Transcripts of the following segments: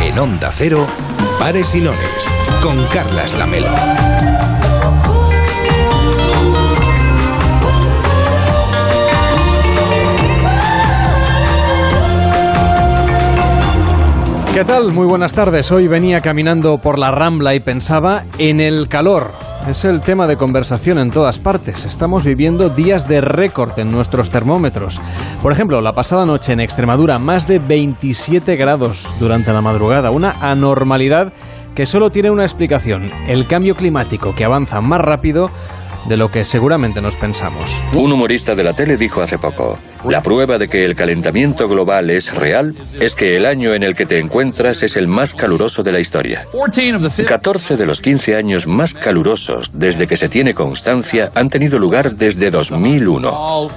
En Onda Cero, Pares y Lones, con Carlas Lamelo. ¿Qué tal? Muy buenas tardes. Hoy venía caminando por la Rambla y pensaba en el calor. Es el tema de conversación en todas partes. Estamos viviendo días de récord en nuestros termómetros. Por ejemplo, la pasada noche en Extremadura, más de 27 grados durante la madrugada. Una anormalidad que solo tiene una explicación. El cambio climático que avanza más rápido de lo que seguramente nos pensamos. Un humorista de la tele dijo hace poco, la prueba de que el calentamiento global es real es que el año en el que te encuentras es el más caluroso de la historia. 14 de los 15 años más calurosos desde que se tiene constancia han tenido lugar desde 2001.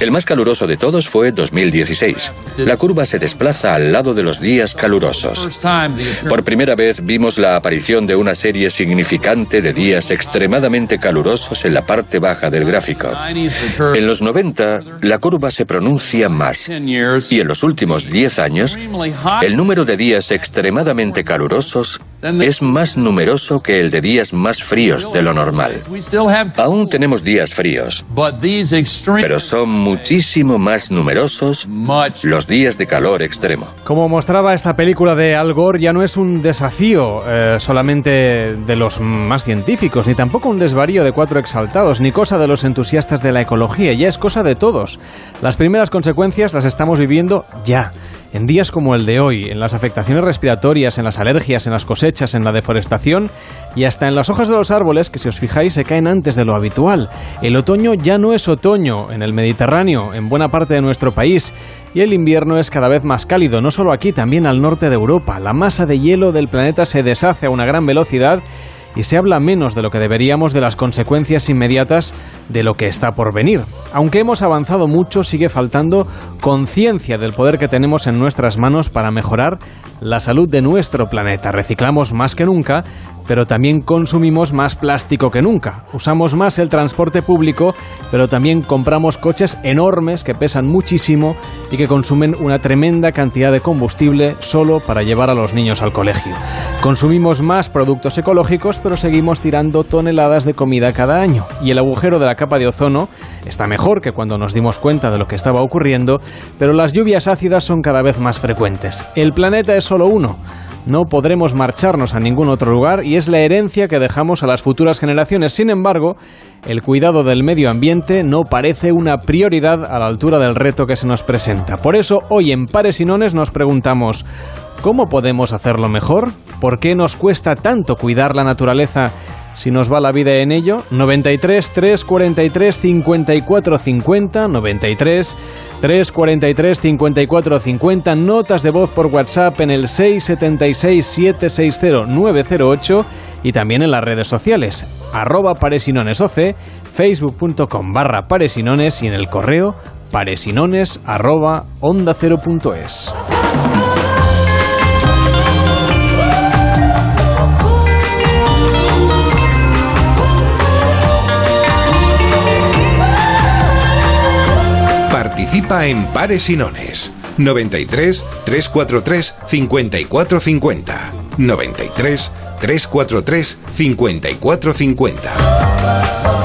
El más caluroso de todos fue 2016. La curva se desplaza al lado de los días calurosos. Por primera vez vimos la aparición de una serie significante de días extremadamente calurosos en la parte baja del gráfico. En los 90, la curva se pronuncia más. Y en los últimos 10 años, el número de días extremadamente calurosos es más numeroso que el de días más fríos de lo normal. Aún tenemos días fríos, pero son muchísimo más numerosos los días de calor extremo. Como mostraba esta película de Al Gore, ya no es un desafío eh, solamente de los más científicos, ni tampoco un desvarío de cuatro exaltados, ni cosa de los entusiastas de la ecología, ya es cosa de todos. Las primeras consecuencias las estamos viviendo ya. En días como el de hoy, en las afectaciones respiratorias, en las alergias, en las cosechas, en la deforestación y hasta en las hojas de los árboles que si os fijáis se caen antes de lo habitual. El otoño ya no es otoño en el Mediterráneo, en buena parte de nuestro país, y el invierno es cada vez más cálido, no solo aquí, también al norte de Europa. La masa de hielo del planeta se deshace a una gran velocidad y se habla menos de lo que deberíamos de las consecuencias inmediatas de lo que está por venir. Aunque hemos avanzado mucho, sigue faltando conciencia del poder que tenemos en nuestras manos para mejorar la salud de nuestro planeta. Reciclamos más que nunca, pero también consumimos más plástico que nunca. Usamos más el transporte público, pero también compramos coches enormes que pesan muchísimo y que consumen una tremenda cantidad de combustible solo para llevar a los niños al colegio. Consumimos más productos ecológicos, pero seguimos tirando toneladas de comida cada año. Y el agujero de la capa de ozono está mejor que cuando nos dimos cuenta de lo que estaba ocurriendo, pero las lluvias ácidas son cada vez más frecuentes. El planeta es solo uno no podremos marcharnos a ningún otro lugar y es la herencia que dejamos a las futuras generaciones. Sin embargo, el cuidado del medio ambiente no parece una prioridad a la altura del reto que se nos presenta. Por eso, hoy en Pares y Nones nos preguntamos, ¿cómo podemos hacerlo mejor? ¿Por qué nos cuesta tanto cuidar la naturaleza? Si nos va la vida en ello. 93 343 54 50 93 343 54 50 notas de voz por WhatsApp en el 676 760 908 y también en las redes sociales arroba paresinonesoc facebook.com barra paresinones y en el correo paresinones arroba onda es. Participa en Pares y Nones. 93 343 5450. 93 343 5450.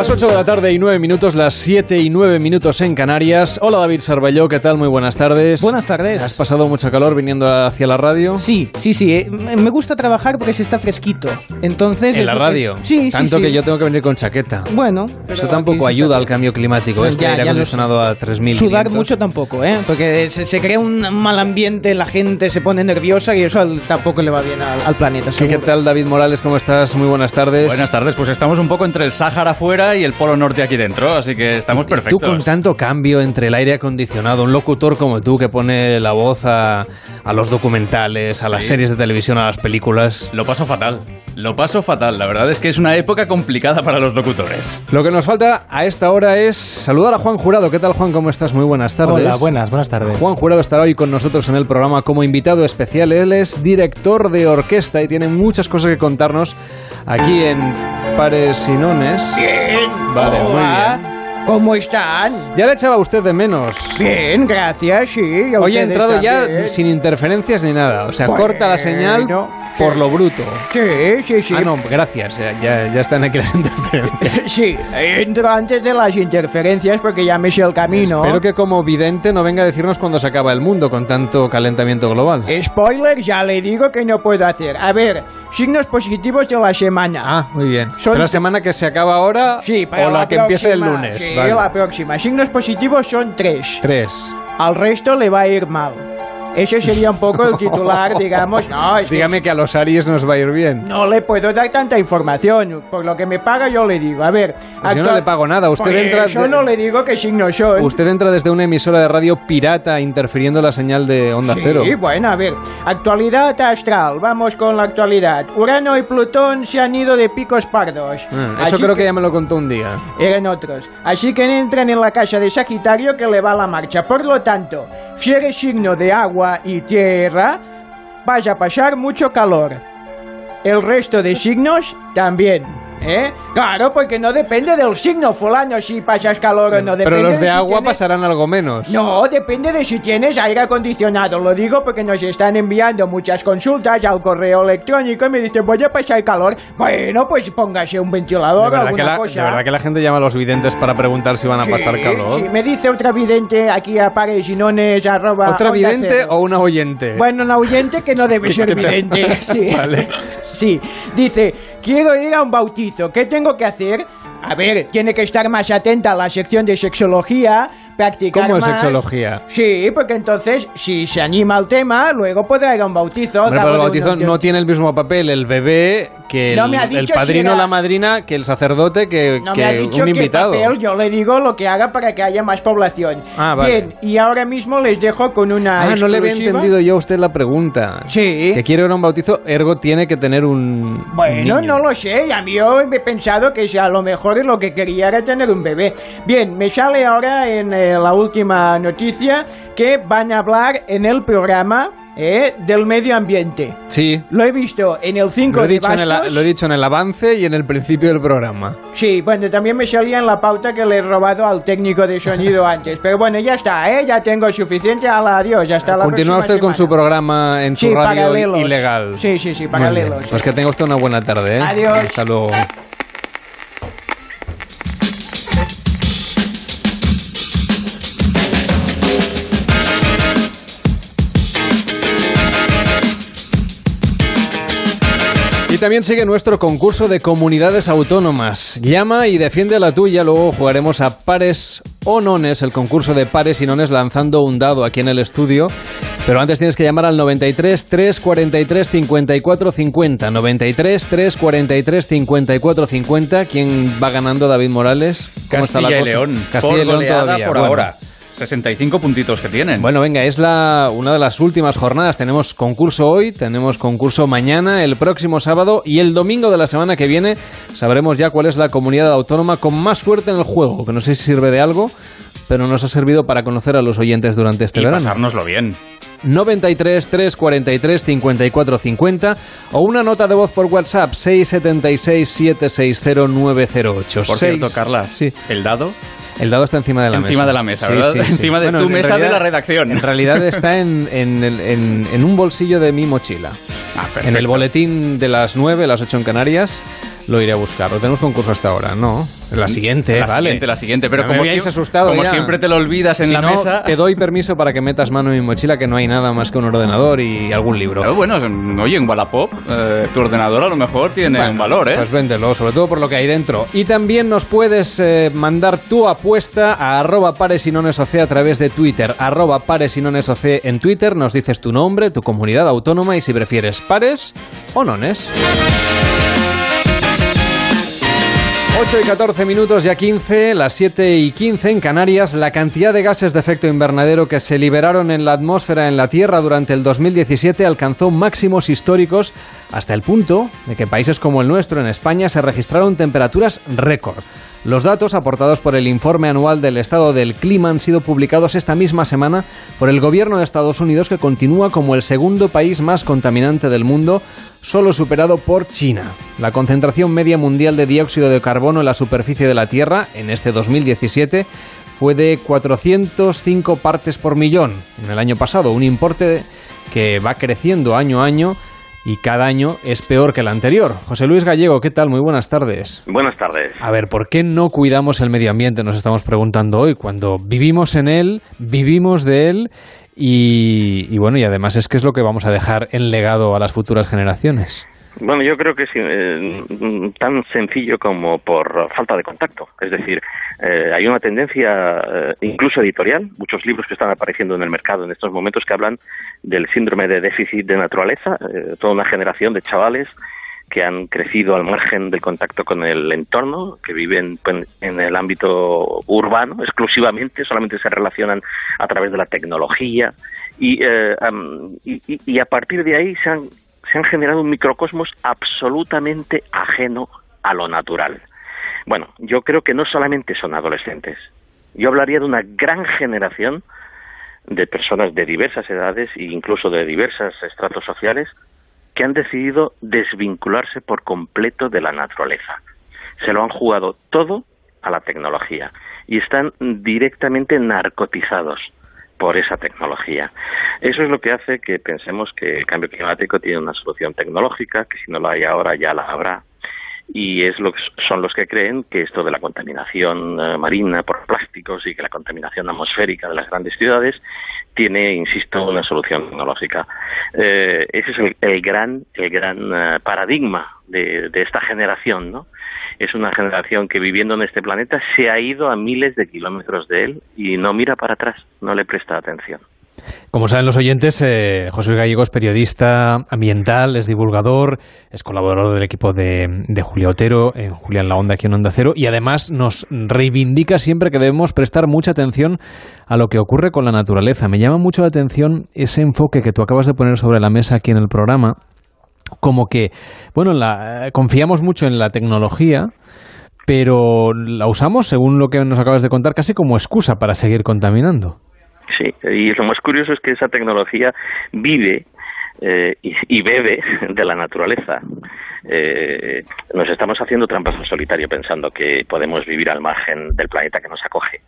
Las 8 de la tarde y 9 minutos, las 7 y 9 minutos en Canarias. Hola David Sarballó, ¿qué tal? Muy buenas tardes. Buenas tardes. ¿Has pasado mucha calor viniendo hacia la radio? Sí, sí, sí. eh, Me gusta trabajar porque se está fresquito. Entonces. ¿En la eso que- radio? Sí, sí. Tanto sí. que yo tengo que venir con chaqueta. Bueno. Eso tampoco ayuda al cambio climático. Este Ya, aire ya acondicionado a 3.000. Sudar mucho tampoco, ¿eh? Porque se, se crea un mal ambiente, la gente se pone nerviosa y eso al- tampoco le va bien al, al planeta. ¿Qué, qué tal, David Morales? ¿Cómo estás? Muy buenas tardes. Buenas tardes, pues estamos un poco entre el Sáhara afuera y y el Polo Norte aquí dentro, así que estamos perfectos. Tú con tanto cambio entre el aire acondicionado, un locutor como tú que pone la voz a, a los documentales, a las series de televisión, a las películas. Lo paso fatal. Lo paso fatal. La verdad es que es una época complicada para los locutores. Lo que nos falta a esta hora es saludar a Juan Jurado. ¿Qué tal, Juan? ¿Cómo estás? Muy buenas tardes. Hola, buenas, buenas tardes. Juan Jurado estará hoy con nosotros en el programa como invitado especial. Él es director de orquesta y tiene muchas cosas que contarnos aquí en Pares y Nones. Bien. Vale, muy bien. ¿Cómo están? Ya le echaba usted de menos. Bien, gracias, sí. Hoy ha ustedes entrado ya sin interferencias ni nada. O sea, Bueno, corta la señal por lo bruto. Sí, sí, sí. Ah, no, gracias. Ya, ya, ya están aquí las interferencias. Sí, entro antes de las interferencias porque ya me sé el camino. Espero que como vidente no venga a decirnos cuándo se acaba el mundo con tanto calentamiento global. Spoiler, ya le digo que no puedo hacer. A ver, signos positivos de la semana. Ah, muy bien. Son- Pero la semana que se acaba ahora sí, para o la, que empiece el próxima, lunes. Sí, Vale. la próxima. Signos positivos son tres. Tres. Al resto le va a ir mal. Ese sería un poco el titular, digamos. No, es que Dígame que a los Aries nos va a ir bien. no le puedo dar tanta información. Por lo que me paga yo le digo. A ver, Pues yo no le pago nada. Usted Por entra de- no le digo qué signos son. Usted entra desde una emisora de radio pirata interfiriendo la señal de onda Sí, cero. bueno, a ver. Actualidad astral. Vamos con la actualidad. Urano y Plutón se han ido de picos pardos. Ah, eso Así creo que... ya me lo contó un día. Eran otros. Así que entran en la casa de Sagitario que le va la marcha. Por lo tanto, si eres signo de agua y tierra, vas a pasar mucho calor. El resto de signos también. ¿Eh? Claro, porque no depende del signo fulano si pasas calor o no. Depende Pero los de si agua tienes- pasarán algo menos. no, depende de si tienes aire acondicionado. Lo digo porque nos están enviando muchas consultas al correo electrónico y me dicen, voy a pasar calor. Bueno, pues póngase un ventilador de, o alguna la, cosa. de verdad que la gente llama a los videntes para preguntar si van a Sí, pasar calor. Sí, me dice otra vidente aquí a paresinones arroba ¿Otra vidente o una oyente? Bueno, una oyente que no debe ser ¿Qué te- vidente. Sí. Vale. Sí, dice, quiero ir a un bautizo, ¿qué tengo que hacer? A ver, tiene que estar más atenta a la sección de sexología, practicar ¿Cómo más. sexología? Sí, porque entonces, si se anima al tema, luego podrá ir a un bautizo. Hombre, pero el bautizo no tiene el mismo papel el bebé que el, No me ha el dicho si padrino o era- la madrina, que el sacerdote, que, No que me ha dicho un invitado. papel, yo le digo lo que haga para que haya más población. Ah, vale. Bien, y ahora mismo les dejo con una Ah, no le había exclusiva. entendido yo a usted la pregunta. Sí. Que quiere ir a un bautizo, ergo tiene que tener un. Bueno, un niño. no lo sé, a mí yo he pensado que si a lo mejor lo que quería era tener un bebé. Bien, me sale ahora en eh, la última noticia que van a hablar en el programa eh, del medio ambiente. Sí. Lo he visto en el 5 Lo he, de dicho en el, Bastos. lo he dicho en el avance y en el principio del programa. Sí, bueno, también me salía en la pauta que le he robado al técnico de sonido antes. Pero bueno, ya está, ¿eh? Ya tengo suficiente. Ala, adiós, hasta la Continúa usted con su semana. programa en su Sí, radio paralelos. ilegal. Sí, sí, sí, paralelos. Pues que tenga usted una buena tarde, ¿eh? Adiós. Hasta luego. También sigue nuestro concurso de comunidades autónomas. Llama y defiende la tuya. Luego jugaremos a pares o nones, el concurso de pares y nones lanzando un dado aquí en el estudio. Pero antes tienes que llamar al 93 343 54 50. 93 343 54 50. ¿Quién va ganando David Morales? ¿Cómo está la Castilla y cosa? León. Castilla por y León todavía. por Bueno. ahora. 65 puntitos que tienen. Bueno, venga, es la, una de las últimas jornadas. Tenemos concurso hoy, tenemos concurso mañana, el próximo sábado y el domingo de la semana que viene sabremos ya cuál es la comunidad autónoma con más suerte en el juego, que no sé si sirve de algo, pero nos ha servido para conocer a los oyentes durante este y verano. pasárnoslo bien. 93 343 54 50 o una nota de voz por WhatsApp 676 760 908. Por Seis- cierto, Carlas, Sí. el dado El dado está encima de la Encima mesa. de la mesa, ¿verdad? Encima de tu en mesa de la redacción. En realidad está en, en en- en un bolsillo de mi mochila. Ah, En el boletín de las 9, las 8 en Canarias, lo iré a buscar. ¿Lo tenemos concurso hasta ahora? No. La siguiente, La vale. siguiente, la siguiente. Pero Ya me como, habíais si- asustado como ya. siempre te lo olvidas en Si la no, mesa. te doy permiso para que metas mano en mi mochila, que no hay nada más que un ordenador y algún libro. Pero bueno, oye, en Wallapop, eh, tu ordenador a lo mejor tiene Bueno, un valor, ¿eh? Pues véndelo, sobre todo por lo que hay dentro. Y también nos puedes eh, mandar tu apuesta a arroba pares y nones OC a través de Twitter. Arroba pares y nones OC en Twitter. Nos dices tu nombre, tu comunidad autónoma y si prefieres pares o nones. 8 y 14 minutos, ya 15, las 7 y 15 en Canarias, la cantidad de gases de efecto invernadero que se liberaron en la atmósfera en la Tierra durante el 2017 alcanzó máximos históricos hasta el punto de que países como el nuestro, en España, se registraron temperaturas récord. Los datos aportados por el informe anual del estado del clima han sido publicados esta misma semana por el gobierno de Estados Unidos que continúa como el segundo país más contaminante del mundo, solo superado por China. La concentración media mundial de dióxido de carbono en la superficie de la Tierra en este 2017 fue de 405 partes por millón en el año pasado, un importe que va creciendo año a año y cada año es peor que el anterior. José Luis Gallego, ¿qué tal? Muy buenas tardes. Buenas tardes. A ver, ¿por qué no cuidamos el medio ambiente? Nos estamos preguntando hoy, cuando vivimos en él, vivimos de él y, y bueno, y además es que es lo que vamos a dejar en legado a las futuras generaciones. Bueno, yo creo que es eh, tan sencillo como por falta de contacto. Es decir, eh, hay una tendencia, eh, incluso editorial, muchos libros que están apareciendo en el mercado en estos momentos que hablan del síndrome de déficit de naturaleza, toda una generación de chavales que han crecido al margen del contacto con el entorno, que viven en el ámbito urbano exclusivamente, solamente se relacionan a través de la tecnología y, y, y a partir de ahí se han se han generado un microcosmos absolutamente ajeno a lo natural. Bueno, yo creo que no solamente son adolescentes. Yo hablaría de una gran generación de personas de diversas edades e incluso de diversos estratos sociales que han decidido desvincularse por completo de la naturaleza. Se lo han jugado todo a la tecnología y están directamente narcotizados por esa tecnología. Eso es lo que hace que pensemos que el cambio climático tiene una solución tecnológica, que si no la hay ahora ya la habrá. Y es lo que son los que creen que esto de la contaminación eh, marina por plásticos y que la contaminación atmosférica de las grandes ciudades tiene, insisto, una solución tecnológica. Eh, ese es el, gran, el gran eh, paradigma de, de esta generación, ¿no? Es una generación que viviendo en este planeta se ha ido a miles de kilómetros de él y no mira para atrás, no le presta atención. Como saben los oyentes, eh, José Gallego es periodista ambiental, es divulgador, es colaborador del equipo de, de Julio Otero, en Julián La Onda aquí en Onda Cero, y además nos reivindica siempre que debemos prestar mucha atención a lo que ocurre con la naturaleza. Me llama mucho la atención ese enfoque que tú acabas de poner sobre la mesa aquí en el programa, como que, bueno, la, eh, confiamos mucho en la tecnología, pero la usamos, según lo que nos acabas de contar, casi como excusa para seguir contaminando. Sí, y lo más curioso es que esa tecnología vive eh, y, bebe de la naturaleza. Eh, nos estamos haciendo trampas al solitario pensando que podemos vivir al margen del planeta que nos acoge.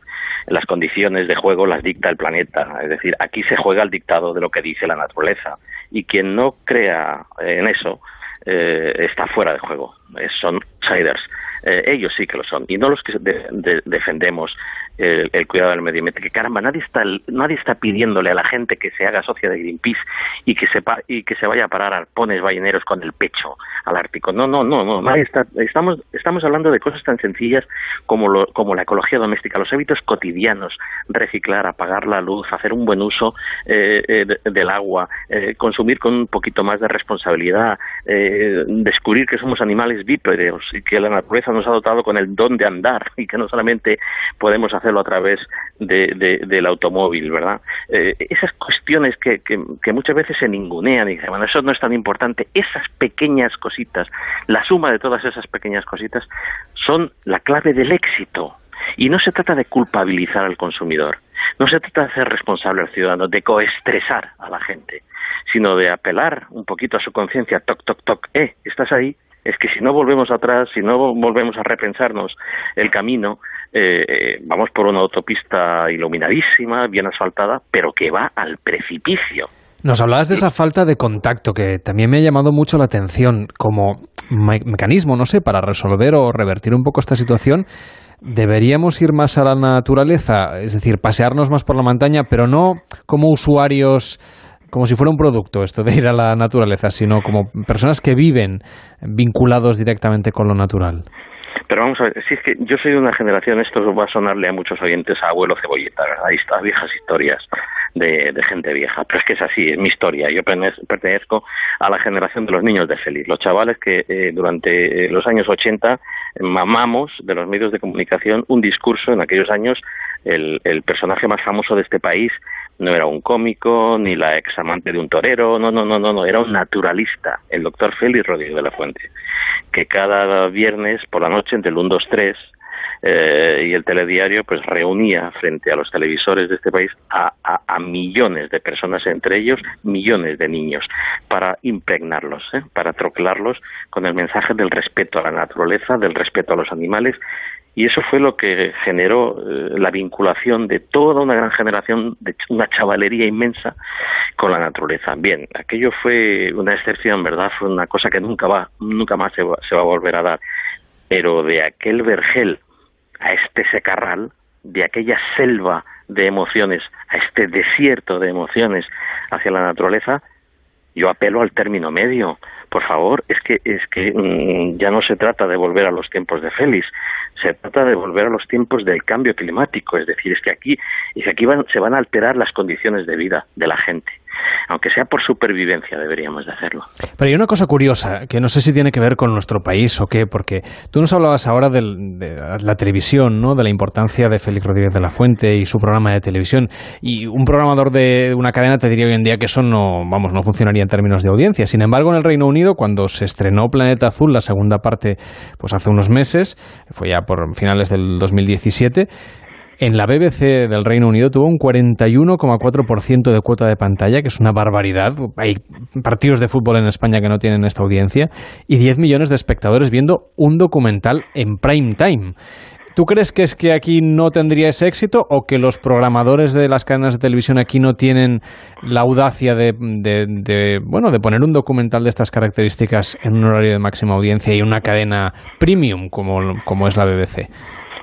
Las condiciones de juego las dicta el planeta, es decir, aquí se juega el dictado de lo que dice la naturaleza. Y quien no crea en eso eh, está fuera de juego, son outsiders. ellos sí que lo son, y no los que defendemos el, cuidado del medio ambiente, que caramba, nadie está, nadie está pidiéndole a la gente que se haga socia de Greenpeace y que, se, y que se vaya a parar arpones balleneros con el pecho al Ártico. No, no, no, no, estamos, estamos hablando de cosas tan sencillas como, lo, como la ecología doméstica, los hábitos cotidianos, reciclar, apagar la luz, hacer un buen uso eh, eh, del agua, eh, consumir con un poquito más de responsabilidad, descubrir que somos animales bípedos y que la naturaleza nos ha dotado con el don de andar y que no solamente podemos hacerlo a través de, del automóvil, ¿verdad? Eh, esas cuestiones que, que, muchas veces se ningunean y dicen, bueno, eso no es tan importante, esas pequeñas cositas, la suma de todas esas pequeñas cositas son la clave del éxito. Y no se trata de culpabilizar al consumidor, no se trata de hacer responsable al ciudadano, de coestresar a la gente, sino de apelar un poquito a su conciencia, toc, toc, toc, eh, estás ahí, es que si no volvemos atrás, si no volvemos a repensarnos el camino, eh, eh, vamos por una autopista iluminadísima, bien asfaltada, pero que va al precipicio. Nos hablabas de esa falta de contacto que también me ha llamado mucho la atención como mecanismo, no sé, para resolver o revertir un poco esta situación. Deberíamos ir más a la naturaleza, es decir, pasearnos más por la montaña, pero no como usuarios como si fuera un producto esto de ir a la naturaleza, sino como personas que viven vinculados directamente con lo natural. Pero vamos a ver, si es que yo soy de una generación, esto va a sonarle a muchos oyentes a abuelo cebolleta, ¿verdad? Ahí está, viejas historias de, gente vieja. Pero es que es así, es mi historia. Yo pertenezco a la generación de los niños de feliz, los chavales que eh, durante los años 80 mamamos de los medios de comunicación un discurso en aquellos años el, el personaje más famoso de este país no era un cómico ni la ex amante de un torero, no, no, no, no, no, era un naturalista, el doctor Félix Rodríguez de la Fuente, que cada viernes por la noche entre el 1, 2, 3 y el telediario pues reunía frente a los televisores de este país a, a, millones de personas, entre ellos millones de niños, para impregnarlos, ¿eh? para trocelarlos con el mensaje del respeto a la naturaleza, del respeto a los animales y eso fue lo que generó eh, la vinculación de toda una gran generación, de una chavalería inmensa con la naturaleza. Bien, aquello fue una excepción, ¿verdad? Fue una cosa que nunca va, nunca más se va, se va a volver a dar. Pero de aquel vergel a este secarral, de aquella selva de emociones a este desierto de emociones hacia la naturaleza, yo apelo al término medio. Por favor, es que es que mm, ya no se trata de volver a los tiempos de Félix, se trata de volver a los tiempos del cambio climático, es decir, es que aquí, es que aquí se van a alterar las condiciones de vida de la gente aunque sea por supervivencia deberíamos de hacerlo. Pero hay una cosa curiosa, que no sé si tiene que ver con nuestro país o qué, porque tú nos hablabas ahora de la televisión, ¿no? de la importancia de Félix Rodríguez de la Fuente y su programa de televisión, y un programador de una cadena te diría hoy en día que eso no, vamos, no funcionaría en términos de audiencia. Sin embargo, en el Reino Unido, cuando se estrenó Planeta Azul, la segunda parte, pues hace unos meses, fue ya por finales del 2017, en la BBC del Reino Unido tuvo un 41,4% de cuota de pantalla, que es una barbaridad. Hay partidos de fútbol en España que no tienen esta audiencia, y 10 millones de espectadores viendo un documental en prime time. ¿Tú crees que es que aquí no tendría ese éxito o que los programadores de las cadenas de televisión aquí no tienen la audacia de, bueno, de poner un documental de estas características en un horario de máxima audiencia y una cadena premium como es la BBC?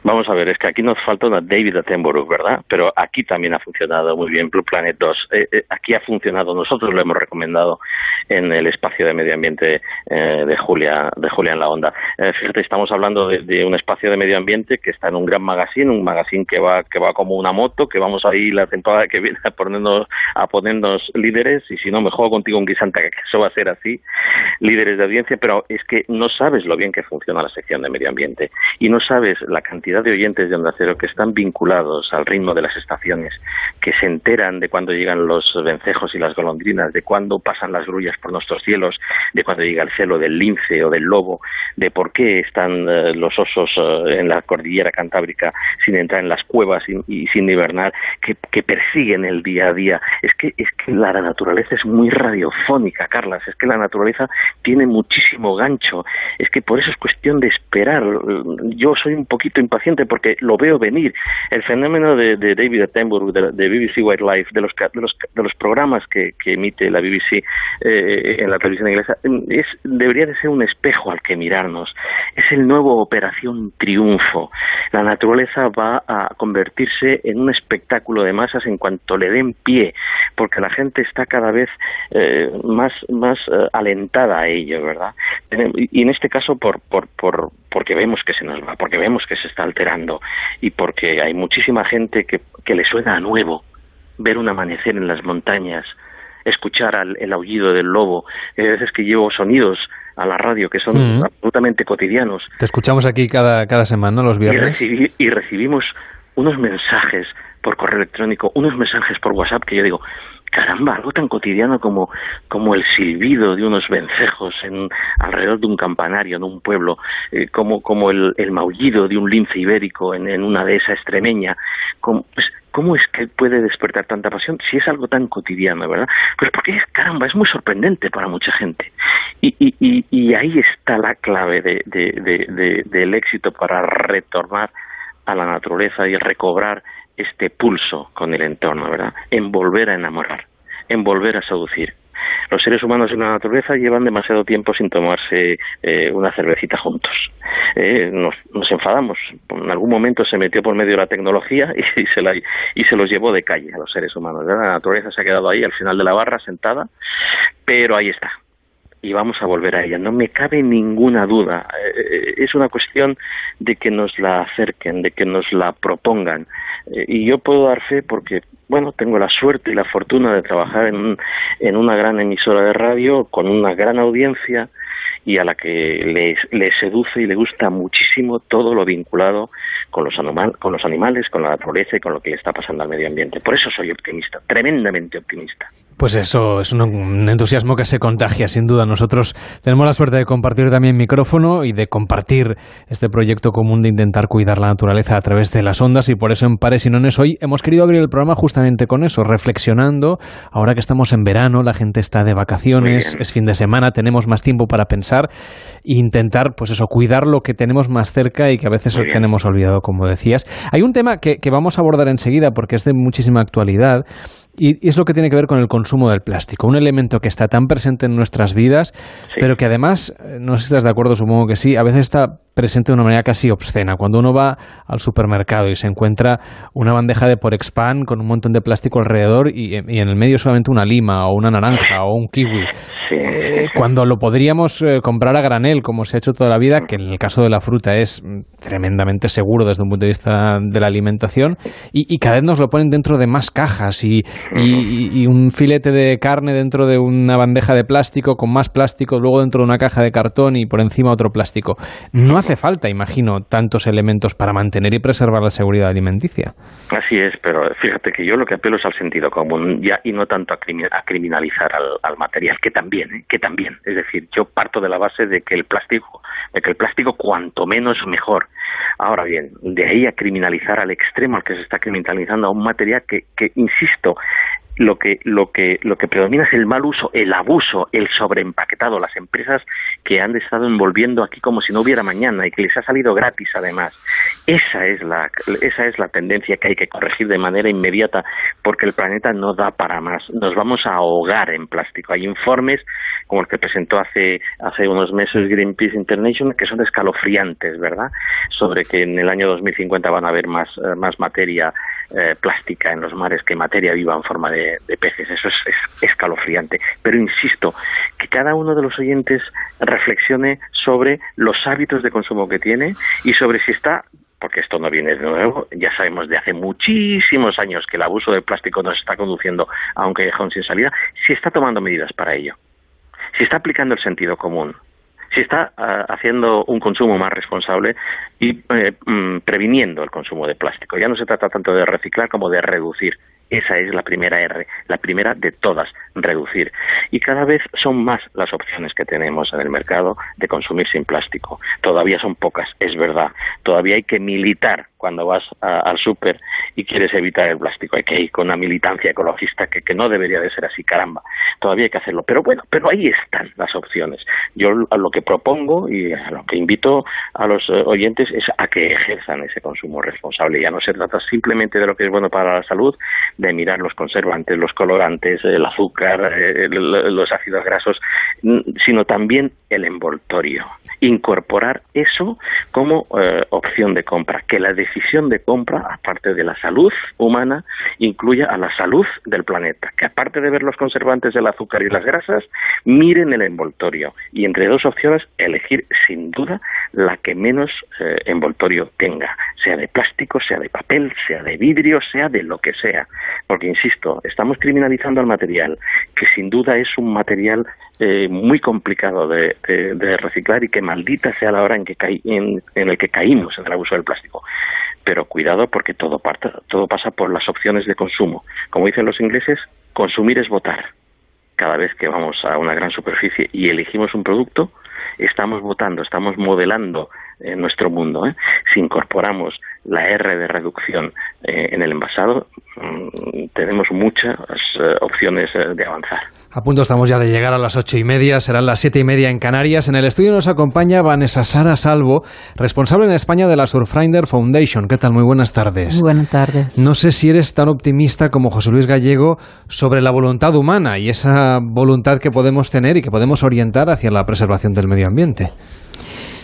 Vamos a ver, es que aquí nos falta una David Attenborough, ¿verdad? Pero aquí también ha funcionado muy bien Blue Planet 2. Eh, eh, aquí ha funcionado, nosotros lo hemos recomendado en el espacio de medio ambiente eh, de Julia de Julia en la Onda. fíjate, estamos hablando de, un espacio de medio ambiente que está en un gran magazine, un magazine que va que va como una moto, que vamos a ir la temporada que viene a ponernos a ponernos líderes y si no me juego contigo un guisante que eso va a ser así, líderes de audiencia, pero es que no sabes lo bien que funciona la sección de medio ambiente y no sabes la cantidad de oyentes de Onda Cero que están vinculados al ritmo de las estaciones, que se enteran de cuando llegan los vencejos y las golondrinas, de cuándo pasan las grullas por nuestros cielos, de cuando llega el celo del lince o del lobo, de por qué están eh, los osos eh, en la cordillera cantábrica sin entrar en las cuevas y, sin hibernar, que, que, persiguen el día a día. Es que, es que la naturaleza es muy radiofónica, Carlas, es que la naturaleza tiene muchísimo gancho, es que por eso es cuestión de esperar. Yo soy un poquito impaciente porque lo veo venir. El fenómeno de, David Attenborough, de, BBC Wildlife, de los, de los, de los programas que, emite la BBC eh, en la televisión inglesa, es, debería de ser un espejo al que mirarnos. Es el nuevo Operación Triunfo. La naturaleza va a convertirse en un espectáculo de masas en cuanto le den pie, porque la gente está cada vez eh, más, más eh, alentada a ello, ¿verdad? Y en este caso por, por, por, porque vemos que se nos va, porque vemos que se está alterando y porque hay muchísima gente que, que le suena a nuevo ver un amanecer en las montañas, escuchar el aullido del lobo. Hay veces que llevo sonidos a la radio que son absolutamente cotidianos. Te escuchamos aquí cada, cada semana, los viernes. y recibimos unos mensajes por correo electrónico, unos mensajes por WhatsApp que yo digo, caramba, algo tan cotidiano como, como el silbido de unos vencejos en, alrededor de un campanario en un pueblo, eh, como, como el, el, maullido de un lince ibérico en, en una dehesa extremeña, como, pues, ¿Cómo es que puede despertar tanta pasión si es algo tan cotidiano, verdad? Pues porque caramba, es muy sorprendente para mucha gente. Y, y, y, ahí está la clave de, de, de, del éxito para retornar a la naturaleza y recobrar este pulso con el entorno, ¿verdad? En volver a enamorar, en volver a seducir. Los seres humanos en la naturaleza llevan demasiado tiempo sin tomarse eh, una cervecita juntos. Eh, nos, enfadamos. En algún momento se metió por medio la tecnología y, se la, y se los llevó de calle a los seres humanos. La naturaleza se ha quedado ahí al final de la barra sentada, pero ahí está y vamos a volver a ella. No me cabe ninguna duda. Eh, es una cuestión de que nos la acerquen, de que nos la propongan. Eh, y yo puedo dar fe porque, bueno, tengo la suerte y la fortuna de trabajar en, en una gran emisora de radio con una gran audiencia y a la que le, seduce y le gusta muchísimo todo lo vinculado con los, con los animales, con la naturaleza y con lo que le está pasando al medio ambiente. Por eso soy optimista, tremendamente optimista. Pues eso es un, entusiasmo que se contagia, sin duda. Nosotros tenemos la suerte de compartir también micrófono y de compartir este proyecto común de intentar cuidar la naturaleza a través de las ondas y por eso en Pares y Nones hoy hemos querido abrir el programa justamente con eso, reflexionando. Ahora que estamos en verano, la gente está de vacaciones, es fin de semana, tenemos más tiempo para pensar e intentar, pues eso, cuidar lo que tenemos más cerca y que a veces tenemos olvidado, como decías. Hay un tema que, que vamos a abordar enseguida porque es de muchísima actualidad y, es lo que tiene que ver con el consumo del plástico, un elemento que está tan presente en nuestras vidas, pero que además, eh, no sé si estás de acuerdo, supongo que sí, a veces está presente de una manera casi obscena. Cuando uno va al supermercado y se encuentra una bandeja de por expand con un montón de plástico alrededor y, en el medio solamente una lima o una naranja o un kiwi, eh, cuando lo podríamos eh, comprar a granel, como se ha hecho toda la vida, que en el caso de la fruta es tremendamente seguro desde un punto de vista de la alimentación, y, cada vez nos lo ponen dentro de más cajas y, y, un filete de carne dentro de una bandeja de plástico con más plástico, luego dentro de una caja de cartón y por encima otro plástico. No hace falta, imagino, tantos elementos para mantener y preservar la seguridad alimenticia. Así es, pero fíjate que yo lo que apelo es al sentido común ya y no tanto a, criminalizar al, material, que también, ¿eh? que también. Es decir, yo parto de la base de que el plástico, de que el plástico cuanto menos mejor. Ahora bien, de ahí a criminalizar al extremo al que se está criminalizando a un material que, que insisto, lo que, lo que, lo que predomina es el mal uso, el abuso, el sobreempaquetado, las empresas que han estado envolviendo aquí como si no hubiera mañana y que les ha salido gratis además. Esa es la, esa es la tendencia que hay que corregir de manera inmediata porque el planeta no da para más. Nos vamos a ahogar en plástico. Hay informes como el que presentó hace, hace unos meses Greenpeace International que son escalofriantes, ¿verdad? Sobre que en el año 2050 van a haber más, eh, más materia eh, plástica en los mares que materia viva en forma de, peces. Eso es, escalofriante. Pero insisto, que cada uno de los oyentes reflexione sobre los hábitos de consumo que tiene y sobre si está porque esto no viene de nuevo, ya sabemos de hace muchísimos años que el abuso del plástico nos está conduciendo a un callejón sin salida, si está tomando medidas para ello, si está aplicando el sentido común, si está ah, haciendo un consumo más responsable y eh, mm, previniendo el consumo de plástico. Ya no se trata tanto de reciclar como de reducir. Esa es la primera R, la primera de todas, reducir. Y cada vez son más las opciones que tenemos en el mercado de consumir sin plástico. Todavía son pocas, es verdad. Todavía hay que militar cuando vas al súper y quieres evitar el plástico. Hay que ir con una militancia ecologista que, que, no debería de ser así, caramba. Todavía hay que hacerlo. Pero bueno, pero ahí están las opciones. Yo a lo que propongo y a lo que invito a los eh, oyentes es a que ejerzan ese consumo responsable. Ya no se trata simplemente de lo que es bueno para la salud, de mirar los conservantes, los colorantes, el azúcar, eh, los ácidos grasos, sino también el envoltorio. Incorporar eso como eh, opción de compra, que la decisión de compra, aparte de la salud humana, incluya a la salud del planeta, que aparte de ver los conservantes del azúcar y las grasas, miren el envoltorio y entre dos opciones elegir sin duda la que menos eh, envoltorio tenga, sea de plástico, sea de papel, sea de vidrio, sea de lo que sea. Porque, insisto, estamos criminalizando al material, que sin duda es un material eh, muy complicado de, reciclar y que maldita sea la hora en, que en, el que caímos en el abuso del plástico. Pero cuidado porque todo, todo pasa por las opciones de consumo. Como dicen los ingleses, consumir es votar. Cada vez que vamos a una gran superficie y elegimos un producto, estamos votando, estamos modelando en eh, nuestro mundo. ¿eh? Si incorporamos la R de reducción eh, en el envasado, mm, tenemos muchas opciones de avanzar. A punto estamos ya de llegar a las ocho y media, serán las siete y media en Canarias. En el estudio nos acompaña Vanessa Sara Salvo, responsable en España de la Surfrider Foundation. ¿Qué tal? Muy buenas tardes. Muy buenas tardes. No sé si eres tan optimista como José Luis Gallego sobre la voluntad humana y esa voluntad que podemos tener y que podemos orientar hacia la preservación del medio ambiente.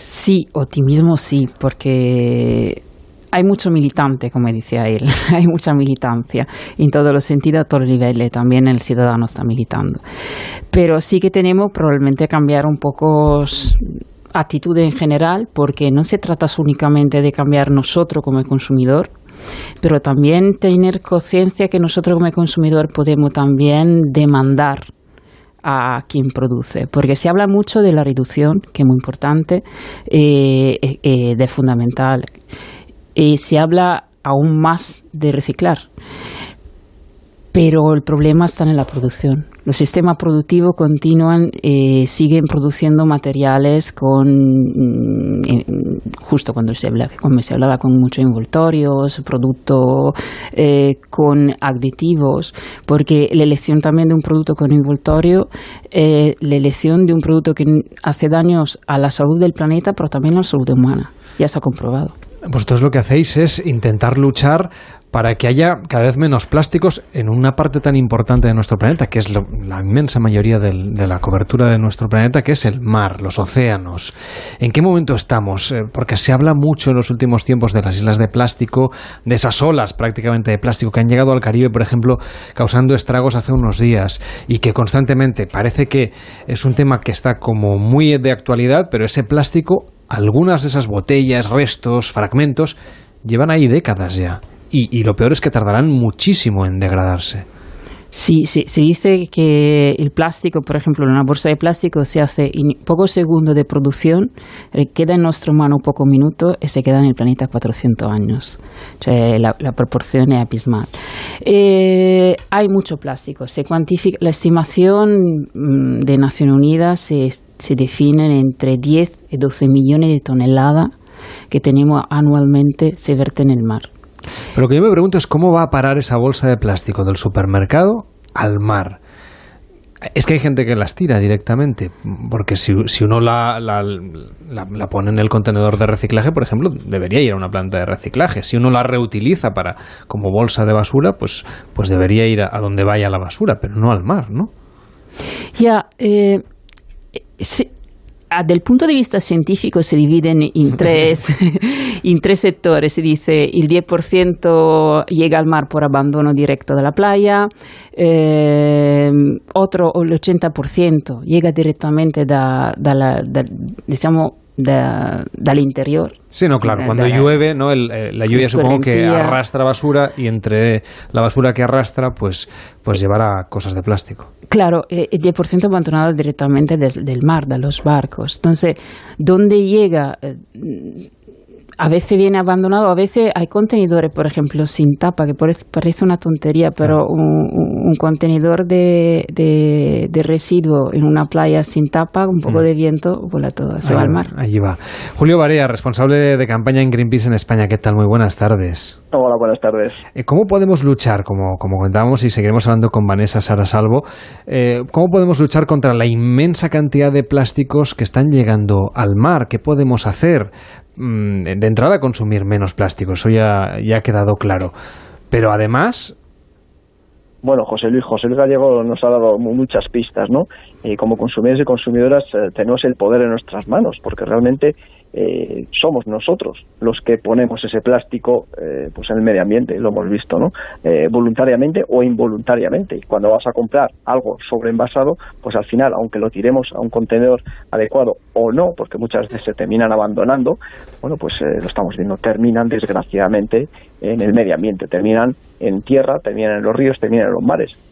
Sí, optimismo sí, porque hay mucho militante, como decía él, hay mucha militancia en todos los sentidos, a todos los niveles, también el ciudadano está militando. Pero sí que tenemos probablemente cambiar un poco actitud en general, porque no se trata únicamente de cambiar nosotros como consumidor, pero también tener conciencia que nosotros como consumidor podemos también demandar a quien produce, porque se habla mucho de la reducción, que es muy importante, eh, eh, de fundamental, y se habla aún más de reciclar pero el problema está en la producción. Los sistemas productivos continúan, eh, siguen produciendo materiales con, mm, justo cuando se, habla, cuando se hablaba con muchos envoltorios, productos eh, con aditivos, porque la elección también de un producto con envoltorio, eh, la elección de un producto que hace daños a la salud del planeta, pero también a la salud humana. Ya está comprobado. Vosotros lo que hacéis es intentar luchar para que haya cada vez menos plásticos en una parte tan importante de nuestro planeta, que es la inmensa mayoría de la cobertura de nuestro planeta, que es el mar, los océanos. ¿En qué momento estamos? Eh, porque se habla mucho en los últimos tiempos de las islas de plástico, de esas olas prácticamente de plástico que han llegado al Caribe, por ejemplo, causando estragos hace unos días y que constantemente parece que es un tema que está como muy de actualidad, pero ese plástico, algunas de esas botellas, restos, fragmentos, llevan ahí décadas ya y, lo peor es que tardarán muchísimo en degradarse. Sí, sí, se dice que el plástico, por ejemplo, una bolsa de plástico se hace en pocos segundos de producción, eh, queda en nuestra mano pocos minutos y se queda en el planeta 400 años. la, proporción es abismal. Eh, hay mucho plástico. Se cuantifica, la estimación mm, de Naciones Unidas se, se define entre 10 y 12 millones de toneladas que tenemos anualmente se verten en el mar. Pero lo que yo me pregunto es cómo va a parar esa bolsa de plástico del supermercado al mar. Es que hay gente que las tira directamente, porque si, uno la, la, pone en el contenedor de reciclaje, por ejemplo, debería ir a una planta de reciclaje. Si uno la reutiliza para como bolsa de basura, pues, pues debería ir a, donde vaya la basura, pero no al mar, ¿no? Ya, eh, Ah, del punto de vista científico se dividen en tres, en tres sectores. Se dice el 10% llega al mar por abandono directo de la playa, eh, otro, el 80%, llega directamente da, da la, da, diciamo, del interior. Sí, no, claro. Cuando llueve, ¿no? Eh, la lluvia supongo que arrastra basura y entre la basura que arrastra, pues, pues llevará cosas de plástico. Claro, eh, el 10% abandonado directamente del mar, de los barcos. Entonces, ¿dónde llega? Eh, a veces viene abandonado, a veces hay contenedores, por ejemplo, sin tapa, que parece una tontería, pero un, contenedor de, de, residuo en una playa sin tapa, un poco mm. de viento, vuela todo, se va al mar. Allí va. Julio Barea, responsable de campaña en Greenpeace en España, ¿qué tal? Muy buenas tardes. Hola, buenas tardes. Eh, ¿Cómo podemos luchar, como, como comentábamos y seguiremos hablando con Vanessa Sara Salvo, eh, cómo podemos luchar contra la inmensa cantidad de plásticos que están llegando al mar? ¿Qué podemos hacer? Mm, de entrada consumir menos plástico, eso ya, ya ha quedado claro. Pero además... Bueno, José Luis, José Luis Gallego nos ha dado muchas pistas, ¿no? Y como consumidores y consumidoras eh, tenemos el poder en nuestras manos, porque realmente eh, somos nosotros los que ponemos ese plástico eh, pues en el medio ambiente, lo hemos visto, ¿no? Eh, voluntariamente o involuntariamente. Y cuando vas a comprar algo sobreenvasado, pues al final, aunque lo tiremos a un contenedor adecuado o no, porque muchas veces se terminan abandonando, bueno, pues lo estamos viendo, terminan desgraciadamente en el medio ambiente, terminan en tierra, terminan en los ríos, terminan en los mares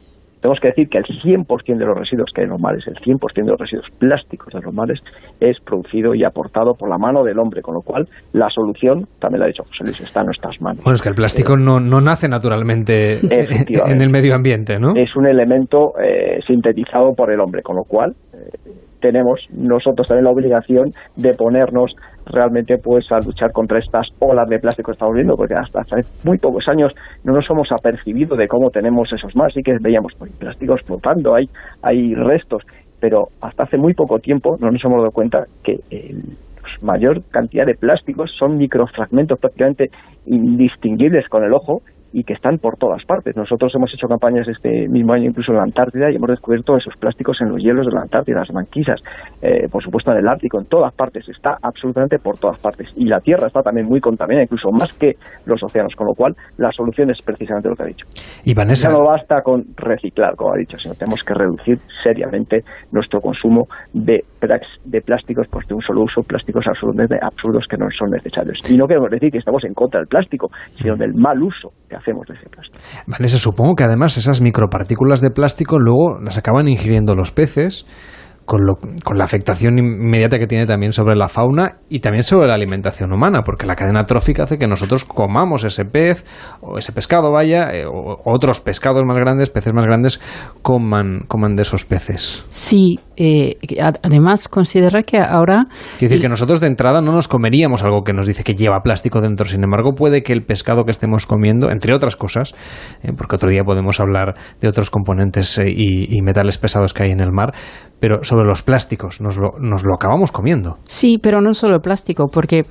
tenemos que decir que el 100% de los residuos que hay en los mares, el 100% de los residuos plásticos de los mares, es producido y aportado por la mano del hombre, con lo cual la solución, también lo ha dicho José Luis, está en nuestras manos. Bueno, es que el plástico no, no, nace naturalmente en el medio ambiente, ¿no? Es un elemento eh, sintetizado por el hombre, con lo cual eh, tenemos nosotros también la obligación de ponernos realmente pues a luchar contra estas olas de plástico que estamos viendo, porque hasta hace muy pocos años no nos hemos apercibido de cómo tenemos esos más, sí que veíamos pues, plásticos flotando, hay, hay restos, pero hasta hace muy poco tiempo no nos hemos dado cuenta que el mayor cantidad de plásticos son microfragmentos prácticamente indistinguibles con el ojo y que están por todas partes. Nosotros hemos hecho campañas este mismo año incluso en la Antártida y hemos descubierto esos plásticos en los hielos de la Antártida, las manquisas, eh, por supuesto en el Ártico, en todas partes, está absolutamente por todas partes. Y la Tierra está también muy contaminada, incluso más que los océanos, con lo cual la solución es precisamente lo que ha dicho. Y Vanessa... no basta con reciclar, como ha dicho, sino tenemos que reducir seriamente nuestro consumo de, de plásticos pues, de un solo uso, plásticos absurdos, absurdos que no son necesarios. Y no queremos decir que estamos en contra del plástico, sino del mal uso que hacemos de ese plástico. Vanessa, supongo que además esas micropartículas de plástico luego las acaban ingiriendo los peces con, con, la afectación inmediata que tiene también sobre la fauna y también sobre la alimentación humana, porque la cadena trófica hace que nosotros comamos ese pez o ese pescado, vaya, eh, o otros pescados más grandes, peces más grandes, coman, coman de esos peces. Sí, eh, además considera que ahora... Quiere decir que nosotros de entrada no nos comeríamos algo que nos dice que lleva plástico dentro, sin embargo puede que el pescado que estemos comiendo, entre otras cosas, eh, porque otro día podemos hablar de otros componentes y, y metales pesados que hay en el mar, pero sobre los plásticos, nos lo, acabamos comiendo. Sí, pero no solo el plástico, porque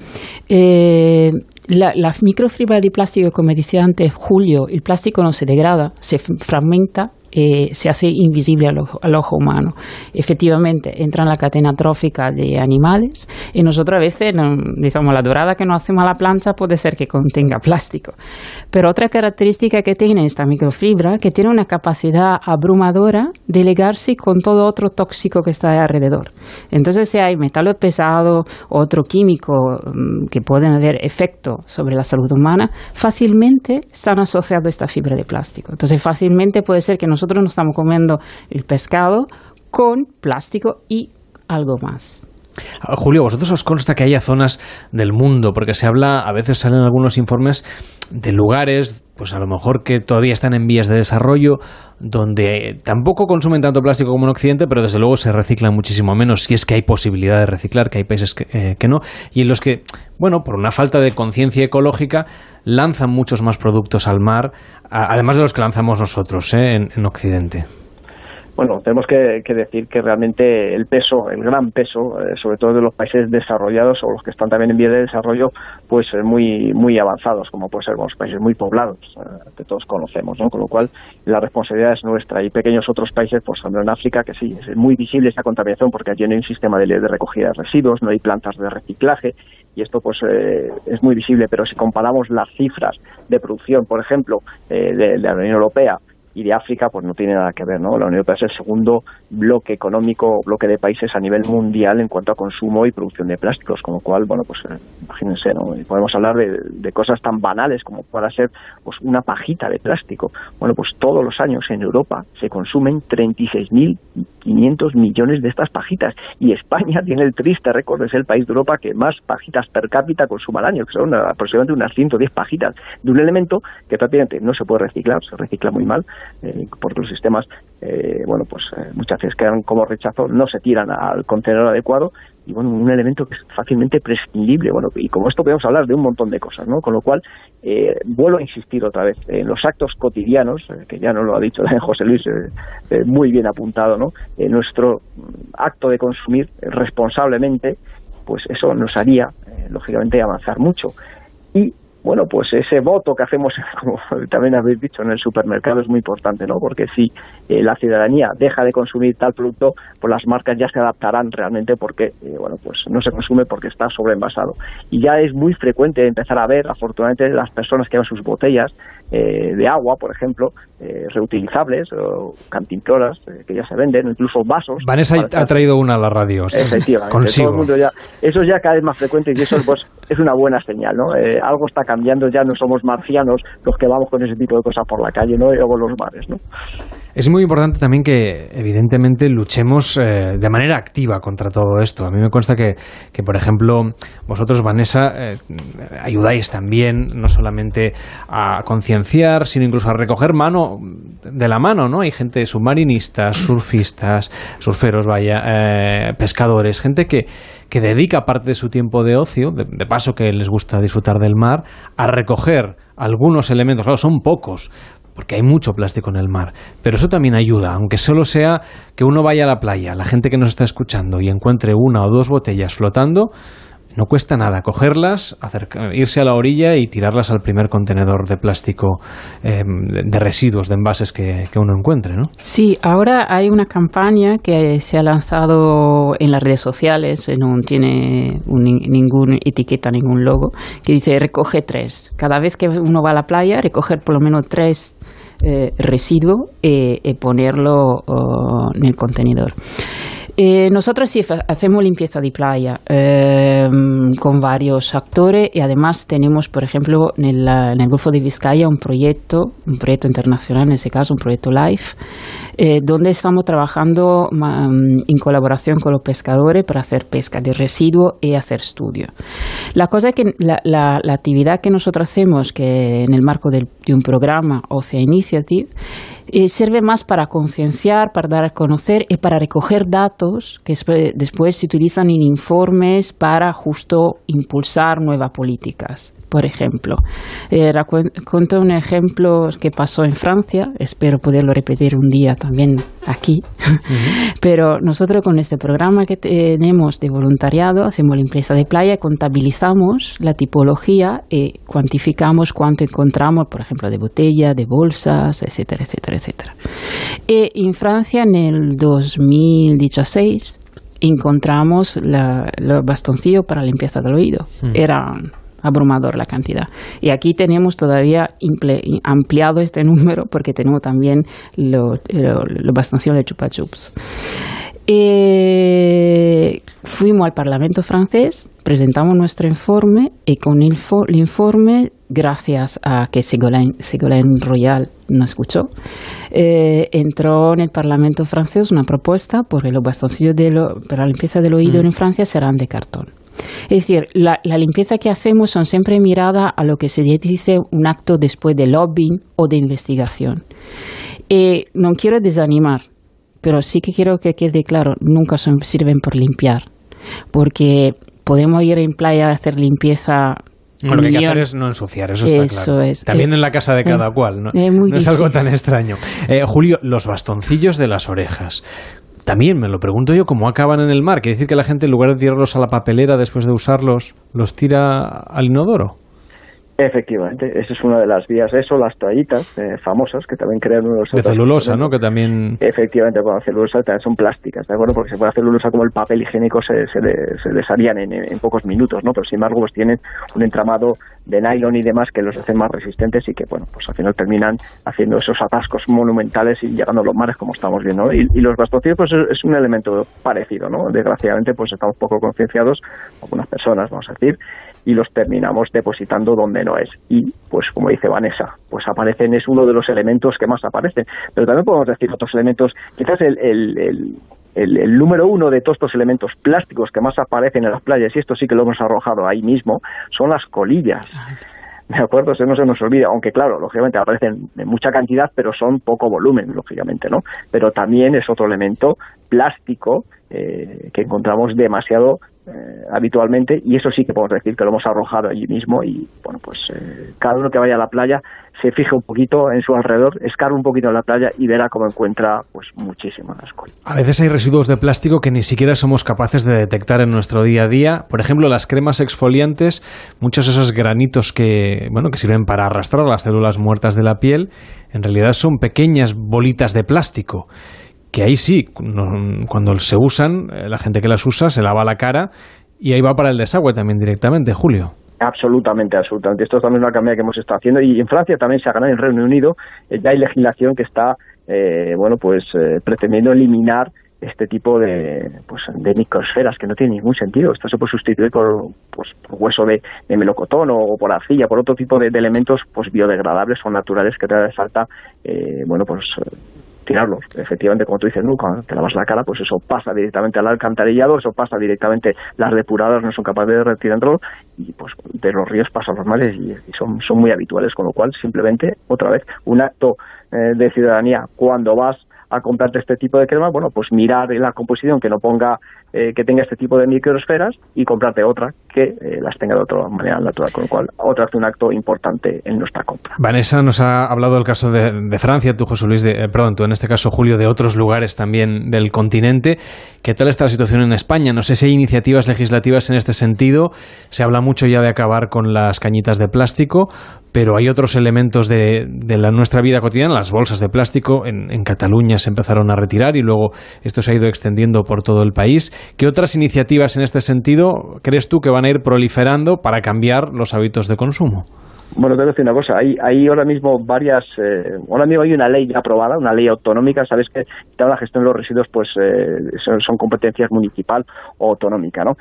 eh, la, la, microfibra de plástico, como decía antes Julio, el plástico no se degrada, se fragmenta eh, se hace invisible al ojo, al ojo, humano. Efectivamente, entra en la cadena trófica de animales y nosotros a veces, digamos, la dorada que nos hacemos a la plancha puede ser que contenga plástico. Pero otra característica que tiene esta microfibra, que tiene una capacidad abrumadora de ligarse con todo otro tóxico que está alrededor. Entonces, si hay metales pesados, otro químico mm, que pueden haber efecto sobre la salud humana, fácilmente están asociados a esta fibra de plástico. Entonces, fácilmente puede ser que nosotros nos estamos comiendo el pescado con plástico y algo más. Ah, Julio, ¿vosotros os consta que haya zonas del mundo? Porque se habla, a veces salen algunos informes de lugares, pues a lo mejor que todavía están en vías de desarrollo, donde tampoco consumen tanto plástico como en Occidente, pero desde luego se reciclan muchísimo menos, si es que hay posibilidad de reciclar, que hay países que, eh, que no, y en los que, bueno, por una falta de conciencia ecológica, lanzan muchos más productos al mar, además de los que lanzamos nosotros ¿eh? en, en Occidente bueno, tenemos que, decir que realmente el peso, el gran peso, eh, sobre todo de los países desarrollados o los que están también en vías de desarrollo, pues eh, muy muy avanzados, como puede ser los países muy poblados, eh, que todos conocemos, ¿no? Con lo cual, la responsabilidad es nuestra. Y pequeños otros países, pues ejemplo en África, que sí, es muy visible esa contaminación porque allí no hay un sistema de, de recogida de residuos, no hay plantas de reciclaje, y esto pues es muy visible, pero si comparamos las cifras de producción, por ejemplo, de la Unión Europea, y de África pues no tiene nada que ver, ¿no? La Unión Europea es el segundo bloque económico, bloque de países a nivel mundial en cuanto a consumo y producción de plásticos, con lo cual, bueno, pues eh, imagínense, ¿no? podemos hablar de, de, cosas tan banales como pueda ser pues una pajita de plástico. Bueno, pues todos los años en Europa se consumen 36.500 millones de estas pajitas y España tiene el triste récord de ser el país de Europa que más pajitas per cápita consuma al año, que son aproximadamente unas 110 pajitas de un elemento que prácticamente no se puede reciclar, se recicla muy mal, eh, porque los sistemas, eh, bueno, pues eh, muchas veces quedan como rechazo, no se tiran al contenedor adecuado y bueno, un elemento que es fácilmente prescindible. Bueno, y como esto podemos hablar de un montón de cosas, ¿no? Con lo cual, vuelvo a insistir otra vez, en los actos cotidianos, que ya no lo ha dicho José Luis, muy bien apuntado, ¿no? nuestro acto de consumir responsablemente, pues eso nos haría, lógicamente, avanzar mucho. Y bueno, pues ese voto que hacemos, como también habéis dicho, en el supermercado es muy importante, ¿no? Porque si eh, la ciudadanía deja de consumir tal producto, pues las marcas ya se adaptarán realmente porque, eh, bueno, pues no se consume porque está sobreenvasado. Y ya es muy frecuente empezar a ver, afortunadamente, las personas que llevan sus botellas eh, de agua, por ejemplo, reutilizables o cantimploras que ya se venden, incluso vasos. Vanessa ha traído una a la radio. Efectivamente. Todo el mundo ya, eso ya cada vez más frecuente y eso pues, es una buena señal, ¿no? algo está cambiando, ya no somos marcianos los que vamos con ese tipo de cosas por la calle, ¿no? O los mares, ¿no? Es muy importante también que, evidentemente, luchemos eh, de manera activa contra todo esto. A mí me consta que, que por ejemplo, vosotros, Vanessa, eh, ayudáis también no solamente a concienciar, sino incluso a recoger mano de la mano, ¿no? Hay gente submarinistas, surfistas, surferos, vaya, eh, pescadores, gente que, que dedica parte de su tiempo de ocio, de, paso que les gusta disfrutar del mar, a recoger algunos elementos, claro, son pocos, porque hay mucho plástico en el mar. Pero eso también ayuda, aunque solo sea que uno vaya a la playa, la gente que nos está escuchando, y encuentre una o dos botellas flotando, no cuesta nada cogerlas, irse a la orilla y tirarlas al primer contenedor de plástico em, de, residuos, de envases que, uno encuentre, ¿no? Sí, ahora hay una campaña que se ha lanzado en las redes sociales, no tiene ninguna etiqueta, ningún logo, que dice recoge tres. Cada vez que uno va a la playa, recoger por lo menos tres eh, residuos y, ponerlo oh, en el contenedor. Eh, nosotros sí hacemos limpieza de playa eh, con varios actores y además tenemos, por ejemplo, en el, Golfo de Vizcaya un proyecto, un proyecto internacional, en ese caso un proyecto LIFE, eh, donde estamos trabajando en colaboración con los pescadores para hacer pesca de residuo y hacer estudio. La cosa es que la, actividad que nosotros hacemos, que en el marco de un programa Ocean Initiative, eh, sirve más para concienciar, para dar a conocer y para recoger datos que después se utilizan en informes para justo impulsar nuevas políticas por ejemplo. Eh, cuento un ejemplo que pasó en Francia, espero poderlo repetir un día también aquí, pero nosotros con este programa que tenemos de voluntariado hacemos limpieza de playa, contabilizamos la tipología y cuantificamos cuánto encontramos, por ejemplo, de botella, de bolsas, etcétera, etcétera, etcétera. Y en Francia en el 2016 encontramos los bastoncillos para limpieza del oído. Eran abrumador la cantidad. Y aquí tenemos todavía ampliado este número porque tenemos también los lo, bastoncillos de chupa chups. Eh, fuimos al Parlamento francés, presentamos nuestro informe y con el, informe, gracias a que Ségolène, Royal nos escuchó, eh, entró en el Parlamento francés una propuesta porque los bastoncillos de para la limpieza del oído mm. en Francia serán de cartón. Es decir, la, limpieza que hacemos son siempre mirada a lo que se dice un acto después de lobbying o de investigación. Y no quiero desanimar, pero sí que quiero que quede claro, nunca sirven por limpiar, porque podemos ir en playa a hacer limpieza lo que hay que hacer es no ensuciar, eso, está claro. Es. También en la casa de cada cual, ¿no? es algo tan extraño. Eh, Julio, los bastoncillos de las orejas. También me lo pregunto yo, ¿cómo acaban en el mar? ¿Quiere decir que la gente en lugar de tirarlos a la papelera después de usarlos, los tira al inodoro? Efectivamente, esa es una de las vías. Eso, las toallitas eh, famosas que también crean unos... De celulosa, ¿no? Que también... Efectivamente, bueno, celulosa también son plásticas, ¿de acuerdo? Porque se puede hacer celulosa como el papel higiénico se, se, desharían en, en, pocos minutos, ¿no? Pero sin embargo, pues tienen un entramado de nylon y demás que los hacen más resistentes y que, bueno, pues al final terminan haciendo esos atascos monumentales y llegando a los mares como estamos viendo. Y, los bastoncillos, pues es, un elemento parecido, ¿no? Desgraciadamente, pues estamos poco concienciados, algunas personas, vamos a decir, y los terminamos depositando donde no es. Y, pues como dice Vanessa, pues aparecen, es uno de los elementos que más aparecen. Pero también podemos decir otros elementos, quizás el, el, el número uno de todos estos elementos plásticos que más aparecen en las playas, y esto sí que lo hemos arrojado ahí mismo, son las colillas. ¿De acuerdo? Eso no se nos olvida, aunque claro, lógicamente aparecen en mucha cantidad, pero son poco volumen, lógicamente, ¿no? Pero también es otro elemento plástico eh, que encontramos demasiado eh, habitualmente y eso sí que podemos decir que lo hemos arrojado allí mismo y bueno pues eh, cada uno que vaya a la playa se fije un poquito en su alrededor, escarbe un poquito en la playa y verá cómo encuentra pues muchísimas cosas. A veces hay residuos de plástico que ni siquiera somos capaces de detectar en nuestro día a día. Por ejemplo, las cremas exfoliantes, muchos de esos granitos que bueno que sirven para arrastrar las células muertas de la piel, en realidad son pequeñas bolitas de plástico que ahí sí, cuando se usan, eh, la gente que las usa se lava la cara y ahí va para el desagüe también directamente, Julio. Absolutamente, absolutamente. Esto es también una cambia que hemos estado haciendo y en Francia también se ha ganado en Reino Unido. Eh, ya hay legislación que está, eh, bueno, pues pretendiendo eliminar este tipo de, pues, de microsferas que no tiene ningún sentido. Esto se puede sustituir por, pues, por hueso de, melocotón o, por arcilla, por otro tipo de, elementos pues biodegradables o naturales que te hace falta, bueno, pues tirarlos. Efectivamente, como tú dices, ¿no? cuando te lavas la cara, pues eso pasa directamente al alcantarillado, eso pasa directamente, las depuradas no son capaces de retirarlo y pues de los ríos pasan los mares y, son, son muy habituales, con lo cual simplemente, otra vez, un acto eh, de ciudadanía cuando vas a comprarte este tipo de crema, bueno, pues mirar la composición que no ponga, eh, que tenga este tipo de microesferas y comprarte otra que eh, las tenga de otra manera natural, con lo cual otra hace un acto importante en nuestra compra. Vanessa nos ha hablado del caso de, Francia, tú José Luis, de, eh, perdón, tú en este caso Julio, de otros lugares también del continente. ¿Qué tal está la situación en España? No sé si hay iniciativas legislativas en este sentido. Se habla mucho ya de acabar con las cañitas de plástico, pero hay otros elementos de, nuestra vida cotidiana, las bolsas de plástico. En, Cataluña se empezaron a retirar y luego esto se ha ido extendiendo por todo el país. ¿Qué otras iniciativas en este sentido crees tú que van a ir proliferando para cambiar los hábitos de consumo? Bueno, te voy a decir una cosa. Hay, hay ahora mismo varias. Eh, ahora mismo hay una ley aprobada, una ley autonómica. Sabes que toda la gestión de los residuos pues eh, son, son, competencias municipal o autonómica, ¿no?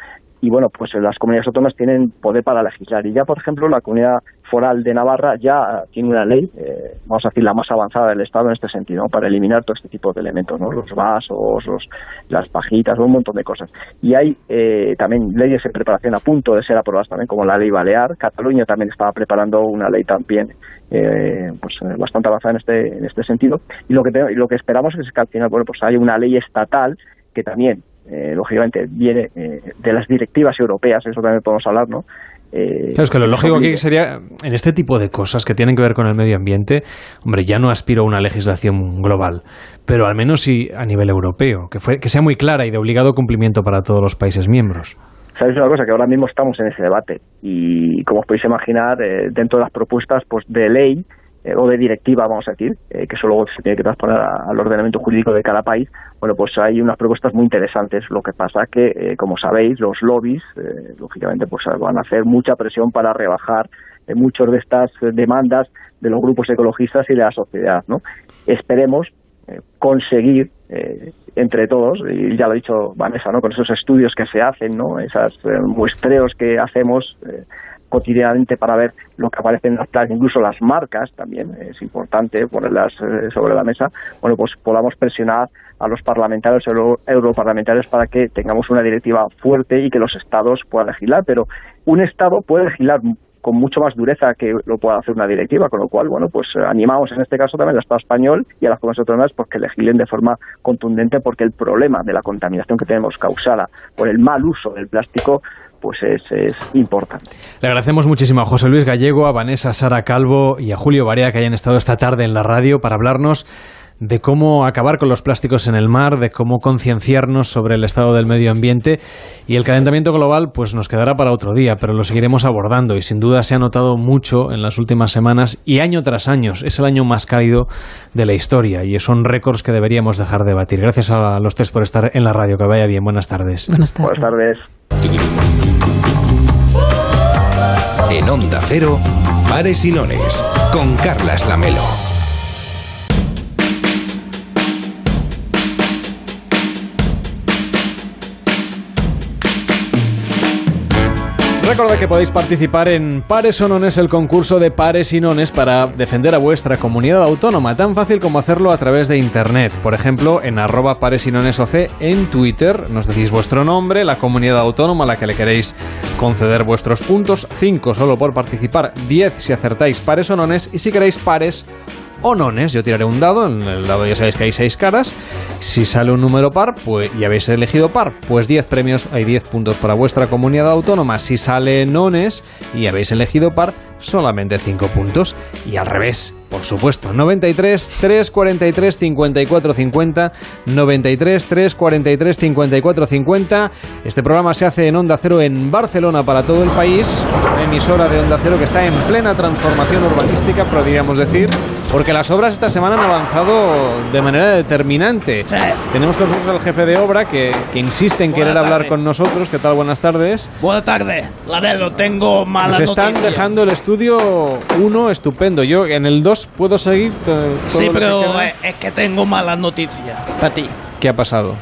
y bueno, pues las comunidades autónomas tienen poder para legislar. Y ya, por ejemplo, la comunidad foral de Navarra ya tiene una ley, eh, vamos a decir, la más avanzada del Estado en este sentido, para eliminar todo este tipo de elementos, ¿no? los vasos, los, las pajitas, un montón de cosas. Y hay eh, también leyes en preparación a punto de ser aprobadas también, como la ley Balear. Cataluña también estaba preparando una ley también eh, pues bastante avanzada en este, en este sentido. Y lo que, lo que esperamos es que al final, bueno, pues haya una ley estatal que también eh, lógicamente viene eh, de las directivas europeas, eso también podemos hablar, ¿no? Eh, claro, es que lo lógico aquí sería, en este tipo de cosas que tienen que ver con el medio ambiente, hombre, ya no aspiro a una legislación global, pero al menos sí a nivel europeo, que, fue, que sea muy clara y de obligado cumplimiento para todos los países miembros. Sabes una cosa, que ahora mismo estamos en ese debate y como os podéis imaginar, dentro de las propuestas pues de ley, eh, o de directiva, vamos a decir, eh, que eso luego se tiene que transponer al ordenamiento jurídico de cada país, bueno, pues hay unas propuestas muy interesantes. Lo que pasa que, eh, como sabéis, los lobbies, lógicamente, pues van a hacer mucha presión para rebajar muchas de estas demandas de los grupos ecologistas y de la sociedad, ¿no? Esperemos conseguir entre todos, y ya lo ha dicho Vanessa, ¿no? con esos estudios que se hacen, ¿no? esos muestreos que hacemos cotidianamente para ver lo que aparece en las playas, incluso las marcas también, es importante ponerlas eh, sobre la mesa, bueno, pues podamos presionar a los parlamentarios, euro, europarlamentarios para que tengamos una directiva fuerte y que los estados puedan legislar, pero un estado puede legislar con mucho más dureza que lo pueda hacer una directiva, con lo cual, bueno, pues eh, animamos en este caso también al Estado español y a las comunidades autónomas porque legislen de forma contundente porque el problema de la contaminación que tenemos causada por el mal uso del plástico pues es, es, importante. Le agradecemos muchísimo a José Luis Gallego, a Vanessa Sara Calvo y a Julio Barea que hayan estado esta tarde en la radio para hablarnos de cómo acabar con los plásticos en el mar, de cómo concienciarnos sobre el estado del medio ambiente y el calentamiento global pues nos quedará para otro día, pero lo seguiremos abordando y sin duda se ha notado mucho en las últimas semanas y año tras año. Es el año más cálido de la historia y son récords que deberíamos dejar de batir. Gracias a los tres por estar en la radio. Que vaya bien. Buenas tardes. Buenas tardes. Buenas tardes. En Onda Cero, Pares y Nones, con Carlas Lamelo. Recuerda que podéis participar en Pares o Nones, el concurso de pares y nones para defender a vuestra comunidad autónoma, tan fácil como hacerlo a través de internet. Por ejemplo, en arroba pares y nones OC en Twitter, nos decís vuestro nombre, la comunidad autónoma a la que le queréis conceder vuestros puntos, 5 solo por participar, 10 si acertáis pares o nones, y si queréis pares o nones. Yo tiraré un dado, en el dado ya sabéis que hay seis caras. Si sale un número par, pues y habéis elegido par, pues 10 premios, hay 10 puntos para vuestra comunidad autónoma. Si sale nones y habéis elegido par, solamente 5 puntos. Y al revés, por supuesto. 93 343 54 50. 93 343 54 50. Este programa se hace en Onda Cero en Barcelona para todo el país. Una emisora de Onda Cero que está en plena transformación urbanística, podríamos decir, porque las obras esta semana han avanzado de manera determinante. Tenemos con nosotros al jefe de obra que, que insiste en querer hablar con nosotros. ¿Qué tal? Buenas tardes. Buenas tardes. La verdad, tengo mala Nos están dejando el estudio 1 estupendo. Yo en el 2 puedo seguir. sí, pero es que tengo malas noticias para ti. ¿Qué ha pasado?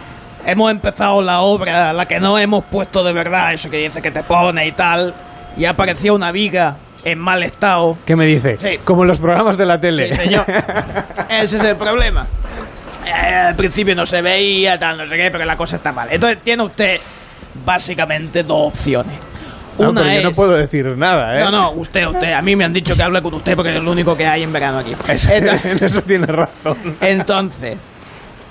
Hemos empezado la obra, la que no hemos puesto de verdad, eso que dice que te pone y tal, y ha aparecido una viga en mal estado. ¿Qué me dice? Sí. Como en los programas de la tele. Sí, señor. Ese es el problema. Eh, al principio no se veía, tal, no sé qué, pero la cosa está mal. Entonces tiene usted básicamente dos opciones. No, Una pero es... yo no puedo decir nada, ¿eh? No, no, usted, usted. A mí me han dicho que hable con usted porque es el único que hay en verano aquí. Eso, Entonces, en eso tiene razón. entonces,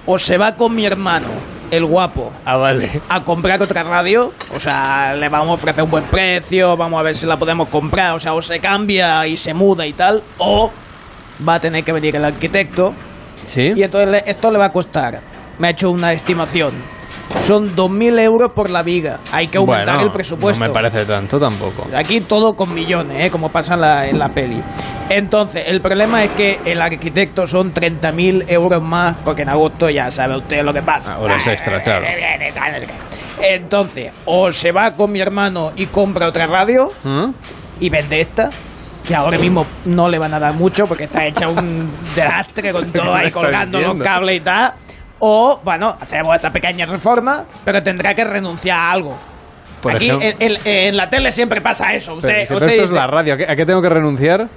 o se va con mi hermano, el guapo, Ah, vale. a comprar otra radio, o sea, le vamos a ofrecer un buen precio, vamos a ver si la podemos comprar, o sea, o se cambia y se muda y tal, o va a tener que venir el arquitecto ¿Sí? y entonces le- esto le va a costar, me ha hecho una estimación, son 2.000 euros por la viga, hay que aumentar Bueno, el presupuesto. No me parece tanto tampoco. Aquí todo con millones, ¿eh? como pasa en la, en la peli. Entonces, el problema es que el arquitecto son 30.000 euros más, porque en agosto ya sabe usted lo que pasa. Horas extra, claro. Entonces, o se va con mi hermano y compra otra radio ¿Mm? y vende esta, que ahora mismo no le van a dar mucho porque está hecha un desastre con todo ahí colgando los cables y tal. O, bueno, hacemos esta pequeña reforma, pero tendrá que renunciar a algo. Aquí en, la tele siempre pasa eso. Usted, esto es la radio, ¿a qué tengo que renunciar?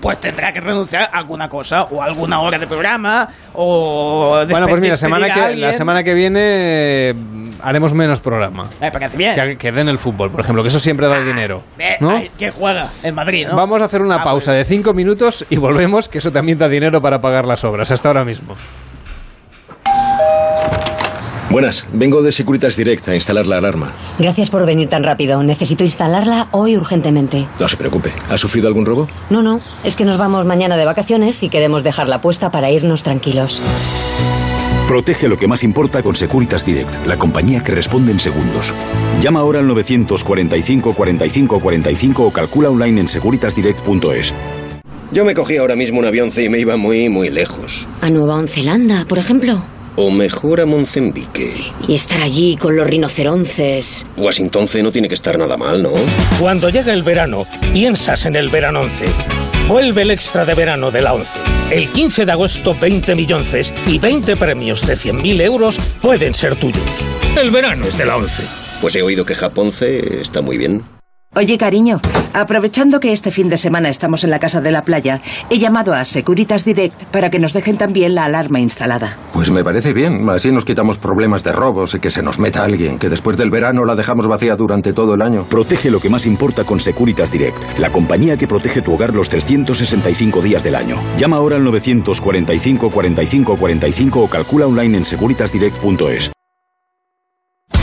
pues tendrá que renunciar a alguna cosa, o alguna hora de programa, o... Bueno, pues mira, semana que, la semana que viene mm, haremos menos programa. Me parece bien. Que, den el fútbol, por ejemplo, que eso siempre da ah, dinero. ¿no? que juega en Madrid, ¿no? Vamos a hacer una ah, pausa de cinco minutos y volvemos, que eso también da dinero para pagar las obras, hasta ahora mismo. Buenas, vengo de Securitas Direct a instalar la alarma. Gracias por venir tan rápido. Necesito instalarla hoy urgentemente. No se preocupe. ¿Ha sufrido algún robo? No, no. Es que nos vamos mañana de vacaciones y queremos dejarla puesta para irnos tranquilos. Protege lo que más importa con Securitas Direct, la compañía que responde en segundos. Llama ahora al 945 45 45 o calcula online en securitasdirect.es. Yo me cogí ahora mismo un avión C y me iba muy, muy lejos. ¿A Nueva Zelanda, por ejemplo? O mejor a Mozambique. Y estar allí con los rinocerontes. Washington C no tiene que estar nada mal, ¿no? Cuando llega el verano, piensas en el verano 11. Vuelve el extra de verano de la 11. El 15 de agosto, 20 millones y 20 premios de 100.000 euros pueden ser tuyos. El verano es de la 11. Pues he oído que Japón C está muy bien. Oye, cariño, aprovechando que este fin de semana estamos en la casa de la playa, he llamado a Securitas Direct para que nos dejen también la alarma instalada. Pues me parece bien, así nos quitamos problemas de robos y que se nos meta alguien, que después del verano la dejamos vacía durante todo el año. Protege lo que más importa con Securitas Direct, la compañía que protege tu hogar los 365 días del año. Llama ahora al 945 45 45 o calcula online en securitasdirect.es.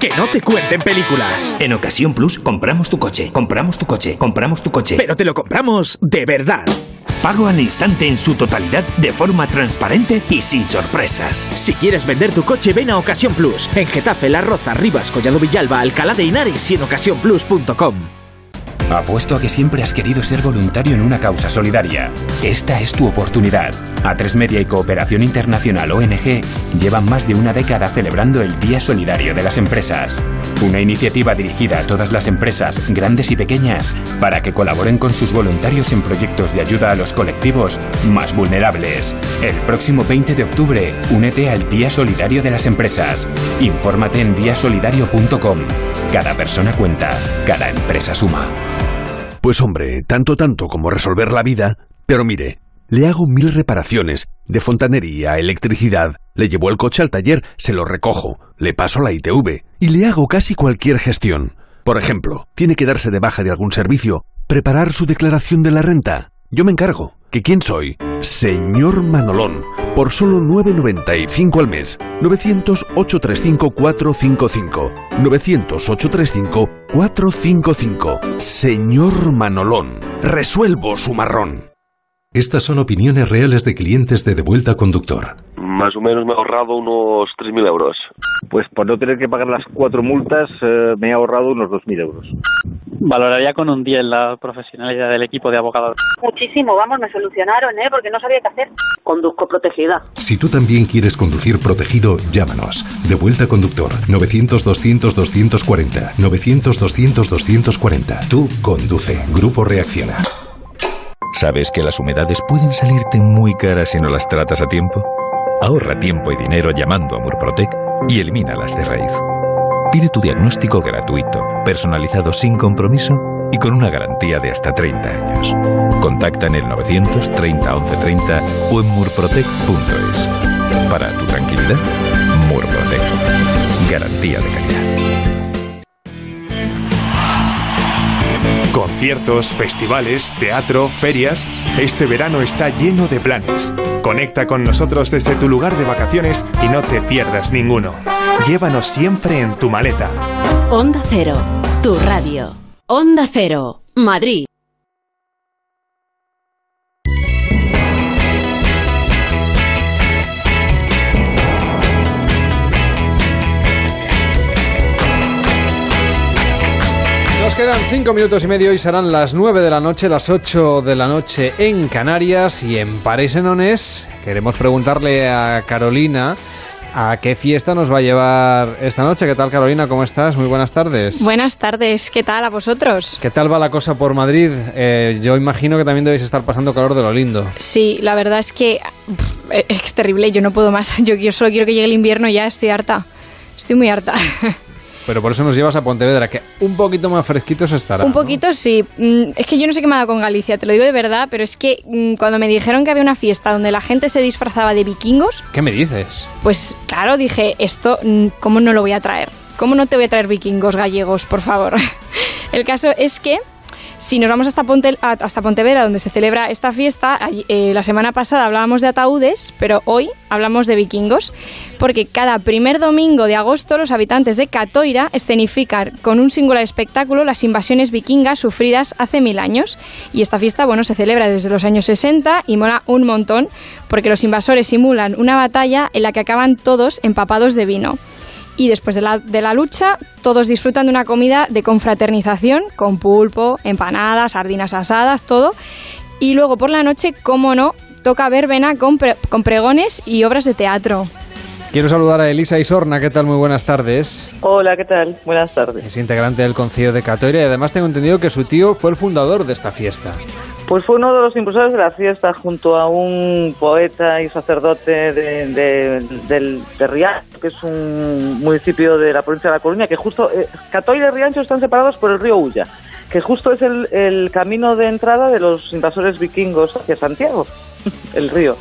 Que no te cuenten películas. En Ocasión Plus compramos tu coche, compramos tu coche, compramos tu coche. Pero te lo compramos de verdad. Pago al instante en su totalidad de forma transparente y sin sorpresas. Si quieres vender tu coche, ven a Ocasión Plus. En Getafe, La Roza, Rivas, Collado Villalba, Alcalá de Henares y en ocasiónplus.com. Apuesto a que siempre has querido ser voluntario en una causa solidaria. Esta es tu oportunidad. A3 Media y Cooperación Internacional ONG llevan más de una década celebrando el Día Solidario de las Empresas. Una iniciativa dirigida a todas las empresas, grandes y pequeñas, para que colaboren con sus voluntarios en proyectos de ayuda a los colectivos más vulnerables. El próximo 20 de octubre, únete al Día Solidario de las Empresas. Infórmate en diasolidario.com. Cada persona cuenta, cada empresa suma. Pues hombre, tanto tanto como resolver la vida, pero mire, le hago mil reparaciones, de fontanería, electricidad, le llevo el coche al taller, se lo recojo, le paso la ITV y le hago casi cualquier gestión. Por ejemplo, tiene que darse de baja de algún servicio, preparar su declaración de la renta. Yo me encargo. ¿Que quién soy? Señor Manolón. Por solo 9.95 al mes. 900-835-455. 900-835-455. Señor Manolón. Resuelvo su marrón. Estas son opiniones reales de clientes de Devuelta Conductor. Más o menos me he ahorrado unos 3.000 euros. Pues por no tener que pagar las cuatro multas eh, me he ahorrado unos 2.000 euros. Valoraría con un 10 la profesionalidad del equipo de abogados. Muchísimo, vamos, me solucionaron, ¿eh? Porque no sabía qué hacer. Conduzco protegida. Si tú también quieres conducir protegido, llámanos. Devuelta Conductor, 900-200-240. 900-200-240. Tú conduce. Grupo Reacciona. ¿Sabes que las humedades pueden salirte muy caras si no las tratas a tiempo? Ahorra tiempo y dinero llamando a Murprotec y elimínalas de raíz. Pide tu diagnóstico gratuito, personalizado sin compromiso y con una garantía de hasta 30 años. Contacta en el 930 1130 o en murprotec.es. Para tu tranquilidad, Murprotec. Garantía de calidad. Conciertos, festivales, teatro, ferias. Este verano está lleno de planes. Conecta con nosotros desde tu lugar de vacaciones y no te pierdas ninguno. Llévanos siempre en tu maleta. Onda Cero, tu radio. Onda Cero, Madrid. Quedan cinco minutos y medio y serán las 9 de la noche, las 8 de la noche en Canarias y en París en Onés. Queremos preguntarle a Carolina a qué fiesta nos va a llevar esta noche. ¿Qué tal Carolina? ¿Cómo estás? Muy buenas tardes. Buenas tardes, ¿qué tal a vosotros? ¿Qué tal va la cosa por Madrid? Eh, yo imagino que también debéis estar pasando calor de lo lindo. Sí, la verdad es que pff, es terrible, yo no puedo más. Yo, yo solo quiero que llegue el invierno y ya, estoy harta. Estoy muy harta. Pero por eso nos llevas a Pontevedra, que un poquito más fresquitos estará. Un poquito sí. Mm, Es que yo no sé qué me ha dado con Galicia, te lo digo de verdad, pero es que mm, cuando me dijeron que había una fiesta donde la gente se disfrazaba de vikingos, ¿Qué me dices? pues claro, dije, esto, mm, ¿cómo no lo voy a traer? ¿Cómo no te voy a traer vikingos gallegos, por favor? El caso es que si nos vamos hasta, Ponte, Pontevedra, donde se celebra esta fiesta, eh, la semana pasada hablábamos de ataúdes, pero hoy hablamos de vikingos, porque cada primer domingo de agosto los habitantes de Catoira escenifican con un singular espectáculo las invasiones vikingas sufridas hace mil años. Y esta fiesta, bueno, se celebra desde los años 60 y mola un montón, porque los invasores simulan una batalla en la que acaban todos empapados de vino. Y después de la, de la lucha, todos disfrutan de una comida de confraternización con pulpo, empanadas, sardinas asadas, todo. Y luego por la noche, cómo no, toca verbena con, pre- con pregones y obras de teatro. Quiero saludar a Elisa Isorna, ¿qué tal? Muy buenas tardes. Hola, ¿qué tal? Buenas tardes. Es integrante del Concilio de Catoira y además tengo entendido que su tío fue el fundador de esta fiesta. Pues fue uno de los impulsores de la fiesta junto a un poeta y sacerdote de, de, de Riancho, que es un municipio de la provincia de La Coruña, que justo, eh, Catoira y Riancho están separados por el río Ulla, que justo es el, el camino de entrada de los invasores vikingos hacia Santiago, el río.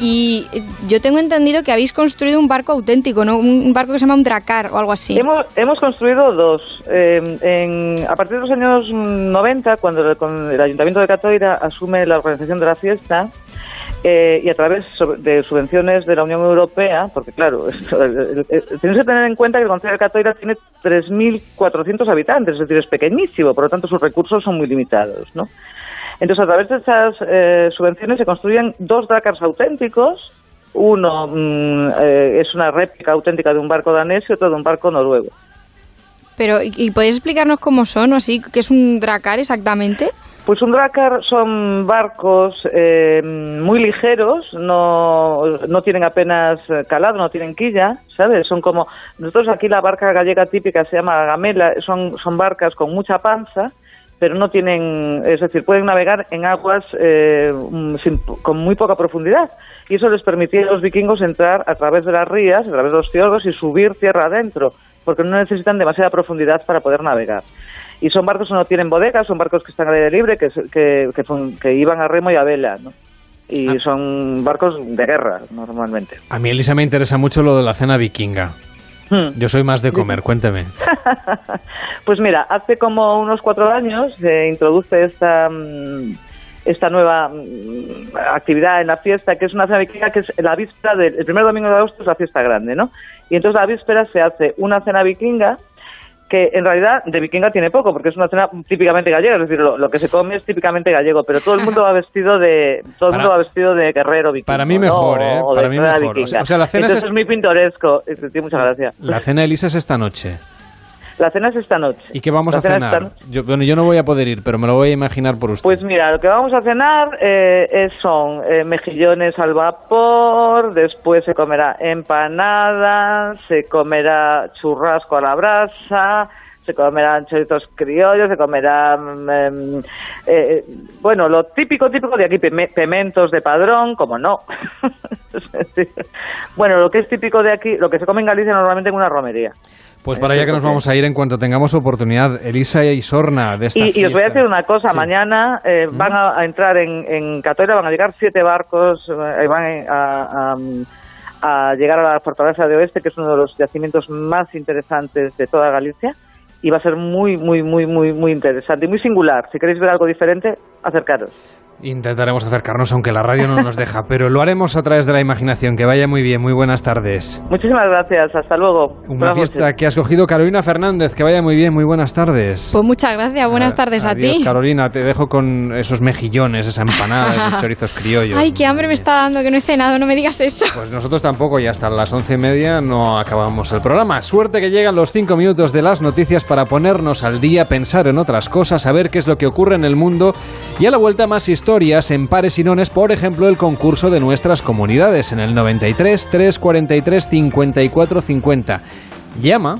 Y yo tengo entendido que habéis construido un barco auténtico, ¿no? Un barco que se llama un dracar o algo así. Hemos, hemos construido dos. Eh, en- a partir de los años 90, cuando el, Ayuntamiento de Catoira asume la organización de la fiesta, eh, y a través de subvenciones de la Unión Europea, porque claro, tenéis que tener en cuenta que el Consejo de Catoira tiene 3.400 habitantes, es decir, es pequeñísimo, por lo tanto sus recursos son muy limitados, ¿no? Entonces, a través de estas eh, subvenciones se construyen dos dracars auténticos. Uno mm, eh, es una réplica auténtica de un barco danés y otro de un barco noruego. Pero, ¿y, y podéis explicarnos cómo son o así? ¿Qué es un dracar exactamente? Pues un dracar son barcos eh, muy ligeros, no, no tienen apenas calado, no tienen quilla, ¿sabes? Son como, nosotros aquí la barca gallega típica se llama gamela, son, son barcas con mucha panza, pero no tienen, es decir, pueden navegar en aguas eh, mm, sin- con muy poca profundidad. Y eso les permitía a los vikingos entrar a través de las rías, a través de los fiordos y subir tierra adentro, porque no necesitan demasiada profundidad para poder navegar. Y son barcos que no tienen bodegas, son barcos que están al aire libre, que, que, que, que iban a remo y a vela, ¿no? Y son barcos de guerra, normalmente. A mí, Elisa, me interesa mucho lo de la cena vikinga. Hmm. Yo soy más de comer, cuénteme. Pues mira, hace como unos cuatro años se introduce esta mm, esta nueva mm, actividad en la fiesta, que es una cena vikinga, que es la víspera del el primer domingo de agosto es la fiesta grande, ¿no? Y entonces la víspera se hace una cena vikinga que en realidad de vikinga tiene poco, porque es una cena típicamente gallega, es decir, lo, lo que se come es típicamente gallego, pero todo el mundo va vestido de todo el Para- mundo va vestido de guerrero vikingo. para mí ¿no? mejor, ¿eh? De Para mí mejor. O sea- vikinga. o sea, la cena es- Entonces es muy pintoresco. Sí, muchas gracias. La cena, Elisa, es esta noche. La cena es esta noche. ¿Y qué vamos La a cena cenar? Yo, bueno, yo no voy a poder ir, pero me lo voy a imaginar por usted. Pues mira, lo que vamos a cenar eh, es- son eh, mejillones al vapor, después se comerá empanada, se comerá churrasco a la brasa, se comerán chorizos criollos, se comerán, em, eh, bueno, lo típico, típico de aquí, pimentos de padrón, como no. Bueno, lo que es típico de aquí, lo que se come en Galicia normalmente en una romería. Pues para allá que nos vamos a ir en cuanto tengamos oportunidad. Elisa y Sorna de esta Y, y os voy a decir una cosa, mañana eh, van a, a entrar en, en Catoira, van a llegar siete barcos, eh, van a, a- a llegar a la fortaleza de Oeste, que es uno de los yacimientos más interesantes de toda Galicia, y va a ser muy, muy, muy, muy, muy interesante y muy singular. Si queréis ver algo diferente, acercaros. Intentaremos acercarnos, aunque la radio no nos deja, pero lo haremos a través de la imaginación. Que vaya muy bien, muy buenas tardes. Muchísimas gracias, hasta luego. Una fiesta que has cogido Carolina Fernández, que vaya muy bien, muy buenas tardes. Pues muchas gracias, buenas tardes a Adiós, ti. Carolina, te dejo con esos mejillones, esa empanada, esos chorizos criollos. Ay, qué hambre me está dando, que no he cenado, no me digas eso. Pues nosotros tampoco, y hasta las once y media no acabamos el programa. Suerte que llegan los cinco minutos de las noticias para ponernos al día, pensar en otras cosas, saber qué es lo que ocurre en el mundo y a la vuelta más historias en pares y nones, por ejemplo, el concurso de nuestras comunidades en el 93 343 54 50. Llama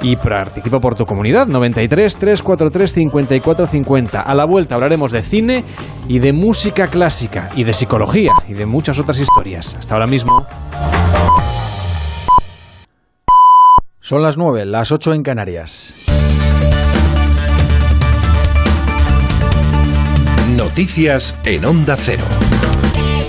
y participa por tu comunidad 93 343 54 50. A la vuelta hablaremos de cine y de música clásica y de psicología y de muchas otras historias. Hasta ahora mismo. Son las 9, las 8 en Canarias. Noticias en Onda Cero.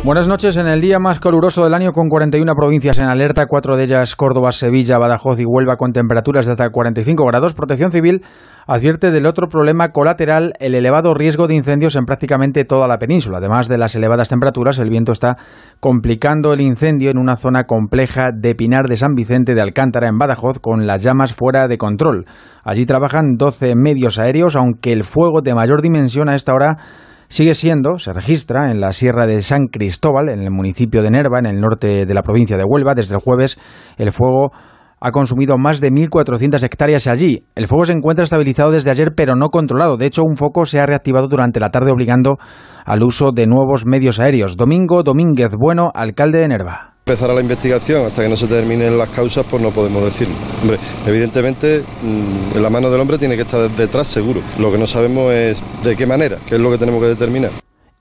Buenas noches. En el día más caluroso del año, con 41 provincias en alerta, cuatro de ellas Córdoba, Sevilla, Badajoz y Huelva, con temperaturas de hasta 45 grados, Protección Civil advierte del otro problema colateral, el elevado riesgo de incendios en prácticamente toda la península. Además de las elevadas temperaturas, el viento está complicando el incendio en una zona compleja de Pinar de San Vicente de Alcántara, en Badajoz, con las llamas fuera de control. Allí trabajan 12 medios aéreos, aunque el fuego de mayor dimensión a esta hora sigue siendo, se registra en la Sierra de San Cristóbal, en el municipio de Nerva, en el norte de la provincia de Huelva. Desde el jueves, el fuego ha consumido más de 1.400 hectáreas allí. El fuego se encuentra estabilizado desde ayer, pero no controlado. De hecho, un foco se ha reactivado durante la tarde, obligando al uso de nuevos medios aéreos. Domingo Domínguez Bueno, alcalde de Nerva empezará la investigación hasta que no se determinen las causas, pues no podemos decirlo. Hombre, evidentemente mm, la mano del hombre tiene que estar detrás seguro. Lo que no sabemos es de qué manera, qué es lo que tenemos que determinar.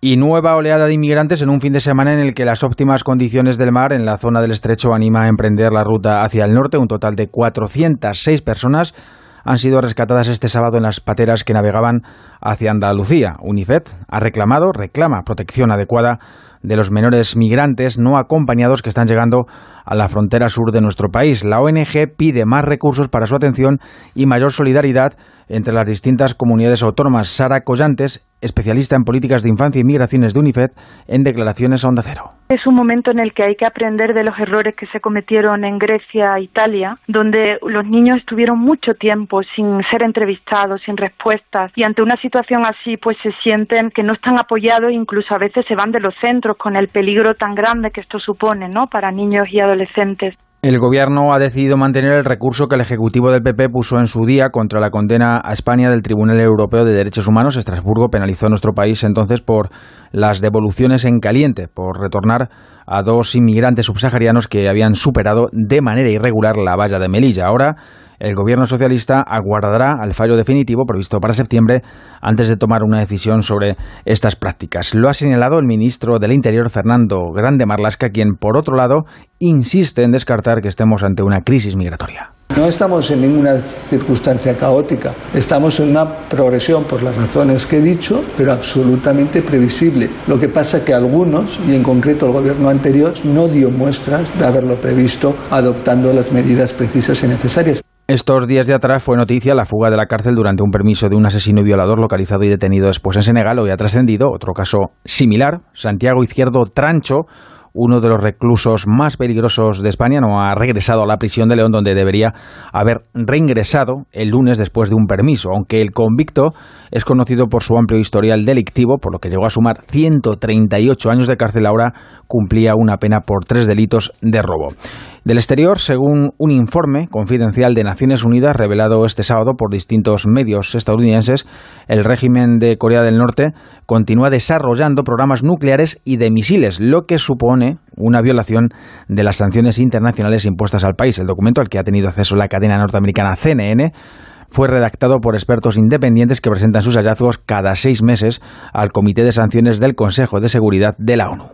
Y nueva oleada de inmigrantes en un fin de semana en el que las óptimas condiciones del mar en la zona del estrecho anima a emprender la ruta hacia el norte. Un total de 406 personas han sido rescatadas este sábado en las pateras que navegaban hacia Andalucía. UNIFED ha reclamado, reclama protección adecuada de los menores migrantes no acompañados que están llegando a la frontera sur de nuestro país. La ONG pide más recursos para su atención y mayor solidaridad entre las distintas comunidades autónomas. Sara Collantes, especialista en políticas de infancia y migraciones de UNIFED, en declaraciones a Onda Cero. Es un momento en el que hay que aprender de los errores que se cometieron en Grecia e Italia, donde los niños estuvieron mucho tiempo sin ser entrevistados, sin respuestas, y ante una situación así, pues se sienten que no están apoyados, incluso a veces se van de los centros con el peligro tan grande que esto supone, ¿no? Para niños y adolescentes. El Gobierno ha decidido mantener el recurso que el Ejecutivo del PP puso en su día contra la condena a España del Tribunal Europeo de Derechos Humanos. Estrasburgo penalizó a nuestro país entonces por las devoluciones en caliente, por retornar a dos inmigrantes subsaharianos que habían superado de manera irregular la valla de Melilla. Ahora el gobierno socialista aguardará al fallo definitivo previsto para septiembre antes de tomar una decisión sobre estas prácticas. Lo ha señalado el ministro del Interior, Fernando Grande Marlasca, quien, por otro lado, insiste en descartar que estemos ante una crisis migratoria. No estamos en ninguna circunstancia caótica, estamos en una progresión por las razones que he dicho, pero absolutamente previsible. Lo que pasa es que algunos, y en concreto el gobierno anterior, no dio muestras de haberlo previsto adoptando las medidas precisas y necesarias. Estos días de atrás fue noticia la fuga de la cárcel durante un permiso de un asesino y violador localizado y detenido después en Senegal. Hoy ha trascendido otro caso similar. Santiago Izquierdo Trancho, uno de los reclusos más peligrosos de España, no ha regresado a la prisión de León, donde debería haber reingresado el lunes después de un permiso, aunque el convicto es conocido por su amplio historial delictivo, por lo que llegó a sumar 138 años de cárcel, ahora cumplía una pena por tres delitos de robo. Del exterior, según un informe confidencial de Naciones Unidas revelado este sábado por distintos medios estadounidenses, el régimen de Corea del Norte continúa desarrollando programas nucleares y de misiles, lo que supone una violación de las sanciones internacionales impuestas al país. El documento al que ha tenido acceso la cadena norteamericana CNN fue redactado por expertos independientes que presentan sus hallazgos cada seis meses al Comité de Sanciones del Consejo de Seguridad de la ONU.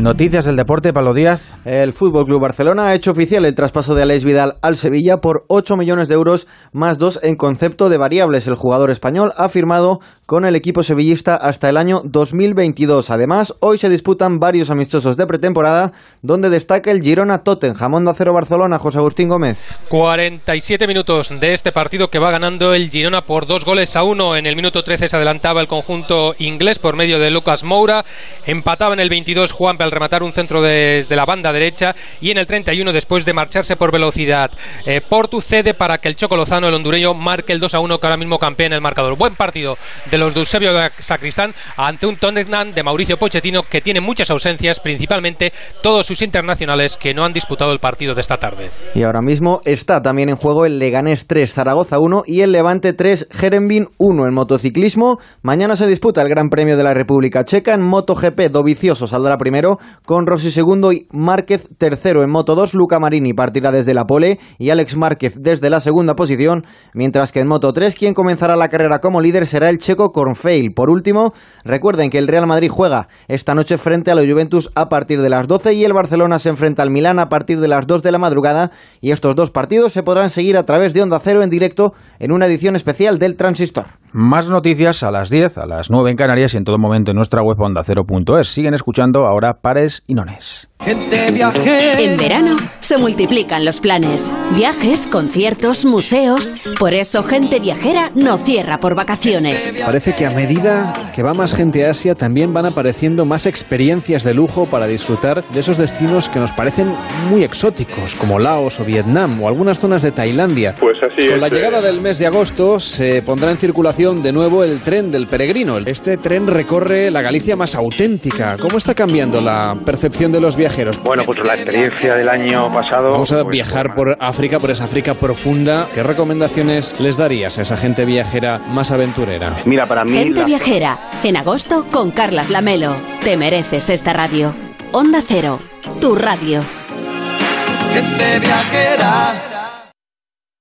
Noticias del deporte, Pablo Díaz. El Fútbol Club Barcelona ha hecho oficial el traspaso de Aleix Vidal al Sevilla por 8 millones de euros más dos en concepto de variables. El jugador español ha firmado con el equipo sevillista hasta el año 2022. Además, hoy se disputan varios amistosos de pretemporada donde destaca el Girona Tottenham. Onda Cero Barcelona, José Agustín Gómez. 47 minutos de este partido que va ganando el Girona por dos goles a uno. En el minuto 13 se adelantaba el conjunto inglés por medio de Lucas Moura. Empataba en el 22 Juan rematar un centro desde la banda derecha y en el 31 después de marcharse por velocidad. Eh, Portu cede para que el Choco Lozano, el hondureño, marque el 2 a 1 que ahora mismo campea en el marcador. Buen partido de los de Eusebio Sacristán ante un Tottenham de Mauricio Pochettino que tiene muchas ausencias, principalmente todos sus internacionales que no han disputado el partido de esta tarde. Y ahora mismo está también en juego el Leganés 3, Zaragoza 1 y el Levante 3, Jerenbin 1 en motociclismo. Mañana se disputa el Gran Premio de la República Checa en MotoGP. Dovicioso saldrá primero con Rossi segundo y Márquez tercero. En Moto 2, Luca Marini partirá desde la pole y Alex Márquez desde la segunda posición, mientras que en Moto 3 quien comenzará la carrera como líder será el checo Cornfail. Por último, recuerden que el Real Madrid juega esta noche frente a los Juventus a partir de las 12 y el Barcelona se enfrenta al Milán a partir de las 2 de la madrugada y estos dos partidos se podrán seguir a través de Onda Cero en directo en una edición especial del Transistor. Más noticias a las 10, a las 9 en Canarias y en todo momento en nuestra web ondacero.es. Siguen escuchando ahora pares y nones. En verano se multiplican los planes. Viajes, conciertos, museos. Por eso Gente Viajera no cierra por vacaciones. Parece que a medida que va más gente a Asia también van apareciendo más experiencias de lujo para disfrutar de esos destinos que nos parecen muy exóticos, como Laos o Vietnam o algunas zonas de Tailandia. Pues así Con es, la eh. llegada del mes de agosto se pondrá en circulación de nuevo el tren del peregrino. Este tren recorre la Galicia más auténtica. ¿Cómo está cambiando la percepción de los viajeros? Bueno, pues la experiencia del año pasado. Vamos a pues, viajar por África, por esa África profunda. ¿Qué recomendaciones les darías a esa gente viajera más aventurera? Mira, para mí. Gente la- Viajera, en agosto con Carlas Lamelo. Te mereces esta radio. Onda Cero, tu radio.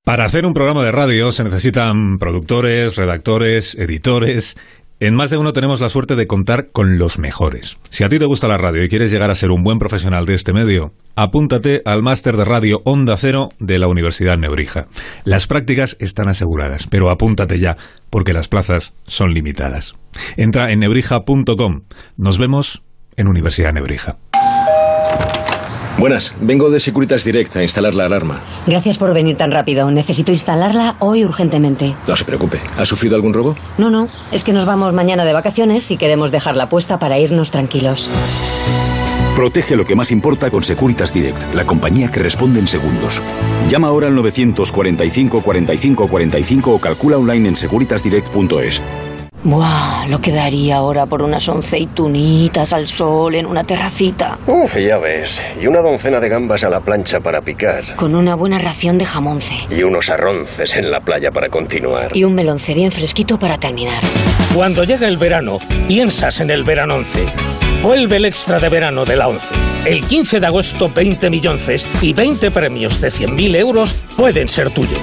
Para hacer un programa de radio se necesitan productores, redactores, editores. En más de uno tenemos la suerte de contar con los mejores. Si a ti te gusta la radio y quieres llegar a ser un buen profesional de este medio, apúntate al máster de radio Onda Cero de la Universidad Nebrija. Las prácticas están aseguradas, pero apúntate ya, porque las plazas son limitadas. Entra en nebrija.com. Nos vemos en Universidad Nebrija. Buenas, vengo de Securitas Direct a instalar la alarma. Gracias por venir tan rápido. Necesito instalarla hoy urgentemente. No se preocupe. ¿Ha sufrido algún robo? No, no, es que nos vamos mañana de vacaciones y queremos dejarla puesta para irnos tranquilos. Protege lo que más importa con Securitas Direct, la compañía que responde en segundos. Llama ahora al 945 45 45 o calcula online en securitasdirect.es. Buah, lo que daría ahora por unas aceitunitas al sol en una terracita. Uf, ya ves. Y una doncena de gambas a la plancha para picar. Con una buena ración de jamonce. Y unos arronces en la playa para continuar. Y un melonce bien fresquito para terminar. Cuando llega el verano, piensas en el verano 11. Vuelve el extra de verano de la 11. El 15 de agosto, 20 millonces y 20 premios de 100.000 euros pueden ser tuyos.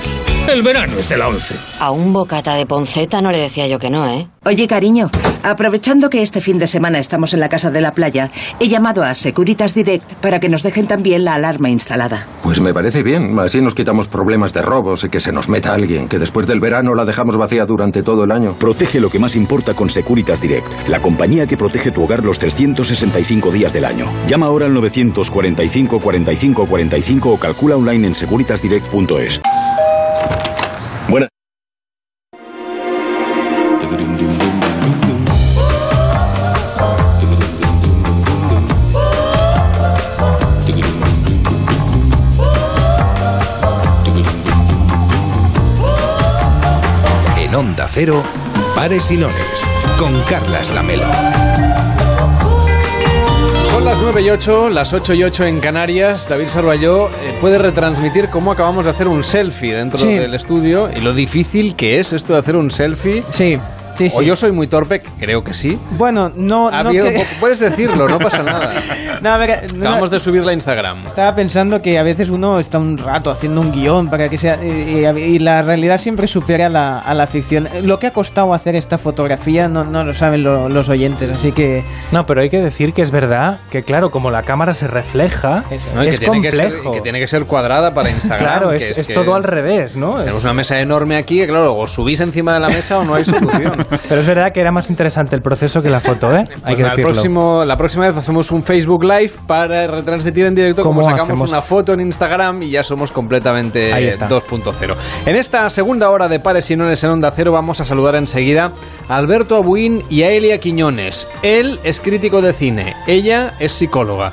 El verano es de la 11. A un bocata de ponceta no le decía yo que no, ¿eh? Oye, cariño, aprovechando que este fin de semana estamos en la casa de la playa, he llamado a Securitas Direct para que nos dejen también la alarma instalada. Pues me parece bien, así nos quitamos problemas de robos y que se nos meta alguien, que después del verano la dejamos vacía durante todo el año. Protege lo que más importa con Securitas Direct, la compañía que protege tu hogar los 365 días del año. Llama ahora al 945 45 45 o calcula online en securitasdirect.es. Cero, Pares y Nones, con Carlas Lamelo. Son las 9 y 8, las 8 y 8 en Canarias. David Sarballó eh, puede retransmitir cómo acabamos de hacer un selfie dentro Sí. del estudio y lo difícil que es esto de hacer un selfie. Sí. Sí, sí. O yo soy muy torpe, creo que sí. Bueno, no... Ha no habido- que- Puedes decirlo, no pasa nada. No, a ver, no- Acabamos de subirla a Instagram. Estaba pensando que a veces uno está un rato haciendo un guion para que sea. Y, y- y la realidad siempre supera la, a la ficción. Lo que ha costado hacer esta fotografía no, no lo saben lo- los oyentes, así que. No, pero hay que decir que es verdad que, claro, como la cámara se refleja, ¿no? Es que tiene que, ser, complejo. que tiene que ser cuadrada para Instagram. Claro, que es, es que todo al revés, ¿no? Tenemos Es- una mesa enorme aquí que, claro, o subís encima de la mesa o no hay solución. Pero es verdad que era más interesante el proceso que la foto, ¿eh? Hay Pues que nada, el decirlo. próximo, la próxima vez hacemos un Facebook Live para retransmitir en directo como ¿Cómo sacamos hacemos? una foto en Instagram y ya somos completamente Ahí está. 2.0. En esta segunda hora de Pares y Nones en Onda Cero vamos a saludar enseguida a Alberto Abuín y a Elia Quiñones. Él es crítico de cine, ella es psicóloga.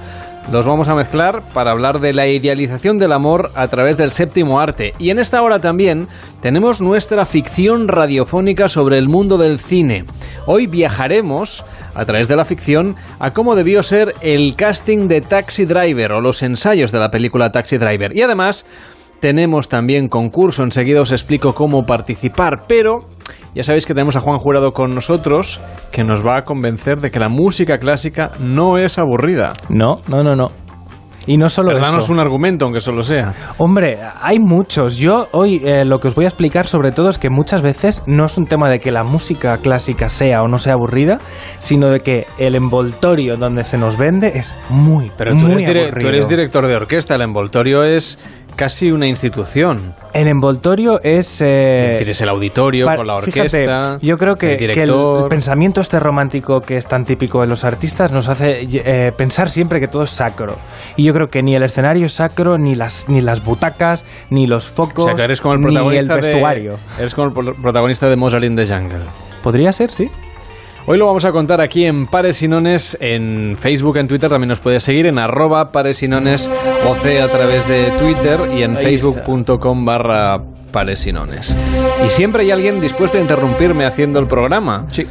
Los vamos a mezclar para hablar de la idealización del amor a través del séptimo arte. Y en esta hora también tenemos nuestra ficción radiofónica sobre el mundo del cine. Hoy viajaremos a través de la ficción a cómo debió ser el casting de Taxi Driver o los ensayos de la película Taxi Driver. Y además tenemos también concurso, enseguida os explico cómo participar, pero ya sabéis que tenemos a Juan Jurado con nosotros que nos va a convencer de que la música clásica no es aburrida. No, no, no, no. Y no solo Danos eso. un argumento, aunque solo sea. Hombre, hay muchos. Yo hoy eh, lo que os voy a explicar sobre todo es que muchas veces no es un tema de que la música clásica sea o no sea aburrida, sino de que el envoltorio donde se nos vende es muy, Pero tú muy eres, dire- aburrido. tú eres director de orquesta, el envoltorio es casi una institución. El envoltorio es... eh, Es decir, es el auditorio con la fíjate, orquesta. yo creo que el que el, director. pensamiento este romántico que es tan típico de los artistas nos hace eh, pensar siempre que todo es sacro. Y yo creo que ni el escenario es sacro, ni las, ni las butacas, ni los focos, o sea, que eres como el ni protagonista el vestuario. de eres como el pro- protagonista de Mozart in the Jungle. Podría ser, sí. Hoy lo vamos a contar aquí en Pares y Nones, en Facebook, en Twitter, también nos puedes seguir en arroba Pares y Nones OC a través de Twitter y en facebook.com barra Pares y Nones. Y siempre hay alguien dispuesto a interrumpirme haciendo el programa. Sí.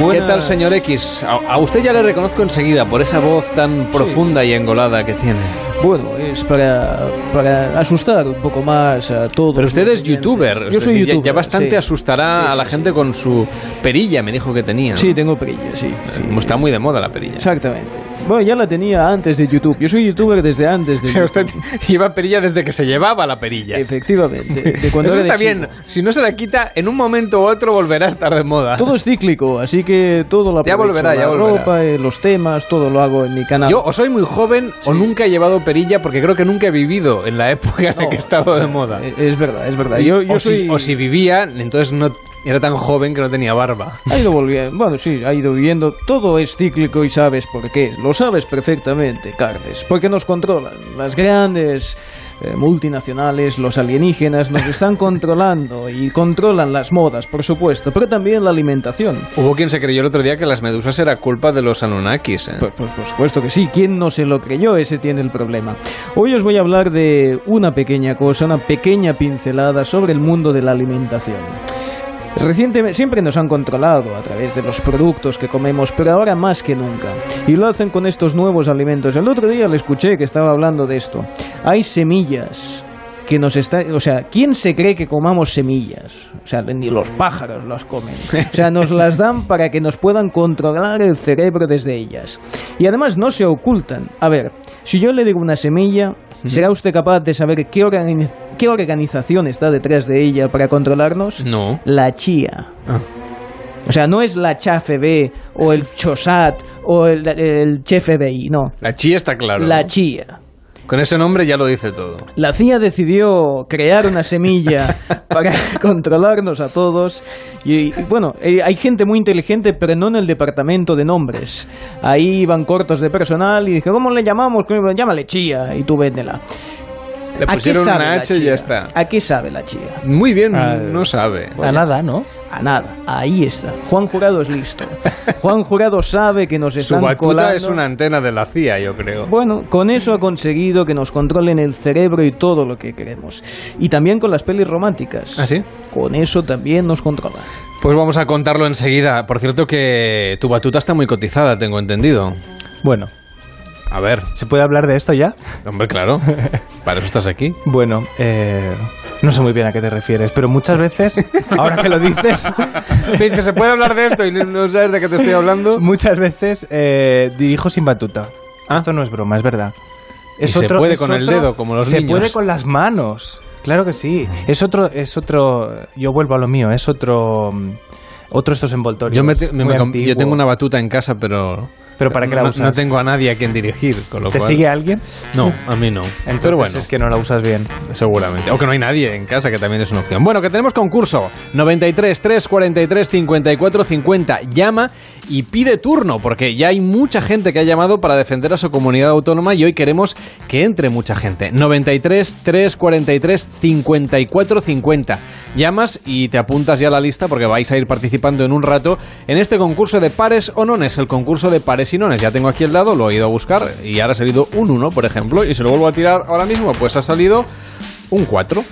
¿Qué Buenas. tal, señor X? A, a usted ya le reconozco enseguida por esa voz tan profunda y engolada que tiene. Bueno, es para, para asustar un poco más a todos. Pero usted es youtuber. Yo soy ya- youtuber. Ya, bastante sí. asustará Sí, a la sí, gente con su perilla, me dijo que tenía. ¿no? Sí, tengo perilla, sí. sí. Como Está muy de moda la perilla. Exactamente. Bueno, ya la tenía antes de YouTube. Yo soy youtuber desde antes de O sea, usted lleva perilla desde que se llevaba la perilla. Efectivamente. De cuando Eso era de está chico. bien. Si no se la quita, en un momento u otro volverá a estar de moda. Todo es cíclico, así que todo lo Ya volverá, ya la volverá. ropa, eh, los temas, todo lo hago en mi canal. Yo o soy muy joven o nunca he llevado perilla porque creo que nunca he vivido en la época en la que he estado de moda. Eh, Es verdad, es verdad. Yo, yo o, soy... si, o si vivía, entonces no era tan joven que no tenía barba. Ha ido volviendo, bueno, sí, ha ido viviendo. Todo es cíclico y sabes por qué. Lo sabes perfectamente, Carles. Porque nos controlan. Las grandes eh, multinacionales, los alienígenas, nos están controlando y controlan las modas, por supuesto, pero también la alimentación. Hubo quien se creyó el otro día que las medusas era culpa de los Anunnakis. ¿eh? Pues, pues por supuesto que sí, ¿quién no se lo creyó? Ese tiene el problema. Hoy os voy a hablar de una pequeña cosa, una pequeña pincelada sobre el mundo de la alimentación. Recientemente siempre nos han controlado a través de los productos que comemos, pero ahora más que nunca. Y lo hacen con estos nuevos alimentos. El otro día le escuché que estaba hablando de esto. Hay semillas que nos está, o sea, ¿quién se cree que comamos semillas? O sea, ni los pájaros las comen. O sea, nos las dan para que nos puedan controlar el cerebro desde ellas. Y además no se ocultan. A ver, si yo le digo una semilla, ¿será usted capaz de saber qué, organi- qué organización está detrás de ella para controlarnos? No. La chía. O sea, no es la CHAFB o el CHOSAT o el, el CHFBI, no. La chía está claro. La ¿no? chía. Con ese nombre ya lo dice todo. La CIA decidió crear una semilla para controlarnos a todos. Y, y, bueno, eh, hay gente muy inteligente, pero no en el departamento de nombres. Ahí iban cortos de personal y dije, ¿cómo le llamamos? Llámale chía y tú véndela. Le ¿A qué pusieron la H y ya está. ¿A qué sabe la chía? Muy bien, Ah, no sabe. A nada, ¿no? A nada. Ahí está. Juan Jurado es listo. Juan Jurado sabe que nos Su están batuta colando. es una antena de la CIA, yo creo. Bueno, con eso ha conseguido que nos controlen el cerebro y todo lo que queremos. Y también con las pelis románticas. ¿Ah, sí? Con eso también nos controlan. Pues vamos a contarlo enseguida. Por cierto que tu batuta está muy cotizada, tengo entendido. Bueno, A ver. ¿Se puede hablar de esto ya? Hombre, claro. Para eso estás aquí. Bueno, eh, no sé muy bien a qué te refieres, pero muchas veces, ahora que lo dices, ¿se puede hablar de esto y no sabes de qué te estoy hablando? Muchas veces eh, dirijo sin batuta. Esto no es broma, es verdad. Es y se puede con el dedo, como los se niños. Se puede con las manos. Claro que sí. Es otro, es otro. Yo vuelvo a lo mío. Es otro, mm, otro estos envoltorios. Yo, me te- me- me- yo tengo una batuta en casa, pero Pero ¿para qué la no, usas? no tengo a nadie a quien dirigir. Con lo ¿Te cual- sigue alguien? No, a mí no. Entonces pero bueno, es que no la usas bien. seguramente. O que no hay nadie en casa, que también es una opción. Bueno, que tenemos concurso. 93 343 54 50. Llama y pide turno, porque ya hay mucha gente que ha llamado para defender a su comunidad autónoma y hoy queremos que entre mucha gente. 93 343 54 50. Llamas y te apuntas ya a la lista porque vais a ir participando en un rato en este concurso de pares o nones, el concurso de pares y nones. Ya tengo aquí el dado, lo he ido a buscar y ahora ha salido un 1, por ejemplo, y se lo vuelvo a tirar ahora mismo, pues ha salido un 4.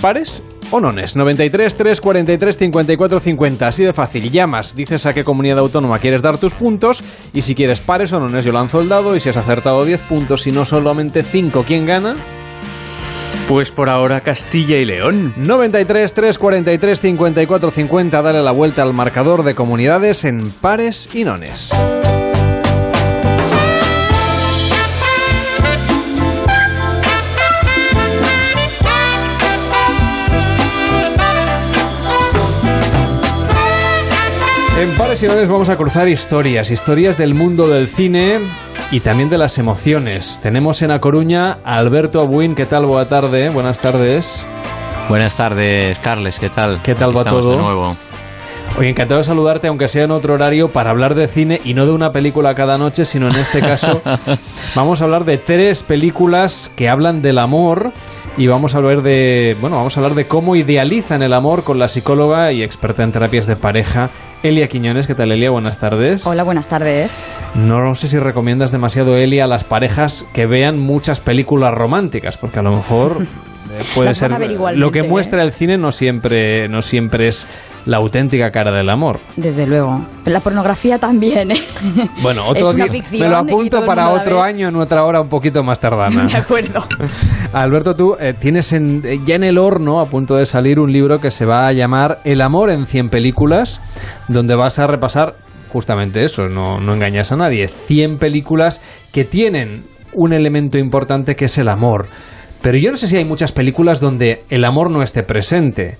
¿Pares o nones? 93 343 54 50. Así de fácil. Llamas, dices a qué comunidad autónoma quieres dar tus puntos y si quieres pares o nones yo lanzo el dado y si has acertado 10 puntos, si no solamente 5, ¿quién gana? Pues por ahora Castilla y León. 93 343 54 50. Dale la vuelta al marcador de comunidades en pares y nones. En pares y nones vamos a cruzar historias, historias del mundo del cine y también de las emociones. Tenemos en A Coruña a Alberto Abuin. ¿Qué tal? Buena tarde. Buenas tardes. Buenas tardes, Carles, ¿qué tal? ¿Qué tal Aquí va todo? de nuevo. Oye, encantado de saludarte, aunque sea en otro horario, para hablar de cine y no de una película cada noche, sino en este caso vamos a hablar de tres películas que hablan del amor y vamos a hablar de, bueno, vamos a hablar de cómo idealizan el amor con la psicóloga y experta en terapias de pareja, Elia Quiñones. ¿Qué tal, Elia? Buenas tardes. Hola, buenas tardes. No sé si recomiendas demasiado, Elia, a las parejas que vean muchas películas románticas, porque a lo mejor eh, puede ser lo que ¿eh? muestra el cine no siempre no siempre es la auténtica cara del amor. Desde luego. La pornografía también. ¿eh? Bueno, otro Es una día ficción me lo apunto para otro año en otra hora un poquito más tardana. De acuerdo. Alberto, tú eh, tienes en- eh, ya en el horno, a punto de salir, un libro que se va a llamar El amor en 100 películas, donde vas a repasar justamente eso, no, no engañas a nadie, 100 películas que tienen un elemento importante que es el amor. Pero yo no sé si hay muchas películas donde el amor no esté presente,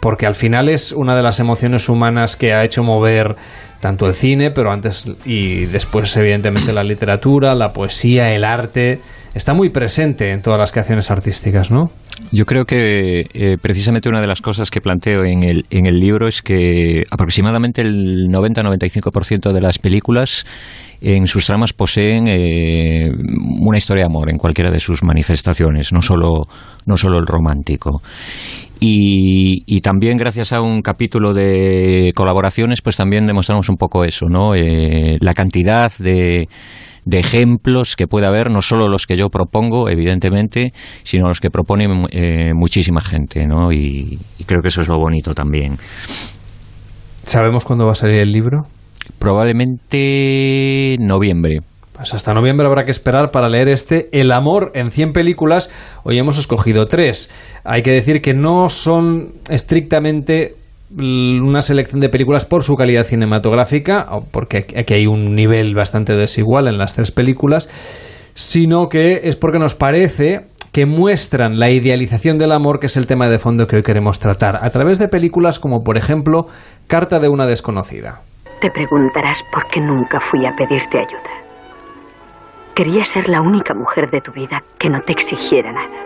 porque al final es una de las emociones humanas que ha hecho mover tanto el cine, pero antes y después evidentemente la literatura, la poesía, el arte, está muy presente en todas las creaciones artísticas, ¿no? Yo creo que eh, precisamente una de las cosas que planteo en el, en el libro es que aproximadamente el 90-95% de las películas en sus tramas poseen eh, una historia de amor en cualquiera de sus manifestaciones, no solo, no solo el romántico. Y, y también gracias a un capítulo de colaboraciones, pues también demostramos un poco eso, ¿no? Eh, la cantidad de, de ejemplos que puede haber, no solo los que yo propongo, evidentemente, sino los que propone eh, muchísima gente, ¿no? Y, y creo que eso es lo bonito también. ¿Sabemos cuándo va a salir el libro? Probablemente noviembre. Pues hasta noviembre habrá que esperar para leer este El amor en 100 películas. Hoy hemos escogido tres. Hay que decir que no son estrictamente una selección de películas por su calidad cinematográfica, porque aquí hay un nivel bastante desigual en las tres películas, sino que es porque nos parece que muestran la idealización del amor, que es el tema de fondo que hoy queremos tratar, a través de películas como, por ejemplo, Carta de una desconocida. Te preguntarás por qué nunca fui a pedirte ayuda. Quería ser la única mujer de tu vida que no te exigiera nada.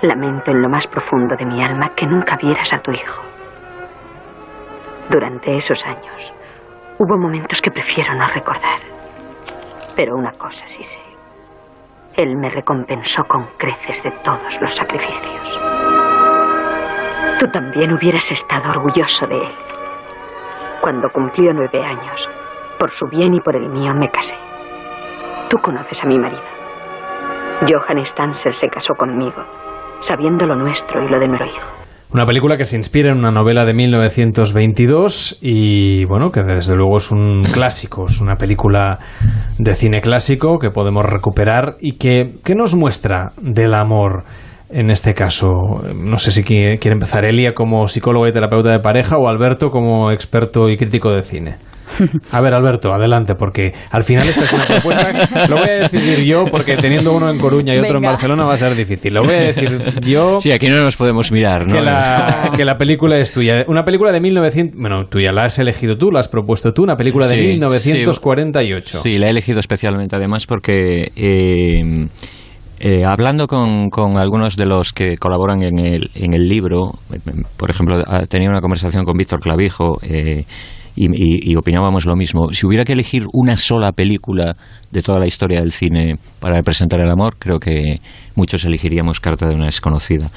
Lamento en lo más profundo de mi alma que nunca vieras a tu hijo. Durante esos años hubo momentos que prefiero no recordar. Pero una cosa sí sé. Él me recompensó con creces de todos los sacrificios. Tú también hubieras estado orgulloso de él. Cuando cumplió nueve años, por su bien y por el mío me casé. Tú conoces a mi marido. Johann Stanser se casó conmigo, sabiendo lo nuestro y lo de nuestro hijo. Una película que se inspira en una novela de 1922 y bueno, que desde luego es un clásico, es una película de cine clásico que podemos recuperar y que, nos muestra del amor en este caso. No sé si quiere empezar Elia como psicóloga y terapeuta de pareja o Alberto como experto y crítico de cine. A ver, Alberto, adelante, porque al final esta es una propuesta. Lo voy a decidir yo, porque teniendo uno en Coruña y otro en. Barcelona va a ser difícil. Lo voy a decir yo. Sí, aquí no nos podemos mirar, ¿no? Que la, que la película es tuya. Una película de 1900. Bueno, tuya, la has elegido tú, la has propuesto tú. Una película de Sí, 1948. Sí, la he elegido especialmente además porque eh, eh, hablando con, con algunos de los que colaboran en el, en el libro, eh, por ejemplo, ah, tenía una conversación con Víctor Clavijo eh, y, y- y opinábamos lo mismo. Si hubiera que elegir una sola película de toda la historia del cine para representar el amor, creo que muchos elegiríamos Carta de una desconocida.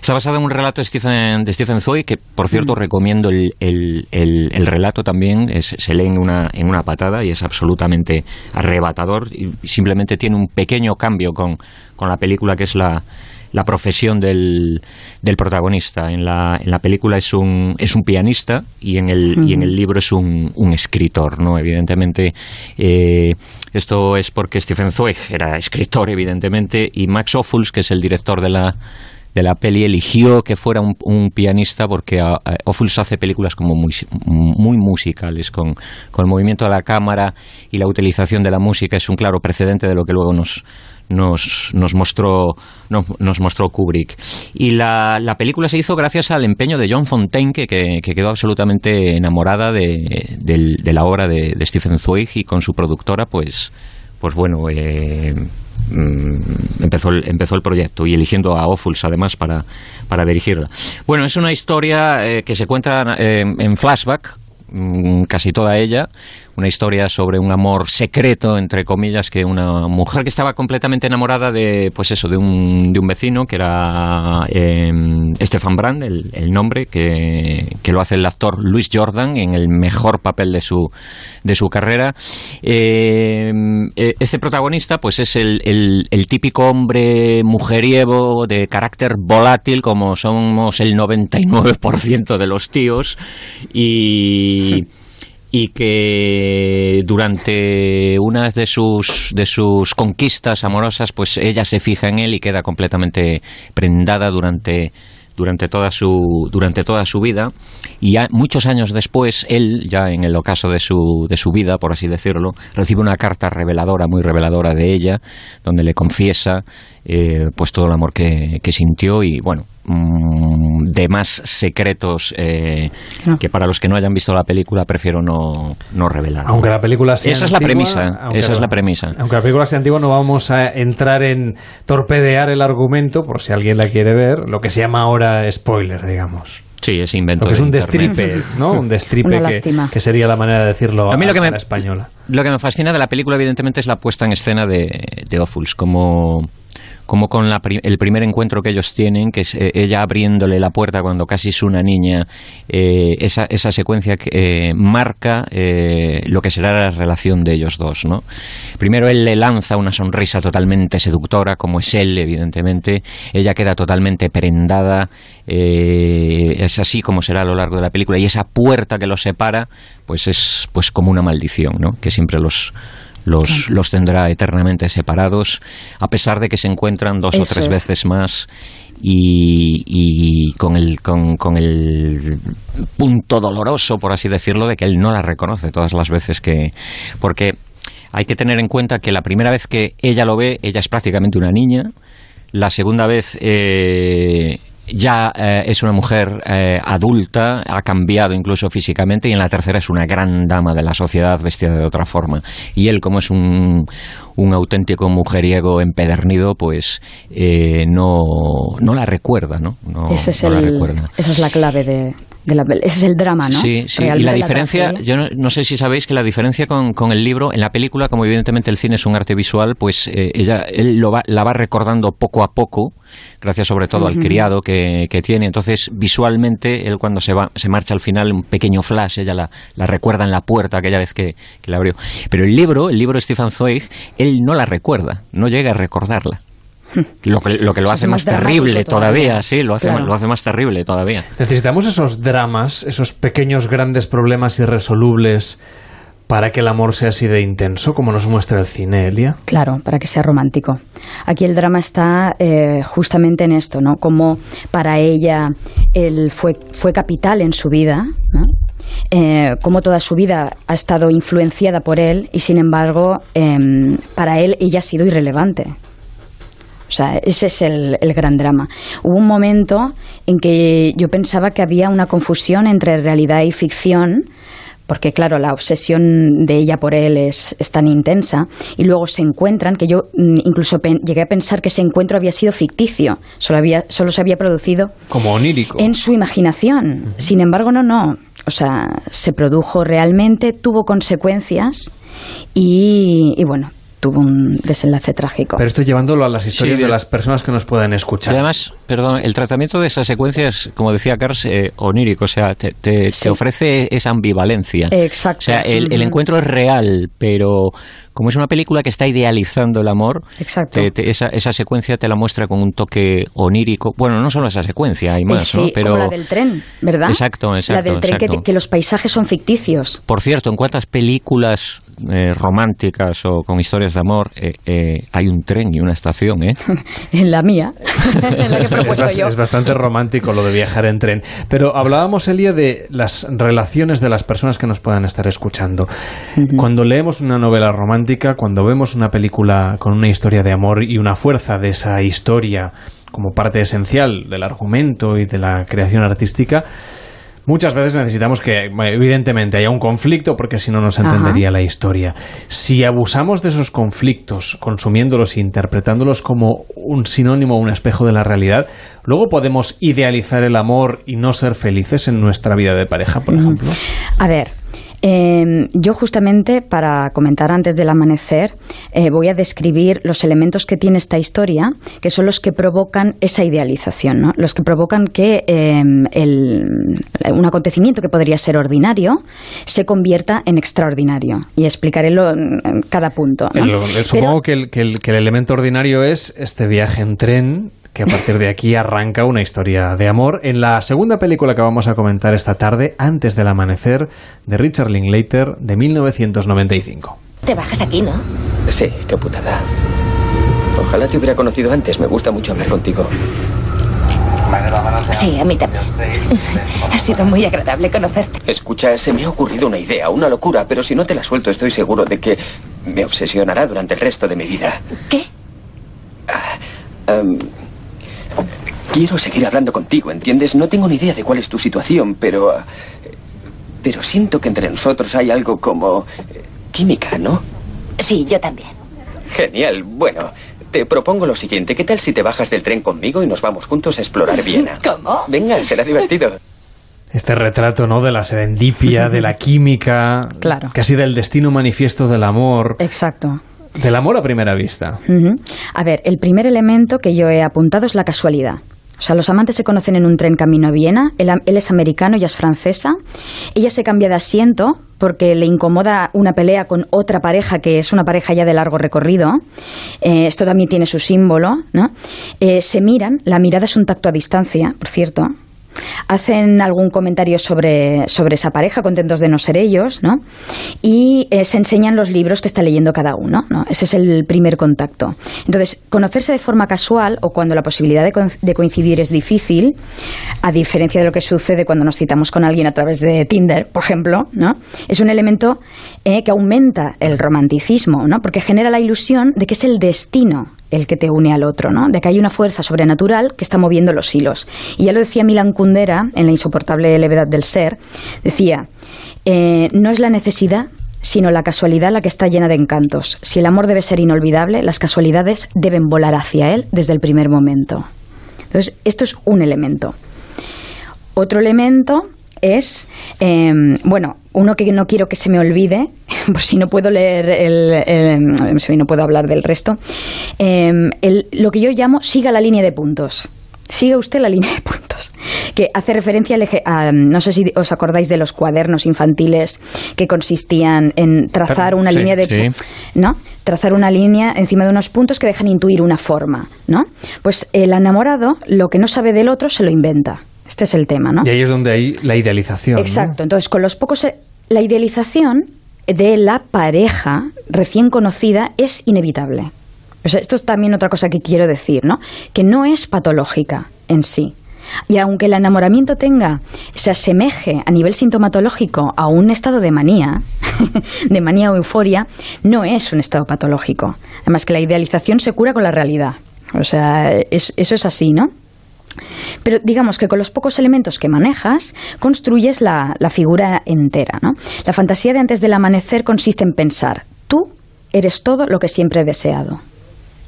Está basada en un relato de Stephen, de Stephen Zweig, que por cierto recomiendo el, el- el- el relato también, es- se lee en una, en una patada y es absolutamente arrebatador y simplemente tiene un pequeño cambio con, con la película que es la, la profesión del, del protagonista. En la, en la película es un, es un pianista y en el, y en el libro es un, un escritor, ¿no? Evidentemente, eh, esto es porque Stephen Zweig era escritor, evidentemente, y Max Ophuls, que es el director de la de la peli eligió que fuera un, un pianista porque a Ophuls hace películas como muy, muy musicales con, con el movimiento de la cámara y la utilización de la música es un claro precedente de lo que luego nos nos, nos mostró nos, nos mostró Kubrick y la, la película se hizo gracias al empeño de John Fontaine que, que, que quedó absolutamente enamorada de, del- de la obra de, de Stephen Zweig y con su productora pues pues bueno eh, mm, empezó el, empezó el proyecto y eligiendo a Ophuls además para, para dirigirla. Bueno, es una historia eh, que se cuenta eh, en flashback, mm, casi toda ella, una historia sobre un amor secreto, entre comillas, que una mujer que estaba completamente enamorada de, pues eso, de un, de un vecino que era eh, Stefan Brand, el, el nombre, que, que lo hace el actor Louis Jordan en el mejor papel de su, de su carrera. Eh, eh, este protagonista, pues es el, el- el típico hombre mujeriego de carácter volátil, como somos el 99% de los tíos, y y que durante una de sus de sus conquistas amorosas pues ella se fija en él y queda completamente prendada durante durante toda su durante toda su vida. Y ya muchos años después él ya en el ocaso de su de su vida por así decirlo recibe una carta reveladora muy reveladora de ella donde le confiesa eh, pues todo el amor que, que sintió y bueno mm, demás secretos eh, que para los que no hayan visto la película prefiero no, no revelar Aunque la película sea esa es la antigua, premisa aunque esa es la- premisa Aunque la película sea antigua, no vamos a entrar en torpedear el argumento, por si alguien la quiere ver, lo que se llama ahora spoiler, digamos. Sí, es invento Lo que es de un Internet. destripe, ¿no? Un destripe que, sería la manera de decirlo A mí lo que me- la española. Lo que me fascina de la película, evidentemente, es la puesta en escena de, de Ophuls, como, como con la el primer encuentro que ellos tienen, que es eh, ella abriéndole la puerta cuando casi es una niña, eh, esa, esa secuencia que eh, marca lo que será la relación de ellos dos. ¿no? Primero él le lanza una sonrisa totalmente seductora, como es él, evidentemente, ella queda totalmente prendada, es así como será a lo largo de la película, y esa puerta que los separa, pues es pues como una maldición, ¿no? que siempre los los, los tendrá eternamente separados, a pesar de que se encuentran dos o tres es. veces más y, y con, el, con, con el punto doloroso, por así decirlo, de que él no la reconoce todas las veces que... Porque hay que tener en cuenta que la primera vez que ella lo ve, ella es prácticamente una niña, la segunda vez eh, ya eh, es una mujer eh, adulta, ha cambiado incluso físicamente, y en la tercera es una gran dama de la sociedad vestida de otra forma. Y él, como es un, un auténtico mujeriego empedernido, pues eh, no, no la recuerda, ¿no? No, Ese es no la el- recuerda. esa es la clave de, de la Ese es el drama, ¿no? Sí, sí. Y la diferencia, tragedia. yo no, no sé si sabéis que la diferencia con, con el libro, en la película, como evidentemente el cine es un arte visual, pues eh, ella, él lo va, la va recordando poco a poco, gracias sobre todo al criado que, que tiene. Entonces, visualmente, él cuando se va, se marcha al final, un pequeño flash, ella la, la recuerda en la puerta aquella vez que, que la abrió. Pero el libro, el libro de Stefan Zweig, él no la recuerda, no llega a recordarla. Lo que, lo que lo Eso hace más más terrible todavía, todavía. sí, lo hace, Claro. más- lo hace más terrible todavía. Necesitamos esos dramas, esos pequeños grandes problemas irresolubles para que el amor sea así de intenso, como nos muestra el cine, Elia. Claro, para que sea romántico. Aquí el drama está eh, justamente en esto, ¿no? Como para ella él fue, fue capital en su vida, ¿no? Eh, como toda su vida ha estado influenciada por él y sin embargo em, para él ella ha sido irrelevante. O sea, ese es el, el gran drama. Hubo un momento en que yo pensaba que había una confusión entre realidad y ficción, porque claro, la obsesión de ella por él es, es tan intensa, y luego se encuentran, que yo mm, incluso llegué a pensar que ese encuentro había sido ficticio, solo, había, solo se había producido Como onírico. en su imaginación. Sin embargo, no, no. O sea, se produjo realmente, tuvo consecuencias y, y bueno, tuvo un desenlace trágico. Pero estoy llevándolo a las historias Sí, de las personas que nos pueden Y escuchar. además, perdón, el tratamiento de esa secuencia es, como decía Cars, eh, onírico, o sea, te, te- Sí. te ofrece esa ambivalencia. Exacto. O sea, el, el Ujú. encuentro es real, pero como es una película que está idealizando el amor, Exacto. te- te- esa, esa secuencia te la muestra con un toque onírico. Bueno, no solo esa secuencia, hay Eh, más, sí, ¿no? Pero, como la del tren, ¿verdad? Exacto, exacto, La del tren, que, los paisajes son ficticios. por cierto, ¿en cuántas películas eh, románticas o con historias de amor eh, eh, hay un tren y una estación, eh? En la mía, en la que he Es, propuesto bast- yo. es bastante romántico lo de viajar en tren. Pero hablábamos, Elia, de las relaciones de las personas que nos puedan estar escuchando. Cuando leemos una novela romántica, cuando vemos una película con una historia de amor y una fuerza de esa historia como parte esencial del argumento y de la creación artística, Muchas veces necesitamos que, evidentemente, haya un conflicto porque si no, no se Ajá. entendería la historia. Si abusamos de esos conflictos, consumiéndolos e interpretándolos como un sinónimo o un espejo de la realidad, luego podemos idealizar el amor y no ser felices en nuestra vida de pareja, por ejemplo. A ver, eh, yo justamente para comentar antes del amanecer eh, voy a describir los elementos que tiene esta historia, que son los que provocan esa idealización, ¿no? los que provocan que eh, el- un acontecimiento que podría ser ordinario se convierta en extraordinario. Y explicaré lo- cada punto. ¿no? El- el- Pero- supongo que el elemento ordinario es este viaje en tren que a partir de aquí arranca una historia de amor. En la segunda película que vamos a comentar esta tarde, Antes del amanecer, de Richard Linklater, de 1995. Te bajas aquí, ¿no? Sí, qué putada. Ojalá te hubiera conocido antes. Me gusta mucho hablar contigo. Sí, a mí también. Ha sido muy agradable conocerte. Escucha, se me ha ocurrido una idea, una locura, pero si no te la suelto estoy seguro de que me obsesionará durante el resto de mi vida. ¿Qué? Ah, em, quiero seguir hablando contigo, ¿entiendes? No tengo ni idea de cuál es tu situación, pero... ah, pero siento que entre nosotros hay algo como... eh, química, ¿no? Sí, yo también. Genial. Bueno, te propongo lo siguiente. ¿Qué tal si te bajas del tren conmigo y nos vamos juntos a explorar Viena? ¿Cómo? Venga, será divertido. Este retrato, ¿no? De la serendipia, de la química, Claro. casi del destino manifiesto del amor, Exacto. del amor a primera vista. A ver, el primer elemento que yo he apuntado es la casualidad. O sea, los amantes se conocen en un tren camino a Viena. Él, él es americano, ella es francesa. Ella se cambia de asiento porque le incomoda una pelea con otra pareja que es una pareja ya de largo recorrido. Eh, esto también tiene su símbolo, ¿no? Eh, se miran, la mirada es un tacto a distancia, por cierto. Hacen algún comentario sobre, sobre esa pareja, contentos de no ser ellos, ¿no? Y eh, se enseñan los libros que está leyendo cada uno, ¿no? Ese es el primer contacto. Entonces, conocerse de forma casual o cuando la posibilidad de, de coincidir es difícil, a diferencia de lo que sucede cuando nos citamos con alguien a través de Tinder, por ejemplo, ¿no? Es un elemento eh, que aumenta el romanticismo, ¿no? Porque genera la ilusión de que es el destino el que te une al otro, ¿no? De que hay una fuerza sobrenatural que está moviendo los hilos. Y ya lo decía Milan Kundera en La insoportable levedad del ser, decía, eh, no es la necesidad sino la casualidad la que está llena de encantos. Si el amor debe ser inolvidable, las casualidades deben volar hacia él desde el primer momento. Entonces, esto es un elemento. Otro elemento es, eh, bueno, uno que no quiero que se me olvide, por si no puedo leer el, el- si no puedo hablar del resto, eh, el- lo que yo llamo siga la línea de puntos. sigue usted la línea de puntos, que hace referencia a, no sé si os acordáis de los cuadernos infantiles que consistían en trazar una línea de, ¿no? Trazar una línea encima de unos puntos que dejan intuir una forma, ¿no? Pues el enamorado lo que no sabe del otro se lo inventa. Este es el tema, ¿no? Y ahí es donde hay la idealización. Exacto. Entonces, con los pocos la idealización de la pareja recién conocida es inevitable. esto es también otra cosa que quiero decir, ¿no? Que no es patológica en sí. Y aunque el enamoramiento tenga, se asemeje a nivel sintomatológico a un estado de manía, de manía o euforia, no es un estado patológico. Además que la idealización se cura con la realidad. O sea, eso es así, ¿no? Pero digamos que con los pocos elementos que manejas, construyes la, figura entera. ¿no? La fantasía de antes del amanecer consiste en pensar, tú eres todo lo que siempre he deseado.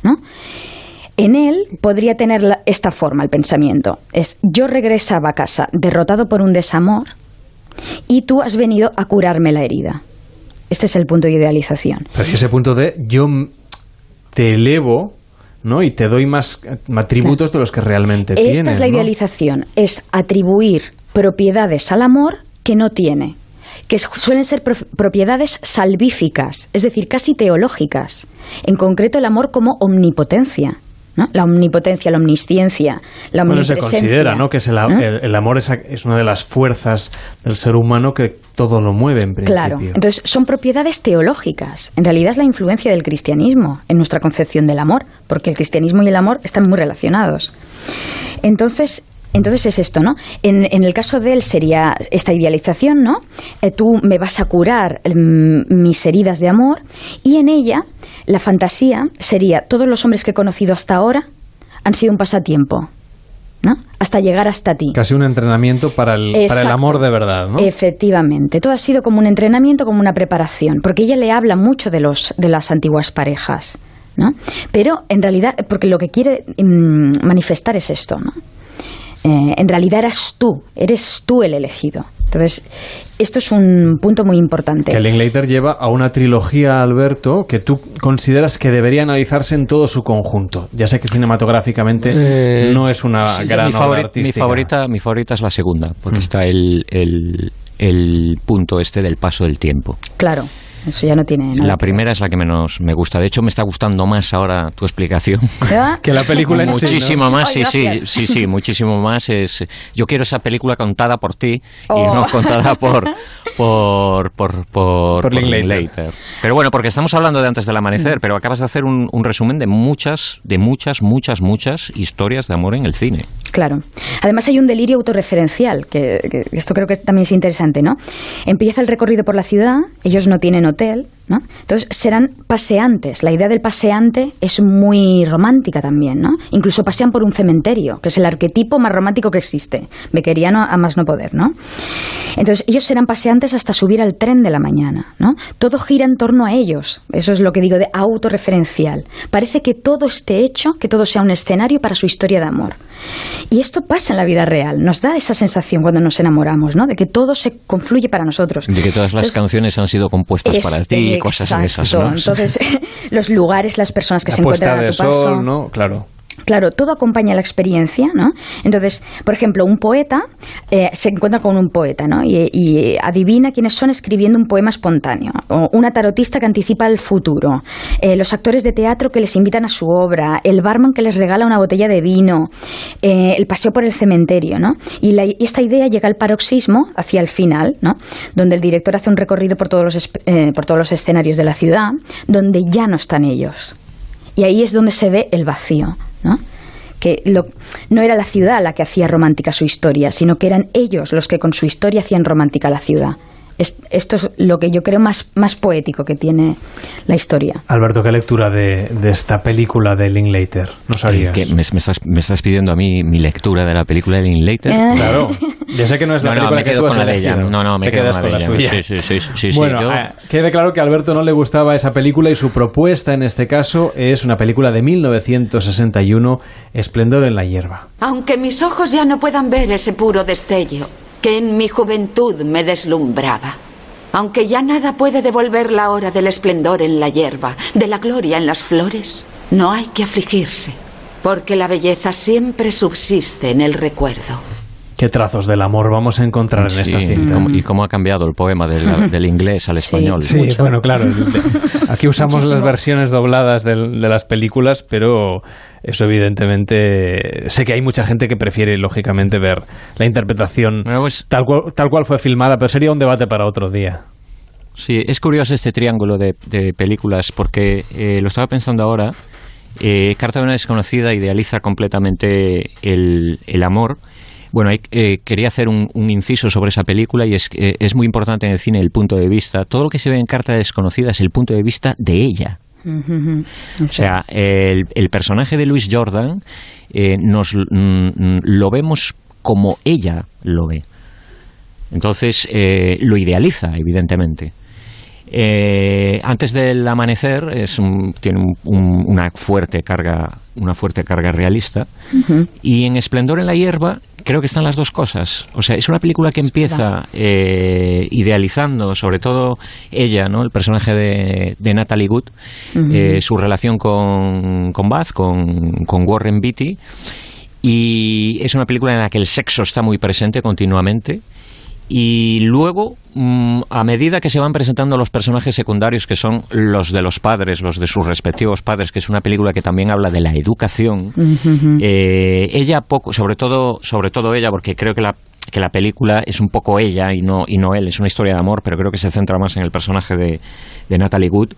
¿no? En él podría tener esta forma el pensamiento. Es yo regresaba a casa derrotado por un desamor y tú has venido a curarme la herida. Este es el punto de idealización. Ese punto de yo te elevo ¿no? Y te doy más atributos de los que realmente Esta tienes. Esta es la idealización, es atribuir propiedades al amor que no tiene, que suelen ser propiedades salvíficas, es decir, casi teológicas. En concreto, el amor como omnipotencia. La omnipotencia, la omnisciencia, la omnipresencia. Bueno, se considera ¿no? que es el, amor es, es, una de las fuerzas del ser humano que todo lo mueve en principio. Claro, entonces son propiedades teológicas. En realidad es la influencia del cristianismo en nuestra concepción del amor, porque el cristianismo y el amor están muy relacionados. Entonces, entonces es esto, ¿no? En, el caso de él sería esta idealización, ¿no? Eh, tú me vas a curar mm, mis heridas de amor y en ella la fantasía sería todos los hombres que he conocido hasta ahora han sido un pasatiempo. ¿no? hasta llegar hasta ti. Casi un entrenamiento para el, para el amor de verdad, ¿no? Efectivamente, todo ha sido como un entrenamiento, como una preparación, porque ella le habla mucho de, los, de las antiguas parejas, ¿no? Pero en realidad, porque lo que quiere mm, manifestar es esto, ¿no? Eh, en realidad eras tú, eres tú el elegido. Entonces, esto es un punto muy importante. Que Linklater lleva a una trilogía, Alberto, que tú consideras que debería analizarse en todo su conjunto. Ya sé que cinematográficamente eh, no es una gran mi obra artística. Mi favorita, mi favorita es la segunda, porque mm. está el, el, el punto este del paso del tiempo. Claro. Eso ya no tiene nada. La primera es la que menos me gusta. De hecho, me está gustando más ahora tu explicación. que la película en Muchísimo más, sí, sí, sí, sí, muchísimo más. Es, yo quiero esa película contada por ti y no oh. contada por, por, por, por, por Linklater. Pero bueno, porque estamos hablando de antes del amanecer, mm. pero acabas de hacer un, un resumen de muchas, de muchas, muchas, muchas historias de amor en el cine. Claro. Además hay un delirio autorreferencial, que, que, esto creo que también es interesante, ¿no? Empieza el recorrido por la ciudad, ellos no tienen hotel, ¿no? Entonces serán paseantes. La idea del paseante es muy romántica también, ¿no? Incluso pasean por un cementerio, que es el arquetipo más romántico que existe. Bequeriano a más no poder, ¿no? Entonces ellos serán paseantes hasta subir al tren de la mañana, ¿no? Todo gira en torno a ellos. Eso es lo que digo de autorreferencial. Parece que todo esté hecho, que todo sea un escenario para su historia de amor. Y esto pasa en la vida real. Nos da esa sensación cuando nos enamoramos, ¿no? De que todo se confluye para nosotros. De que todas las canciones han sido compuestas para ti cosas de esas. Entonces, los lugares, las personas que se encuentran a tu paso. ¿no? Claro. Claro, todo acompaña la experiencia, ¿no? Entonces, por ejemplo, un poeta eh, se encuentra con un poeta, ¿no? Y, adivina quiénes son escribiendo un poema espontáneo. O una tarotista que anticipa el futuro. Eh, los actores de teatro que les invitan a su obra. El barman que les regala una botella de vino. Eh, el paseo por el cementerio, ¿no? Y, esta idea llega al paroxismo hacia el final, ¿no? Donde el director hace un recorrido por todos los, por todos los escenarios de la ciudad, donde ya no están ellos. Y ahí es donde se ve el vacío. ¿No? que no era la ciudad la que hacía romántica su historia, sino que eran ellos los que con su historia hacían romántica la ciudad esto es lo que yo creo más, más poético que tiene la historia. Alberto, ¿qué lectura de, esta película de Linklater? No sabías. ¿Que me, estás, me, estás, pidiendo a mí mi lectura de la película de Linklater? Eh. Claro. Ya sé que no es la no, película no, me quedo con la de ella. No, no, me quedo con la, suya. Sí, sí, sí, sí, sí bueno, eh, quede claro que a Alberto no le gustaba esa película y su propuesta en este caso es una película de 1961, Esplendor en la hierba. Aunque mis ojos ya no puedan ver ese puro destello, que en mi juventud me deslumbraba. Aunque ya nada puede devolver la hora del esplendor en la hierba, de la gloria en las flores, no hay que afligirse. Porque la belleza siempre subsiste en el recuerdo. ¿Qué trazos del amor vamos a encontrar en esta cinta? cómo- y cómo ha cambiado el poema del, del inglés al español. Sí, bueno, claro. Aquí usamos las versiones dobladas del- de las películas, pero eso evidentemente... Sé que hay mucha gente que prefiere, lógicamente, ver la interpretación pues tal, cual, tal cual fue filmada, pero sería un debate para otro día. Sí, es curioso este triángulo de, de películas porque eh, lo estaba pensando ahora. Eh, Carta de una desconocida idealiza completamente el, el amor. Bueno, eh, quería hacer un, un inciso sobre esa película y es eh, es muy importante en el cine el punto de vista. Todo lo que se ve en Carta de desconocida es el punto de vista de ella. O sea, el, el personaje de Louis Jordan eh, nos mm, mm, lo vemos como ella lo ve. Entonces eh, lo idealiza, evidentemente. Eh, antes del amanecer es un- tiene un- un- una fuerte carga, una fuerte carga realista. Y en Esplendor en la hierba creo que están las dos cosas. O sea, es una película que empieza eh, idealizando, sobre todo ella, ¿no? El personaje de, de Natalie Wood, eh, su relación con, con Bath, con, con Warren Beatty. Y es una película en la que el sexo está muy presente continuamente. Y luego, mm, a medida que se van presentando los personajes secundarios, que son los de los padres, los de sus respectivos padres, que es una película que también habla de la educación, eh, ella poco, sobre todo, sobre todo ella, porque creo que la que la película es un poco ella y no y no él, es una historia de amor, pero creo que se centra más en el personaje de, de Natalie Wood.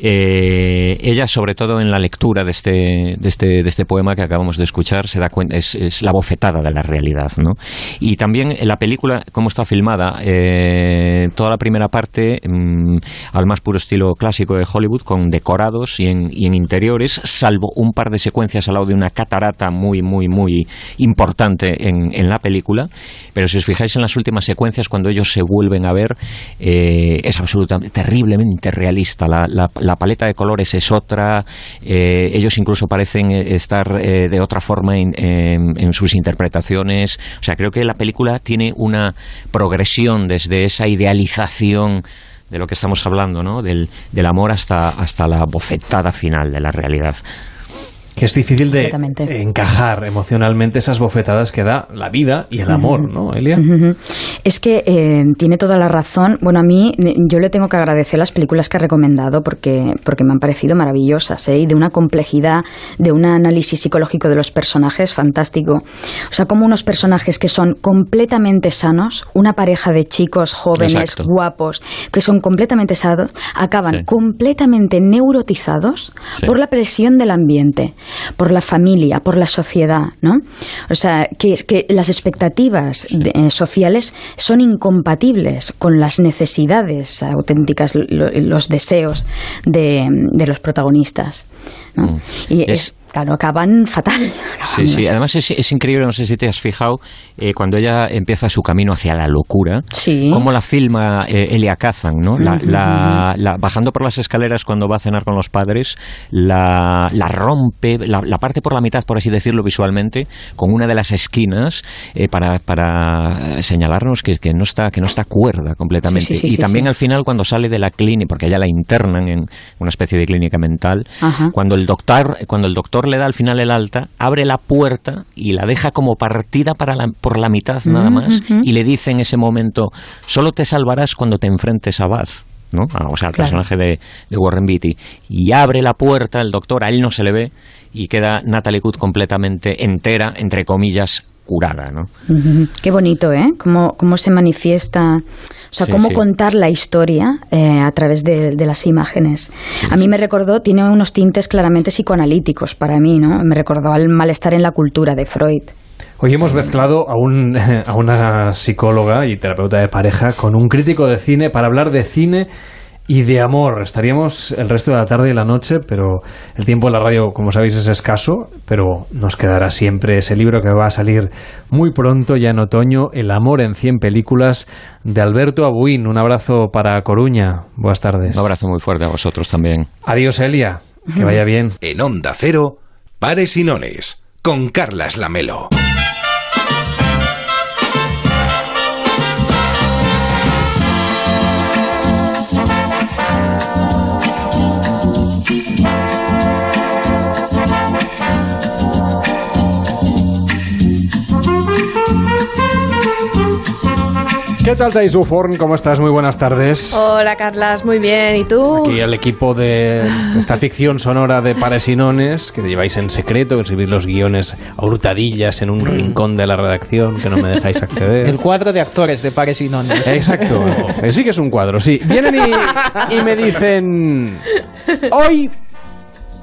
Eh, ella, sobre todo en la lectura de este, de este, de este poema que acabamos de escuchar, se da cuenta, es, la bofetada de la realidad, ¿no? Y también en la película, cómo está filmada, eh, toda la primera parte, mm, al más puro estilo clásico de Hollywood, con decorados y en, y en interiores, salvo un par de secuencias al lado de una catarata muy, muy, muy importante en, en la película. Pero si os fijáis en las últimas secuencias, cuando ellos se vuelven a ver, eh, es absolutamente, terriblemente realista. La, la- la paleta de colores es otra. eh, ellos incluso parecen eh, estar eh, de otra forma en, en- sus interpretaciones. O sea, creo que la película tiene una progresión desde esa idealización de lo que estamos hablando, ¿no? Del, del amor hasta, hasta la bofetada final de la realidad. Que es difícil de encajar emocionalmente esas bofetadas que da la vida y el amor, ¿no, Elia? Es que eh, tiene toda la razón. Bueno, a mí eh, yo le tengo que agradecer las películas que ha recomendado porque, porque me han parecido maravillosas ¿eh? y de una complejidad, de un análisis psicológico de los personajes fantástico. O sea, como unos personajes que son completamente sanos, una pareja de chicos jóvenes, Exacto. guapos, que son completamente sanos, acaban Sí. completamente neurotizados Sí. por la presión del ambiente, por la familia, por la sociedad, ¿no? O sea, que, que las expectativas de- eh, sociales son incompatibles con las necesidades auténticas, lo- los deseos de, de los protagonistas. ¿no? Y Es- es, claro, acaban fatal. Sí, sí. Además es, es increíble, no sé si te has fijado, eh, cuando ella empieza su camino hacia la locura, cómo la filma eh, Elia Kazan, ¿no? La, Ujú, la- la- bajando por las escaleras cuando va a cenar con los padres, la, la rompe, la, parte por la mitad, por así decirlo visualmente, con una de las esquinas eh, para, para señalarnos que, que no está que no está cuerda completamente. Sí, sí, sí, y sí, también sí. al final cuando sale de la clínica, porque ella la internan en una especie de clínica mental, Ajá. cuando el doctor cuando el doctor le da al final el alta abre la puerta y la deja como partida para la- por la mitad nada más y le dice en ese momento solo te salvarás cuando te enfrentes a Bath ¿no? Ah, o sea, Claro. personaje de, de Warren Beatty. Y abre la puerta el doctor, a él no se le ve, y queda Natalie Wood completamente entera, entre comillas, curada, ¿no? Qué bonito, ¿eh? Cómo, cómo se manifiesta, o sea, Sí, cómo sí. contar la historia eh, a través de, de las imágenes. A mí me recordó, tiene unos tintes claramente psicoanalíticos para mí, ¿no? Me recordó al malestar en la cultura de Freud. Hoy hemos mezclado a, un, a una psicóloga y terapeuta de pareja con un crítico de cine para hablar de cine y de amor. Estaríamos el resto de la tarde y la noche, pero el tiempo en la radio, como sabéis, es escaso, pero nos quedará siempre ese libro que va a salir muy pronto, ya en otoño, El amor en 100 películas, de Alberto Abuín. Un abrazo para Coruña. Buenas tardes. Un abrazo muy fuerte a vosotros también. Adiós, Elia. Que vaya bien. En Onda Cero, Pares y Nones, con Carlas Lamelo. ¿Qué tal, Thais Buforn? ¿Cómo estás? Muy buenas tardes. Hola, Carlas, muy bien. ¿Y tú? Aquí el equipo de esta ficción sonora de Pares y Nones, que lleváis en secreto, que escribís los guiones a hurtadillas en un rincón de la redacción, que no me dejáis acceder. El cuadro de actores de Pares y Nones. Exacto. Sí que es un cuadro, sí. Vienen y, y me dicen... Hoy,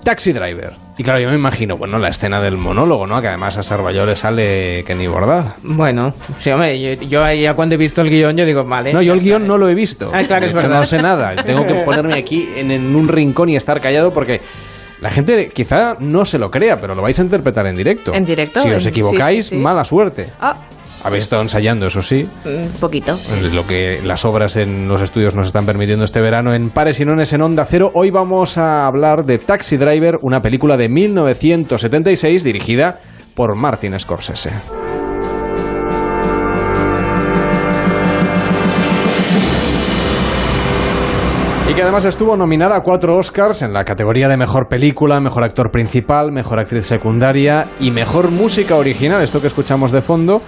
Taxi Driver. Y claro, yo me imagino, bueno, la escena del monólogo, ¿no? Que además a Sarvalló le sale que ni bordada. Bueno, sí, hombre, yo, yo ahí ya cuando he visto el guion, yo digo, vale. No, yo el guion no lo he visto. Ah, claro, De es hecho, verdad. no sé nada. Tengo que ponerme aquí en, en un rincón y estar callado porque la gente quizá no se lo crea, pero lo vais a interpretar en directo. En directo, Si os equivocáis, sí, sí, sí. mala suerte. Ah, Habéis estado ensayando, eso sí. un poquito. Lo que las obras en los estudios nos están permitiendo este verano en Pares y Nones en Onda Cero. Hoy vamos a hablar de Taxi Driver, una película de 1976 dirigida por Martin Scorsese. Y que además estuvo nominada a cuatro Oscars en la categoría de Mejor Película, Mejor Actor Principal, Mejor Actriz Secundaria y Mejor Música Original, esto que escuchamos de fondo,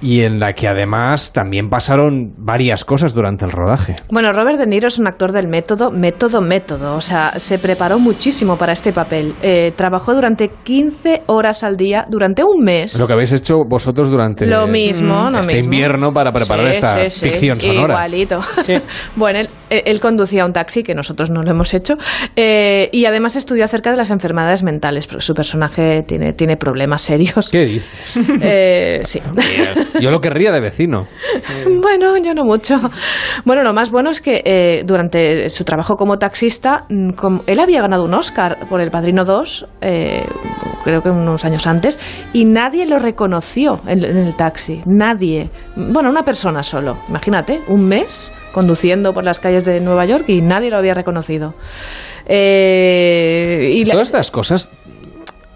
y en la que además también pasaron varias cosas durante el rodaje. Bueno, Robert De Niro es un actor del método, método, método. O sea, se preparó muchísimo para este papel. Eh, trabajó durante 15 horas al día durante un mes. Lo que habéis hecho vosotros durante Lo mismo, lo este mismo. invierno para preparar Sí, esta sí, sí. ficción sonora. Igualito. bueno, él, él conducía un taxi, que nosotros no lo hemos hecho, eh, y además estudió acerca de las enfermedades mentales, porque su personaje tiene, tiene problemas serios. ¿Qué dices? Eh, sí. Yo lo querría de vecino. Bueno, yo no mucho. Bueno, lo más bueno es que eh, durante su trabajo como taxista, mm, com- él había ganado un Oscar por El Padrino 2, eh, creo que unos años antes, y nadie lo reconoció en, en el taxi. Nadie. Bueno, una persona solo. Imagínate, un mes conduciendo por las calles de Nueva York y nadie lo había reconocido. Eh, y la- Todas estas cosas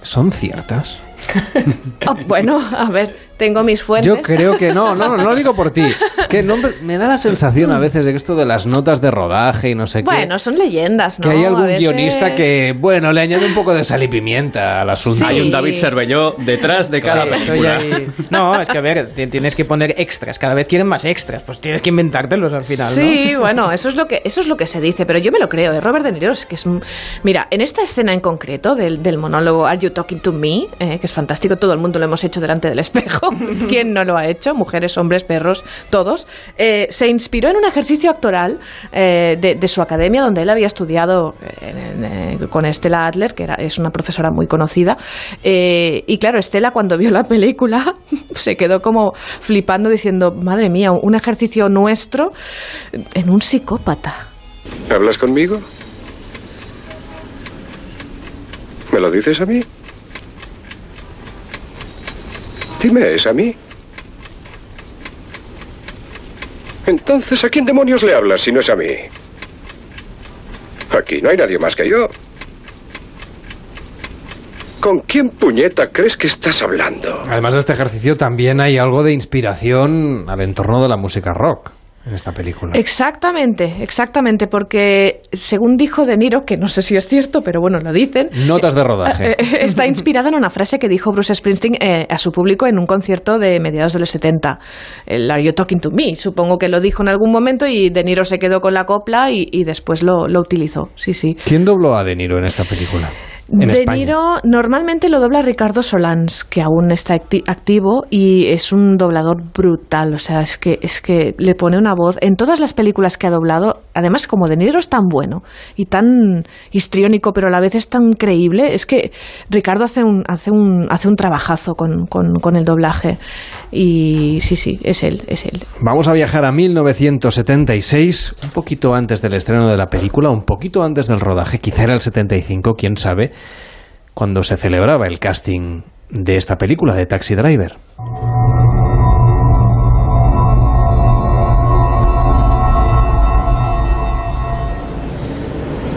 son ciertas. Oh, bueno, a ver, tengo mis fuentes. Yo creo que no, no, no lo digo por ti. Es que no, me da la sensación a veces de que esto de las notas de rodaje y no sé qué. Bueno, son leyendas, ¿no? que hay algún veces- guionista que, bueno, le añade un poco de sal y pimienta al asunto. Hay un David Cervelló detrás de cada Sí, estoy película. ahí. No, es que a ver, ti- tienes que poner extras. Cada vez quieren más extras. Pues tienes que inventártelos al final, ¿no? Sí, bueno, eso es lo que eso es lo que se dice, pero yo me lo creo. ¿eh? Robert De Niro es que es mira, en esta escena en concreto del, del monólogo Are You Talking to Me, eh, que es fantástico, todo el mundo lo hemos hecho delante del espejo. ¿Quién no lo ha hecho? Mujeres, hombres, perros, todos. Eh, se inspiró en un ejercicio actoral eh, de, de su academia donde él había estudiado eh, en- en- con Estela Adler, que era, es una profesora muy conocida. Eh, y claro, Estela cuando vio la película se quedó como flipando diciendo, madre mía, un ejercicio nuestro en un psicópata. ¿Hablas conmigo? ¿Me lo dices a mí? Dime, ¿es a mí? Entonces, ¿a quién demonios le hablas si no es a mí? Aquí no hay nadie más que yo. ¿Con quién puñeta crees que estás hablando? Además de este ejercicio también hay algo de inspiración al entorno de la música rock en esta película. Exactamente, exactamente, porque según dijo De Niro, que no sé si es cierto, pero bueno, lo dicen, Notas de rodaje. Eh, eh, Está inspirada en una frase que dijo Bruce Springsteen eh, a su público en un concierto de mediados de los 70. El Are You Talking to Me? Supongo que lo dijo en algún momento y De Niro se quedó con la copla y, y después lo, lo utilizó. Sí, sí. ¿Quién dobló a De Niro en esta película? En de España. Niro normalmente lo dobla Ricardo Solans, que aún está acti- activo y es un doblador brutal. O sea, es que, es que le pone una voz. En todas las películas que ha doblado, además, como De Niro es tan bueno y tan histriónico, pero a la vez es tan creíble, es que Ricardo hace un, hace un, hace un trabajazo con, con, con el doblaje. Y sí, sí, es él, es él. Vamos a viajar a 1976, un poquito antes del estreno de la película, un poquito antes del rodaje, quizá era el 75, quién sabe, cuando se celebraba el casting de esta película de Taxi Driver.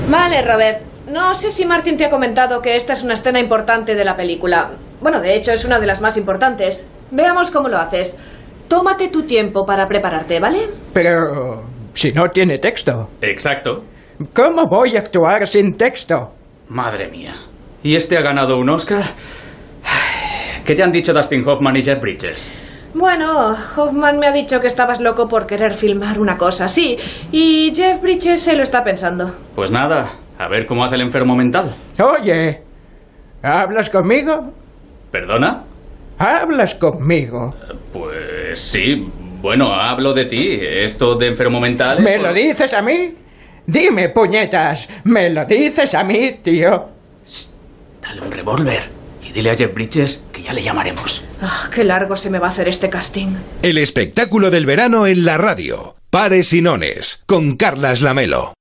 Vale, Robert. No sé si Martin te ha comentado que esta es una escena importante de la película. Bueno, de hecho es una de las más importantes. Veamos cómo lo haces. Tómate tu tiempo para prepararte, ¿vale? Pero si no tiene texto. Exacto. ¿Cómo voy a actuar sin texto? Madre mía. ¿Y este ha ganado un Oscar? ¿Qué te han dicho Dustin Hoffman y Jeff Bridges? Bueno, Hoffman me ha dicho que estabas loco por querer filmar una cosa así. Y Jeff Bridges se lo está pensando. Pues nada, a ver cómo hace el enfermo mental. Oye, ¿hablas conmigo? ¿Perdona? ¿Hablas conmigo? Pues sí, bueno, hablo de ti. Esto de enfermo mental. es ¿Me por- lo dices a mí? Dime, puñetas, ¿me lo dices a mí, tío? Dale un revólver y dile a Jeff Bridges que ya le llamaremos. Ah, qué largo se me va a hacer este casting. El espectáculo del verano en la radio. Pares y nones, con Carlas Lamelo.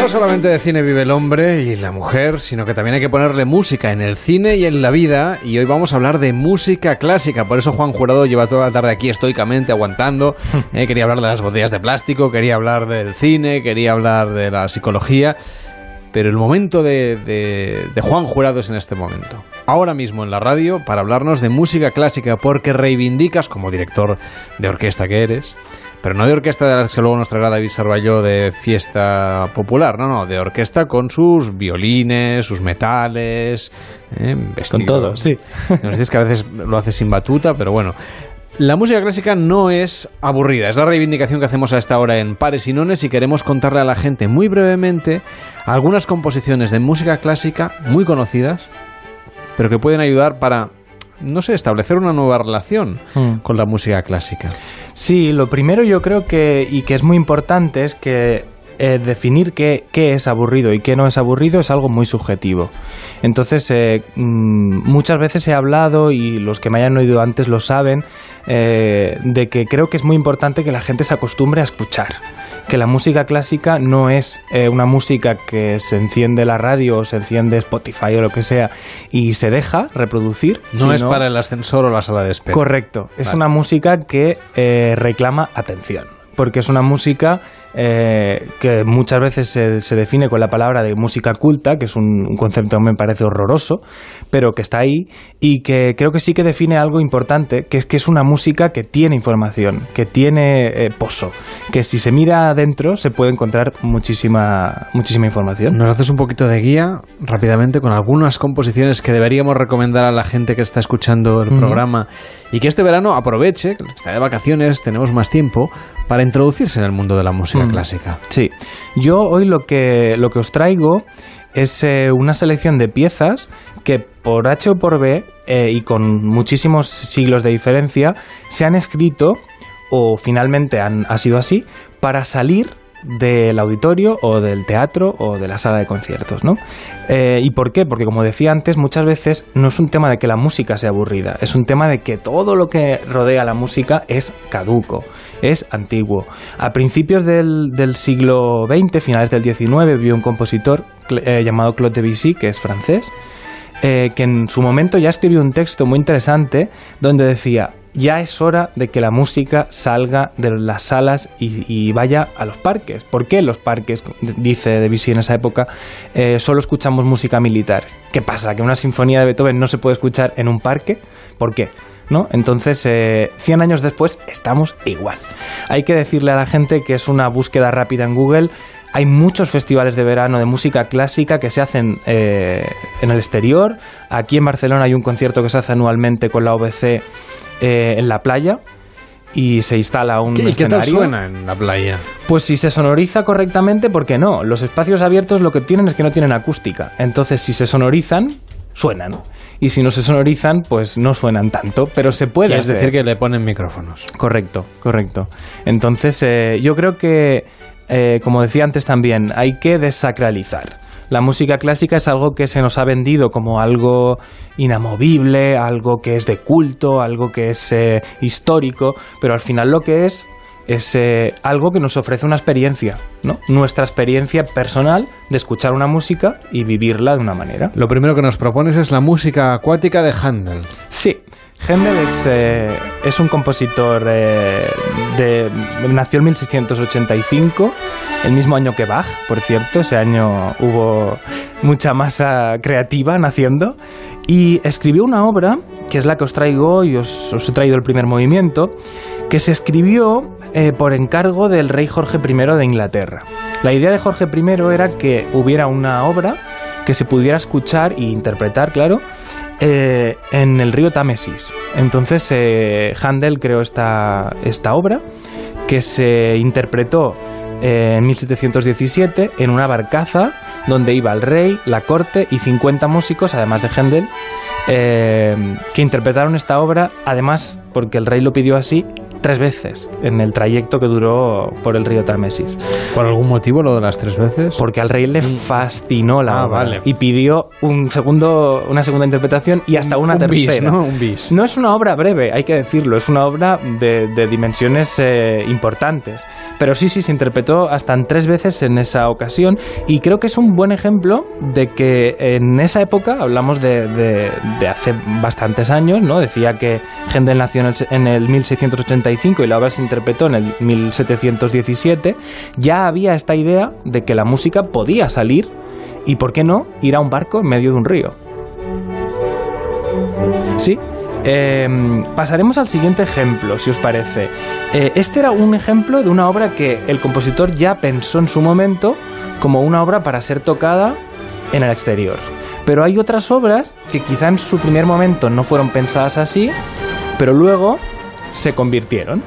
No solamente de cine vive el hombre y la mujer, sino que también hay que ponerle música en el cine y en la vida. Y hoy vamos a hablar de música clásica. Por eso Juan Jurado lleva toda la tarde aquí estoicamente aguantando. Eh, quería hablar de las botellas de plástico, quería hablar del cine, quería hablar de la psicología. Pero el momento de, de- de Juan Jurado es en este momento. Ahora mismo en la radio para hablarnos de música clásica porque reivindicas como director de orquesta que eres. Pero no de orquesta de las que luego nos traerá David Sarballó de fiesta popular, no, no, de orquesta con sus violines, sus metales, eh, vestido. todo, sí. Nos dices que a veces lo haces sin batuta, pero bueno. La música clásica no es aburrida, es la reivindicación que hacemos a esta hora en Pares y Nones y queremos contarle a la gente muy brevemente algunas composiciones de música clásica muy conocidas, pero que pueden ayudar para, no sé, establecer una nueva relación Mm. con la música clásica. Sí, lo primero yo creo que, y que es muy importante, es que eh, definir qué, qué es aburrido y qué no es aburrido es algo muy subjetivo. Entonces, eh, mm, muchas veces he hablado, y los que me hayan oído antes lo saben, eh, de que creo que es muy importante que la gente se acostumbre a escuchar. Que la música clásica no es una música que se enciende la radio o se enciende Spotify o lo que sea y se deja reproducir. No es para el ascensor o la sala de espera. Correcto. Es Vale. una música que reclama atención. Porque es una música eh, que muchas veces se, se define con la palabra de música culta, que es un, un concepto que me parece horroroso, pero que está ahí y que creo que sí que define algo importante, que es que es una música que tiene información, que tiene eh, pozo, que si se mira adentro se puede encontrar muchísima, muchísima información. ¿Nos haces un poquito de guía rápidamente con algunas composiciones que deberíamos recomendar a la gente que está escuchando el programa y que este verano aproveche, que está de vacaciones, tenemos más tiempo, para introducirse en el mundo de la música Mm. clásica? Sí, yo hoy lo que, lo que os traigo es eh, una selección de piezas que por H o por B eh, y con muchísimos siglos de diferencia se han escrito o finalmente han, ha sido así para salir del auditorio o del teatro o de la sala de conciertos, ¿no? Eh, ¿Y por qué? Porque como decía antes, muchas veces no es un tema de que la música sea aburrida, es un tema de que todo lo que rodea la música es caduco, es antiguo. A principios del, siglo XX, finales del XIX, vivió un compositor eh, llamado Claude Debussy, que es francés, eh, que en su momento ya escribió un texto muy interesante donde decía, ya es hora de que la música salga de las salas y, vaya a los parques. ¿Por qué los parques, dice Debussy en esa época, eh, solo escuchamos música militar? ¿Qué pasa? ¿Que una sinfonía de Beethoven no se puede escuchar en un parque? ¿Por qué? ¿No? Entonces, eh, 100 años después estamos igual. Hay que decirle a la gente que es una búsqueda rápida en Google. Hay muchos festivales de verano de música clásica que se hacen eh, en el exterior. Aquí en Barcelona hay un concierto que se hace anualmente con la OBC eh, en la playa y se instala un ¿Qué, ¿Y qué tal escenario. suena en la playa? Pues si se sonoriza correctamente, ¿por qué no? Los espacios abiertos lo que tienen es que no tienen acústica. Entonces, si se sonorizan, suenan. Y si no se sonorizan, pues no suenan tanto, pero se puede Es decir, que le ponen micrófonos. Correcto, correcto. Entonces, eh, yo creo que, eh, como decía antes también, hay que desacralizar. La música clásica es algo que se nos ha vendido como algo inamovible, algo que es de culto, algo que es eh, histórico, pero al final lo que es es eh, algo que nos ofrece una experiencia, ¿no? Nuestra experiencia personal de escuchar una música y vivirla de una manera. Lo primero que nos propones es la música acuática de Handel. Sí, Händel es, eh, es un compositor eh, nació en 1685, el mismo año que Bach, por cierto, ese año hubo mucha masa creativa naciendo y escribió una obra que es la que os traigo y os, os he traído el primer movimiento, que se escribió eh, por encargo del rey Jorge I de Inglaterra. La idea de Jorge I era que hubiera una obra que se pudiera escuchar e interpretar, claro, eh, en el río Támesis. Entonces eh, Handel creó esta, esta obra que se interpretó eh, en 1717 en una barcaza donde iba el rey, la corte y 50 músicos, además de Händel, eh, que interpretaron esta obra, además porque el rey lo pidió así, tres veces en el trayecto que duró por el río Támesis. ¿Por algún motivo lo de las tres veces? Porque al rey le fascinó la Ah, obra vale. y pidió un segundo, una segunda interpretación y hasta una un bis, tercera. ¿no? Un bis. No es una obra breve, hay que decirlo, es una obra de, de dimensiones eh, importantes. Pero sí, sí, se interpretó hasta en tres veces en esa ocasión y creo que es un buen ejemplo de que en esa época, hablamos de, de- de hace bastantes años, ¿no? Decía que Händel nació en el, en el 1685 y la obra se interpretó en el 1717, ya había esta idea de que la música podía salir y, ¿por qué no?, ir a un barco en medio de un río. Sí. Eh, pasaremos al siguiente ejemplo, si os parece. Eh, este era un ejemplo de una obra que el compositor ya pensó en su momento como una obra para ser tocada en el exterior. Pero hay otras obras que quizá en su primer momento no fueron pensadas así, pero luego se convirtieron.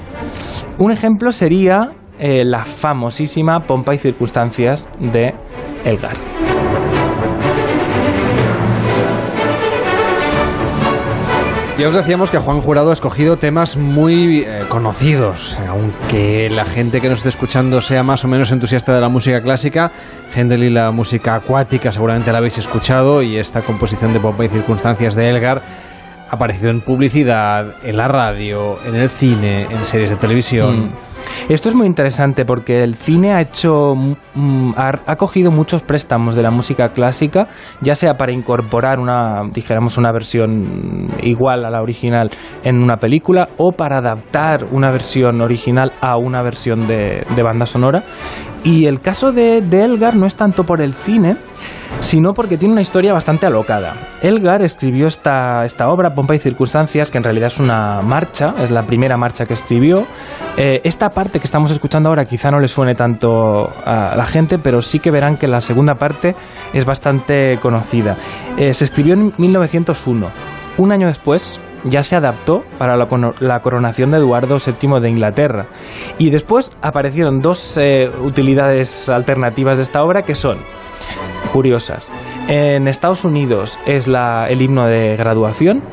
Un ejemplo sería eh, la famosísima Pompa y Circunstancias de Elgar. Ya os decíamos que Juan Jurado ha escogido temas muy eh, conocidos, eh, aunque la gente que nos esté escuchando sea más o menos entusiasta de la música clásica, Händel y la música acuática seguramente la habéis escuchado y esta composición de Pompa y Circunstancias de Elgar aparecido en publicidad, en la radio, en el cine, en series de televisión. Mm. Esto es muy interesante porque el cine ha hecho, mm, ha, cogido muchos préstamos de la música clásica, ya sea para incorporar una, dijéramos, una versión igual a la original en una película o para adaptar una versión original a una versión de, de banda sonora. Y el caso de, de Elgar no es tanto por el cine, sino porque tiene una historia bastante alocada. Elgar escribió esta, esta obra, Pompa y Circunstancias, que en realidad es una marcha, es la primera marcha que escribió. Eh, esta parte que estamos escuchando ahora quizá no le suene tanto a la gente, pero sí que verán que la segunda parte es bastante conocida. Eh, se escribió en 1901. Un año después, ya se adaptó para la, coronación de Eduardo VII de Inglaterra. Y después aparecieron dos eh, utilidades alternativas de esta obra que son curiosas. En Estados Unidos es el himno de graduación,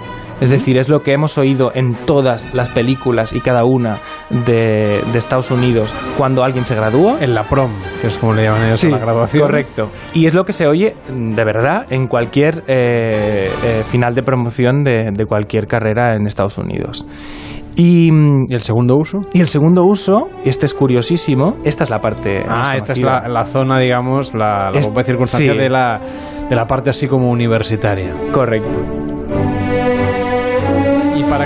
es decir, es lo que hemos oído en todas las películas y cada una de, de Estados Unidos cuando alguien se gradúa. En la prom, que es como le llaman ellos a Sí, la graduación. correcto. Y es lo que se oye mm, de verdad en cualquier eh, eh, final de promoción de, de cualquier carrera en Estados Unidos. Y, ¿Y el segundo uso? Y el segundo uso, este es curiosísimo, esta es la parte... Ah, esta es la, la zona, digamos, la, la circunstancia sí. de, la, de la parte así como universitaria. Correcto.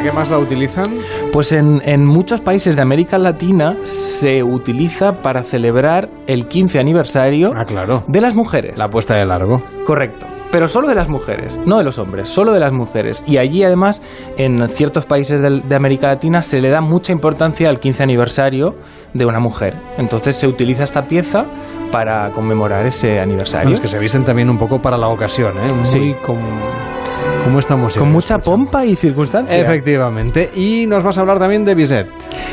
¿Y para qué más la utilizan? Pues en, en muchos países de América Latina se utiliza para celebrar el 15 aniversario Ah, claro. de las mujeres. La puesta de largo. Correcto. Pero solo de las mujeres, no de los hombres, solo de las mujeres. Y allí además, en ciertos países de, América Latina, se le da mucha importancia al 15 aniversario de una mujer. Entonces se utiliza esta pieza para conmemorar ese aniversario. Bueno, es que se visten también un poco para la ocasión, ¿eh? Muy Sí. como, como esta música. Con mucha pompa y circunstancia. Efectivamente. Y nos vas a hablar también de Bizet.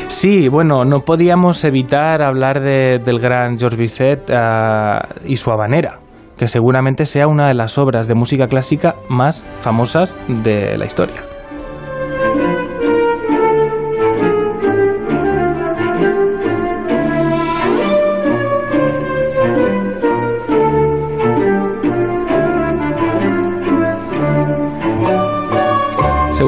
Sí, bueno, no podíamos evitar hablar de- del gran George Bizet ah, y su habanera, que seguramente sea una de las obras de música clásica más famosas de la historia.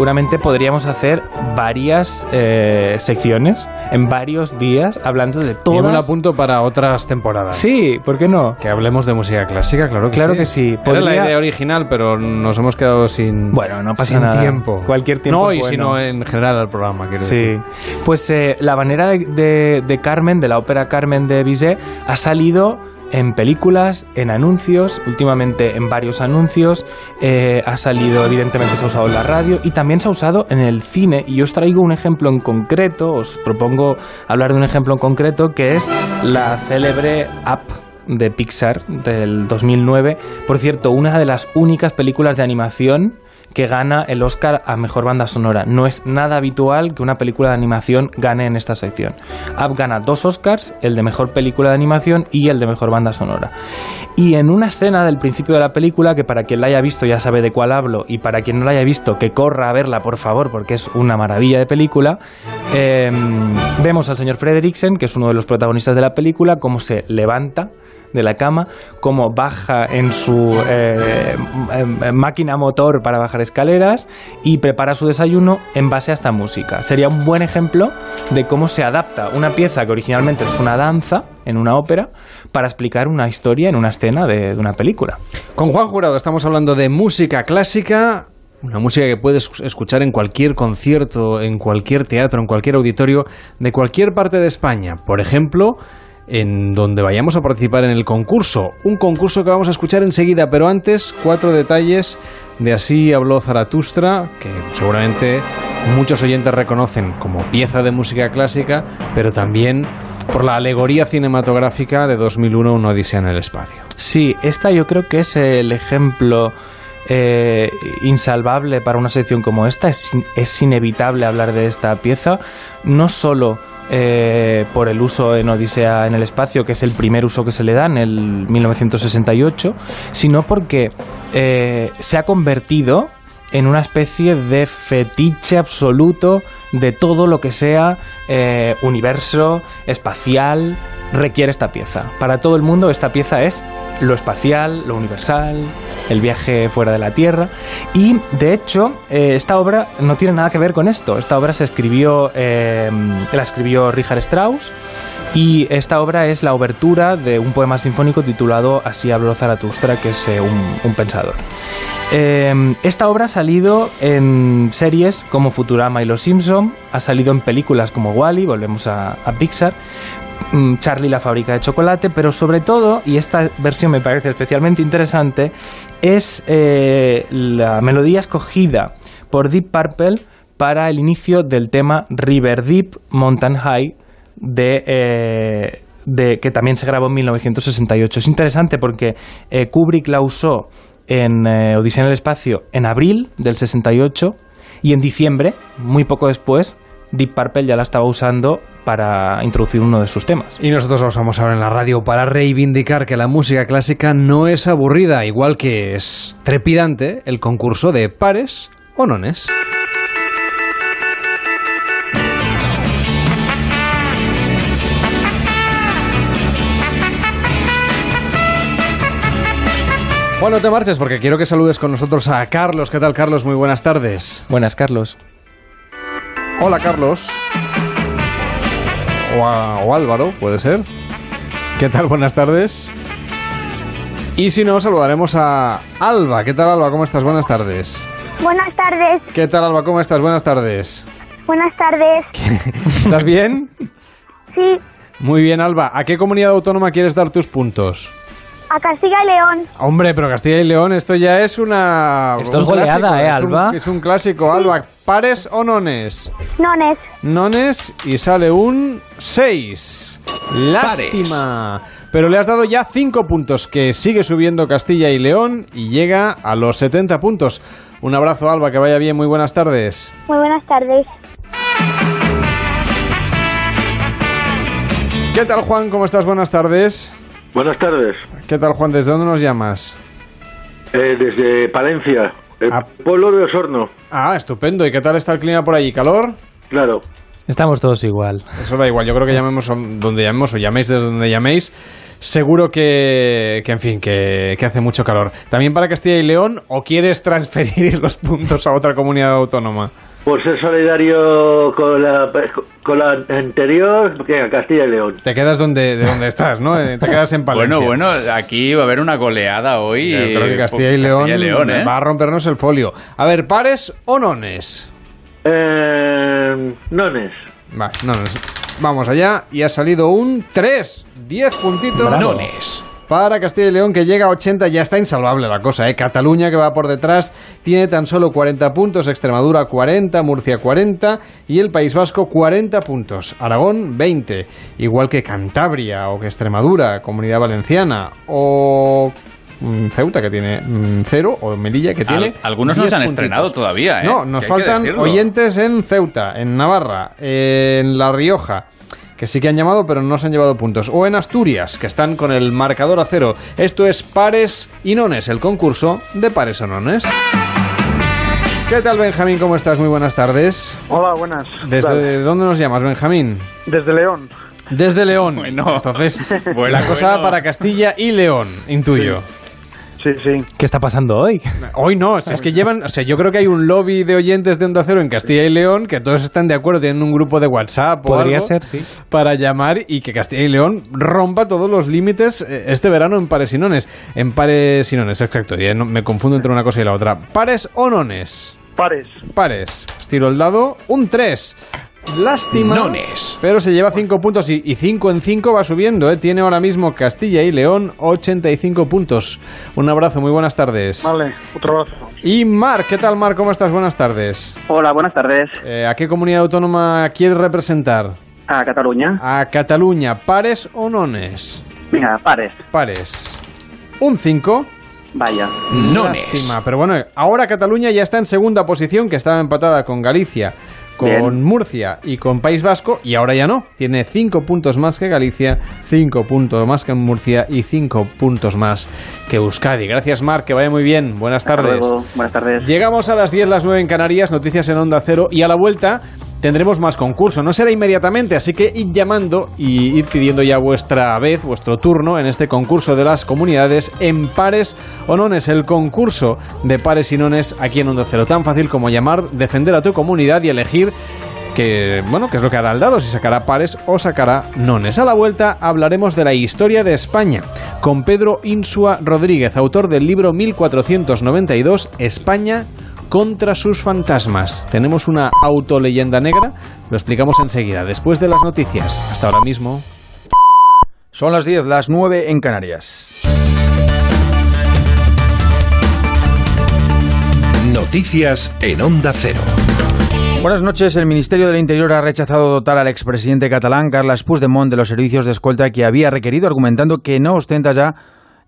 Seguramente podríamos hacer varias eh, secciones en varios días hablando de me lo todas. apunto para otras temporadas. Sí, ¿por qué no? Que hablemos de música clásica, claro que Claro sí. que sí. Era Podría- la idea original, pero nos hemos quedado sin. Bueno, no pasa sin nada. tiempo. Cualquier tiempo No, y bueno. sino en general al programa, quiero Sí, decir. pues eh, la manera de, de- de Carmen, de la ópera Carmen de Bizet, ha salido en películas, en anuncios, últimamente en varios anuncios, eh, ha salido, evidentemente se ha usado en la radio y también se ha usado en el cine. Y os traigo un ejemplo en concreto, os propongo hablar de un ejemplo en concreto que es la célebre app de Pixar del 2009. Por cierto, una de las únicas películas de animación que gana el Oscar a Mejor Banda Sonora. No es nada habitual que una película de animación gane en esta sección. Up gana dos Oscars, el de Mejor Película de Animación y el de Mejor Banda Sonora. Y en una escena del principio de la película, que para quien la haya visto ya sabe de cuál hablo, y para quien no la haya visto, que corra a verla, por favor, porque es una maravilla de película, eh, vemos al señor Frederiksen, que es uno de los protagonistas de la película, cómo se levanta de la cama, cómo baja en su eh, máquina motor para bajar escaleras y prepara su desayuno en base a esta música. Sería un buen ejemplo de cómo se adapta una pieza que originalmente es una danza en una ópera para explicar una historia en una escena de, de una película. Con Juan Jurado estamos hablando de música clásica. Una música que puedes escuchar en cualquier concierto, en cualquier teatro, en cualquier auditorio de cualquier parte de España. Por ejemplo, en donde vayamos a participar en el concurso. Un concurso que vamos a escuchar enseguida, pero antes cuatro detalles de Así habló Zaratustra, que seguramente muchos oyentes reconocen como pieza de música clásica, pero también por la alegoría cinematográfica de 2001, Una Odisea en el Espacio. Sí, esta yo creo que es el ejemplo eh, insalvable para una sección como esta. Es, es inevitable hablar de esta pieza, no solo eh, por el uso en Odisea en el espacio, que es el primer uso que se le da en el 1968, sino porque eh, se ha convertido en una especie de fetiche absoluto de todo lo que sea eh, universo, espacial, requiere esta pieza. Para todo el mundo esta pieza es lo espacial, lo universal, el viaje fuera de la Tierra. Y de hecho, eh, esta obra no tiene nada que ver con esto. Esta obra se escribió, eh, la escribió Richard Strauss. Y esta obra es la obertura de un poema sinfónico titulado Así habló Zaratustra, que es eh, un, pensador. esta obra ha salido en series como Futurama y Los Simpson, ha salido en películas como Wally, volvemos a, a Pixar, Mm, Charlie la fábrica de chocolate, pero sobre todo, y esta versión me parece especialmente interesante, es eh, la melodía escogida por Deep Purple para el inicio del tema River Deep Mountain High de, eh, de, que también se grabó en 1968. Es interesante porque eh, Kubrick la usó en Odisea en el Espacio en abril del 68 y en diciembre, muy poco después, Deep Purple ya la estaba usando para introducir uno de sus temas. Y nosotros lo usamos ahora en la radio para reivindicar que la música clásica no es aburrida, igual que es trepidante el concurso de pares o nones. Bueno, te marches porque quiero que saludes con nosotros a Carlos. ¿Qué tal, Carlos? Muy buenas tardes. Buenas, Carlos. Hola, Carlos. O, a, o Álvaro, puede ser. ¿Qué tal? Buenas tardes. Y si no, saludaremos a Alba. ¿Qué tal, Alba? ¿Cómo estás? Buenas tardes. Buenas tardes. ¿Qué tal, Alba? ¿Cómo estás? Buenas tardes. Buenas tardes. ¿Estás bien? Sí, Muy bien, Alba. ¿A qué comunidad autónoma quieres dar tus puntos? A Castilla y León. Hombre, pero Castilla y León, esto ya es una. Esto es un clásico, goleada, ¿eh, es un- Alba? es un clásico, Alba. ¿Pares o nones? Nones. Nones y sale un 6. Lástima. Pero le has dado ya 5 puntos, que sigue subiendo Castilla y León y llega a los 70 puntos. Un abrazo, Alba, que vaya bien. Muy buenas tardes. Muy buenas tardes. ¿Qué tal, Juan? ¿Cómo estás? Buenas tardes. Buenas tardes. ¿Qué tal, Juan? ¿Desde dónde nos llamas? Eh, desde Palencia, el pueblo de Osorno. Ah, estupendo. ¿Y qué tal está el clima por allí? ¿Calor? Claro. Estamos todos igual. Eso da igual. Yo creo que llamemos donde llamemos o llaméis desde donde llaméis. Seguro que, que en fin, que, que hace mucho calor. ¿También para Castilla y León o quieres transferir los puntos a otra comunidad autónoma? Por ser solidario con la, con la anterior, que a Castilla y León. Te quedas donde, de donde estás, ¿no? Eh, Te quedas en Palencia. Bueno, bueno, aquí va a haber una goleada hoy. Yo creo que eh, Castilla y León, ¿eh? va a rompernos el folio. A ver, ¿pares o nones? Eh, nones. Vale, nones. Vamos allá y ha salido un 3. 10 puntitos. Nones. Para Castilla y León que llega a 80, ya está insalvable la cosa, ¿eh? Cataluña que va por detrás tiene tan solo 40 puntos, Extremadura 40, Murcia 40 y el País Vasco 40 puntos, Aragón 20, igual que Cantabria o que Extremadura, Comunidad Valenciana o mm, Ceuta que tiene mm, cero o Melilla que tiene Al- algunos no 10 se han puntitos. estrenado todavía, ¿eh? No, nos faltan oyentes en Ceuta, en Navarra, en La Rioja, que sí que han llamado pero no se han llevado puntos, o en Asturias, que están con el marcador a cero. Esto es Pares y Nones, el concurso de Pares o Nones. ¿Qué tal, Benjamín? ¿Cómo estás? Muy buenas tardes. Hola, buenas. ¿Desde dónde nos llamas, Benjamín? Desde León. Desde León. Entonces, Bueno, la cosa bueno. para Castilla y León, intuyo. Sí, sí. ¿Qué está pasando hoy? Hoy no, si es que llevan, o sea, yo creo que hay un lobby de oyentes de Onda Cero en Castilla y León que todos están de acuerdo, tienen un grupo de WhatsApp o Podría algo ser, sí. para llamar y que Castilla y León rompa todos los límites eh, este verano en pares y nones. En pares y nones, exacto, no- me confundo entre una cosa y la otra. ¿Pares o nones? Pares. Pares. Pues Tiro el dado, un 3. Lástima. Nones. Pero se lleva 5 puntos y 5 en 5 va subiendo. ¿eh? Tiene ahora mismo Castilla y León 85 puntos. Un abrazo, muy buenas tardes. Vale, otro abrazo. Y Marc, ¿qué tal Marc? ¿Cómo estás? Buenas tardes. Hola, buenas tardes. Eh, ¿A qué comunidad autónoma quieres representar? A Cataluña. A Cataluña. ¿Pares o nones? Venga, pares. Pares. Un 5. Vaya. Lástima, pero bueno, ahora Cataluña ya está en segunda posición, que estaba empatada con Galicia, con Bien. Murcia y con País Vasco, y ahora ya no. Tiene 5 puntos más que Galicia, 5 puntos más que Murcia y 5 puntos más que Euskadi. Gracias, Marc, que vaya muy bien. Buenas tardes. Buenas tardes. Llegamos a las 10, las 9 en Canarias, noticias en Onda Cero y a la vuelta tendremos más concurso. No será inmediatamente, así que id llamando y id pidiendo ya vuestra vez, vuestro turno en este concurso de las comunidades en pares o nones. El concurso de pares y nones aquí en Onda Cero. Tan fácil como llamar, defender a tu comunidad y elegir que, bueno, qué es lo que hará el dado, si sacará pares o sacará nones. A la vuelta hablaremos de la historia de España con Pedro Insua Rodríguez, autor del libro 1492, España contra sus fantasmas. Tenemos una autoleyenda negra, lo explicamos enseguida, después de las noticias. Hasta ahora mismo. Son las 10, las 9 en Canarias. Noticias en Onda Cero. Buenas noches. El Ministerio del Interior ha rechazado dotar al expresidente catalán Carles Puigdemont de los servicios de escolta que había requerido, argumentando que no ostenta ya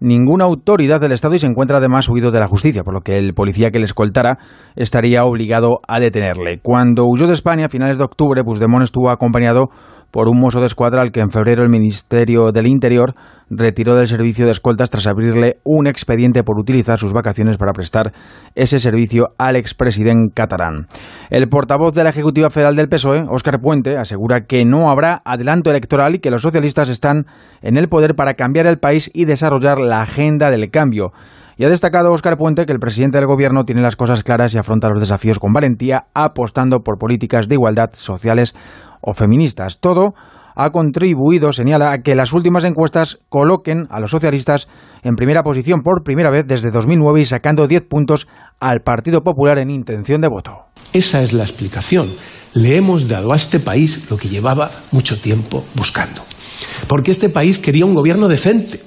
ninguna autoridad del Estado y se encuentra además huido de la justicia, por lo que el policía que le escoltara estaría obligado a detenerle. Cuando huyó de España a finales de octubre, Puigdemont estuvo acompañado por un mozo de escuadra al que en febrero el Ministerio del Interior retiró del servicio de escoltas tras abrirle un expediente por utilizar sus vacaciones para prestar ese servicio al expresidente catalán. El portavoz de la Ejecutiva Federal del PSOE, Óscar Puente, asegura que no habrá adelanto electoral y que los socialistas están en el poder para cambiar el país y desarrollar la agenda del cambio. Y ha destacado Óscar Puente que el presidente del gobierno tiene las cosas claras y afronta los desafíos con valentía, apostando por políticas de igualdad sociales o feministas. Todo ha contribuido, señala, a que las últimas encuestas coloquen a los socialistas en primera posición por primera vez desde 2009 y sacando 10 puntos al Partido Popular en intención de voto. Esa es la explicación. Le hemos dado a este país lo que llevaba mucho tiempo buscando. Porque este país quería un gobierno decente.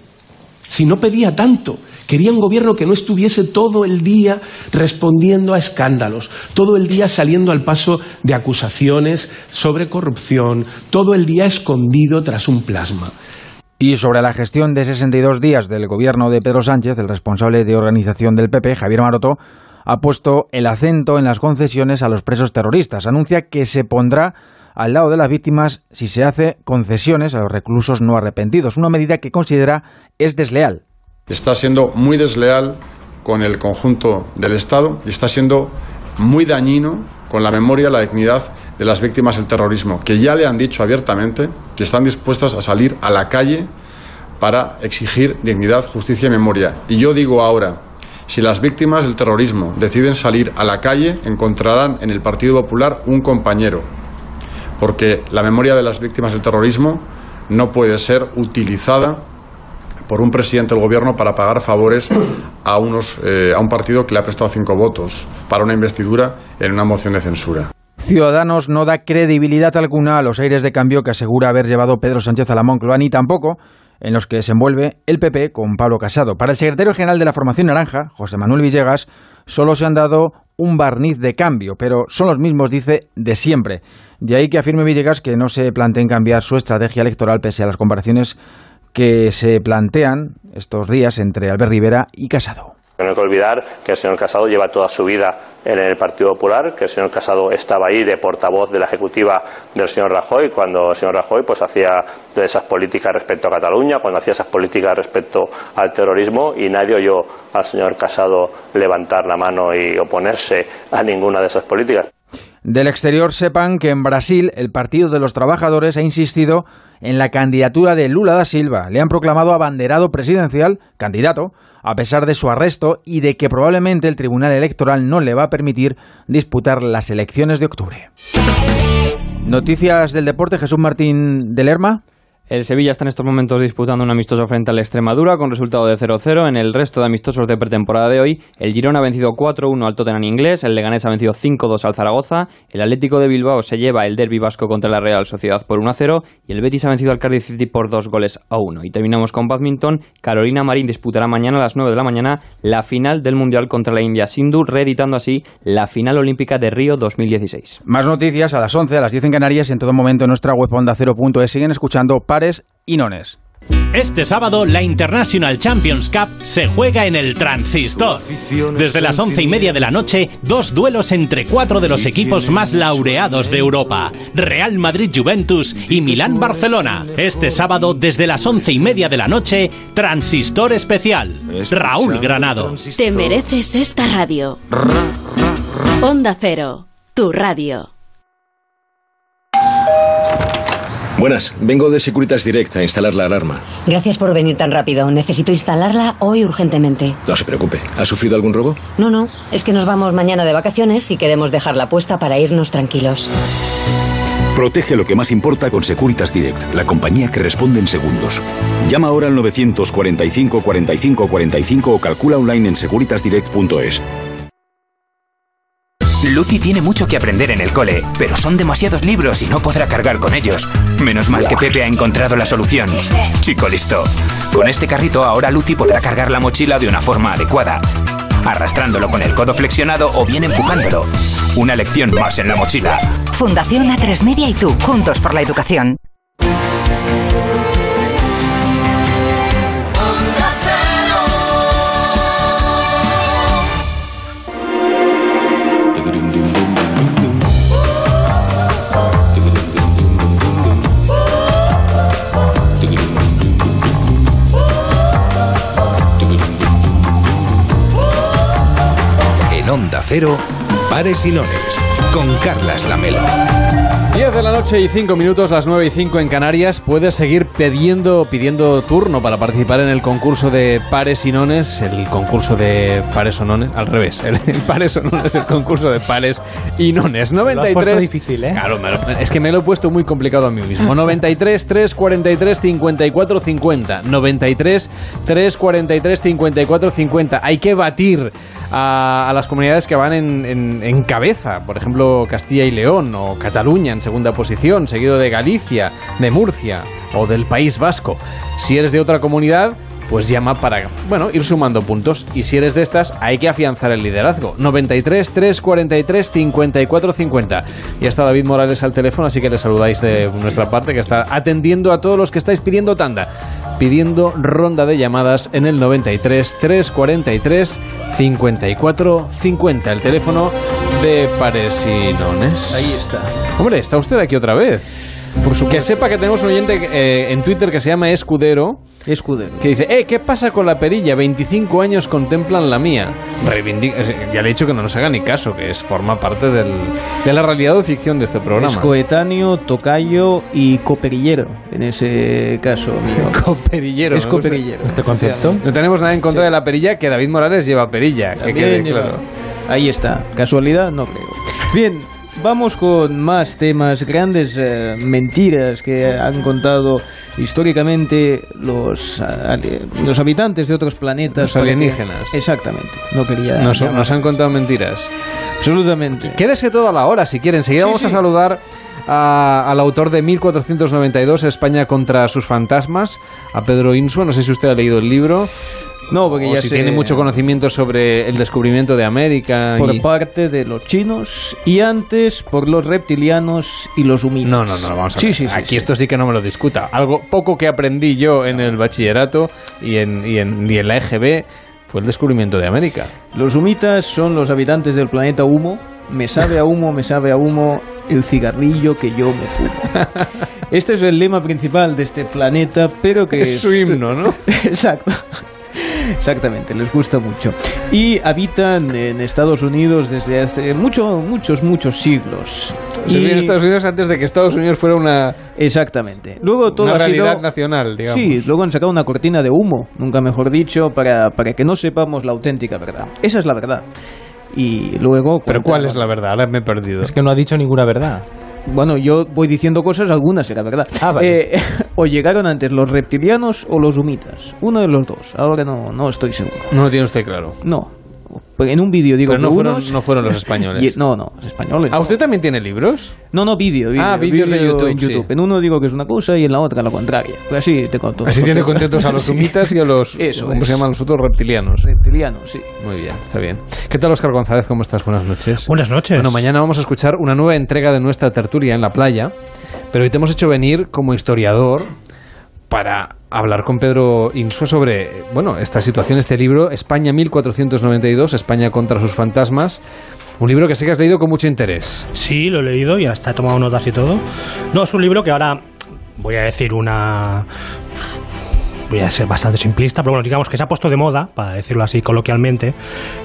Si no pedía tanto, quería un gobierno que no estuviese todo el día respondiendo a escándalos, todo el día saliendo al paso de acusaciones sobre corrupción, todo el día escondido tras un plasma. Y sobre la gestión de 62 días del gobierno de Pedro Sánchez, el responsable de organización del PP, Javier Maroto, ha puesto el acento en las concesiones a los presos terroristas. Anuncia que se pondrá al lado de las víctimas si se hace concesiones a los reclusos no arrepentidos, una medida que considera es desleal. Está siendo muy desleal con el conjunto del Estado y está siendo muy dañino con la memoria la dignidad de las víctimas del terrorismo, que ya le han dicho abiertamente que están dispuestas a salir a la calle para exigir dignidad, justicia y memoria. Y yo digo ahora, si las víctimas del terrorismo deciden salir a la calle, encontrarán en el Partido Popular un compañero, porque la memoria de las víctimas del terrorismo no puede ser utilizada por un presidente del gobierno para pagar favores a, unos, eh, a un partido que le ha prestado cinco votos para una investidura en una moción de censura. Ciudadanos no da credibilidad alguna a los aires de cambio que asegura haber llevado Pedro Sánchez a la Moncloa, ni tampoco en los que se envuelve el PP con Pablo Casado. Para el secretario general de la formación naranja, José Manuel Villegas, solo se han dado un barniz de cambio, pero son los mismos, dice, de siempre. De ahí que afirme Villegas que no se planteen cambiar su estrategia electoral pese a las comparaciones que se plantean estos días entre Albert Rivera y Casado. No hay que olvidar que el señor Casado lleva toda su vida en el Partido Popular, que el señor Casado estaba ahí de portavoz de la ejecutiva del señor Rajoy, cuando el señor Rajoy pues hacía esas políticas respecto a Cataluña, cuando hacía esas políticas respecto al terrorismo, y nadie oyó al señor Casado levantar la mano y oponerse a ninguna de esas políticas. Del exterior sepan que en Brasil el Partido de los Trabajadores ha insistido en la candidatura de Lula da Silva. Le han proclamado abanderado presidencial, candidato, a pesar de su arresto y de que probablemente el Tribunal Electoral no le va a permitir disputar las elecciones de octubre. Noticias del deporte, Jesús Martín de Lerma. El Sevilla está en estos momentos disputando un amistoso frente al Extremadura con resultado de 0-0. En el resto de amistosos de pretemporada de hoy, el Girona ha vencido 4-1 al Tottenham inglés, el Leganés ha vencido 5-2 al Zaragoza, el Atlético de Bilbao se lleva el derby vasco contra la Real Sociedad por 1-0 y el Betis ha vencido al Cardiff City por 2 goles a 1. Y terminamos con badminton. Carolina Marín disputará mañana a las 9 de la mañana la final del Mundial contra la India Sindhu, reeditando así la final olímpica de Río 2016. Más noticias a las 11, a las 10 en Canarias y en todo momento en nuestra web onda 0.es. Siguen escuchando pares y nones. Este sábado la International Champions Cup se juega en el Transistor. Desde las once y media de la noche, dos duelos entre cuatro de los equipos más laureados de Europa: Real Madrid Juventus y Milán Barcelona. Este sábado, desde las once y media de la noche, Transistor especial. Raúl Granado. Te mereces esta radio. Onda Cero, tu radio. Buenas, vengo de Securitas Direct a instalar la alarma. Gracias por venir tan rápido. Necesito instalarla hoy urgentemente. No se preocupe. ¿Ha sufrido algún robo? No, no. Es que nos vamos mañana de vacaciones y queremos dejarla puesta para irnos tranquilos. Protege lo que más importa con Securitas Direct, la compañía que responde en segundos. Llama ahora al 945 45 45 o calcula online en securitasdirect.es. Lucy tiene mucho que aprender en el cole, pero son demasiados libros y no podrá cargar con ellos. Menos mal que Pepe ha encontrado la solución. Chico listo. Con este carrito ahora Lucy podrá cargar la mochila de una forma adecuada. Arrastrándolo con el codo flexionado o bien empujándolo. Una lección más en la mochila. Fundación A3 Media y tú, juntos por la educación. Onda Cero, Pares y Nones, con Carlas Lamelo. 10 de la noche y 5 minutos, las 9 y 5 en Canarias. Puedes seguir pidiendo, pidiendo turno para participar en el concurso de pares y nones, el concurso de pares o nones, al revés, el, el pares o nones, el concurso de pares y nones. 93. Lo has puesto difícil, ¿eh? Claro, me lo- es que me lo he puesto muy complicado a mí mismo. 93 343 54 50. 93 343 54 50. Hay que batir a, a las comunidades que van en, en- en cabeza. Por ejemplo, Castilla y León o Cataluña en segunda posición, seguido de Galicia, de Murcia o del País Vasco. Si eres de otra comunidad, pues llama para, bueno, ir sumando puntos. Y si eres de estas, hay que afianzar el liderazgo. 93 343 54 50. Y está David Morales al teléfono, así que le saludáis de nuestra parte, que está atendiendo a todos los que estáis pidiendo tanda. Pidiendo ronda de llamadas en el 93 343 54 50. El teléfono de Pares y Nones. Ahí está. Hombre, está usted aquí otra vez. Por su que sepa que tenemos un oyente eh, en Twitter que se llama Escudero. Escudero. Que dice, eh, ¿qué pasa con la perilla? 25 años contemplan la mía. Reivindica- ya le he dicho que no nos haga ni caso, que es forma parte del- de la realidad o ficción de este programa. Es coetáneo, tocayo y coperillero, en ese caso mío. Coperillero. Es coperillero. ¿Este concepto? No tenemos nada en contra de la perilla, que David Morales lleva perilla. Que quede lleva- claro. Ahí está. ¿Casualidad? No creo. Bien, vamos con más temas, grandes eh, mentiras que han contado históricamente los, ali- los habitantes de otros planetas. Los que- alienígenas. Exactamente. No quería. Nos, nos han contado mentiras. Absolutamente. Quédese toda la hora si quieren. Enseguida Sí, vamos a saludar a- al autor de 1492, España contra sus fantasmas, a Pedro Insua. No sé si usted ha leído el libro. No, porque o ya si sé- tiene mucho conocimiento sobre el descubrimiento de América. Por y- parte de los chinos y antes por los reptilianos y los humitas. No, no, no, vamos a ver. sí, sí, Aquí sí. esto sí que no me lo discuta. Algo poco que aprendí yo en el bachillerato y en, y en, y en la EGB fue el descubrimiento de América. Los humitas son los habitantes del planeta Humo. Me sabe a humo, me sabe a humo el cigarrillo que yo me fumo. Este es el lema principal de este planeta, pero que Es su himno, ¿no? Exacto. Exactamente, les gusta mucho. Y habitan en Estados Unidos desde hace mucho, muchos, muchos siglos. Se Y- en Estados Unidos antes de que Estados Unidos fuera una, Exactamente. Luego todo una ha sido- realidad nacional, digamos. Sí, luego han sacado una cortina de humo, nunca mejor dicho, para, para que no sepamos la auténtica verdad. Esa es la verdad. Y luego... Pero ¿cuál es la verdad? Ahora me he perdido. Es que no ha dicho ninguna verdad. Bueno, yo voy diciendo cosas, algunas será verdad. Ah, vale. Eh, o llegaron antes los reptilianos o los humitas. Uno de los dos. Ahora no, no estoy seguro. No lo tiene usted claro. No. Porque En un vídeo digo Pero no que fueron, unos- no fueron los españoles. y- no, no, los españoles. ¿Ah, no. usted también tiene libros? No, no, vídeo. vídeo Ah, vídeos de vídeo YouTube, En, sí. YouTube. en uno digo que es una cosa y en la otra la contraria. Pues así te conto. Así tiene contentos a los Sí. humitas y a los... Eso ¿Cómo es. se llaman los otros? Reptilianos. Reptilianos, sí. Muy bien, está bien. ¿Qué tal, Oscar González? ¿Cómo estás? Buenas noches. Buenas noches. Bueno, mañana vamos a escuchar una nueva entrega de nuestra tertulia en la playa, pero hoy te hemos hecho venir como historiador para hablar con Pedro Insua sobre, bueno, esta situación, este libro, España 1492, España contra sus fantasmas, un libro que sé que has leído con mucho interés. Sí, lo he leído y hasta he tomado notas y todo. No, es un libro que ahora voy a decir una... Voy a ser bastante simplista, pero bueno, digamos que se ha puesto de moda, para decirlo así coloquialmente,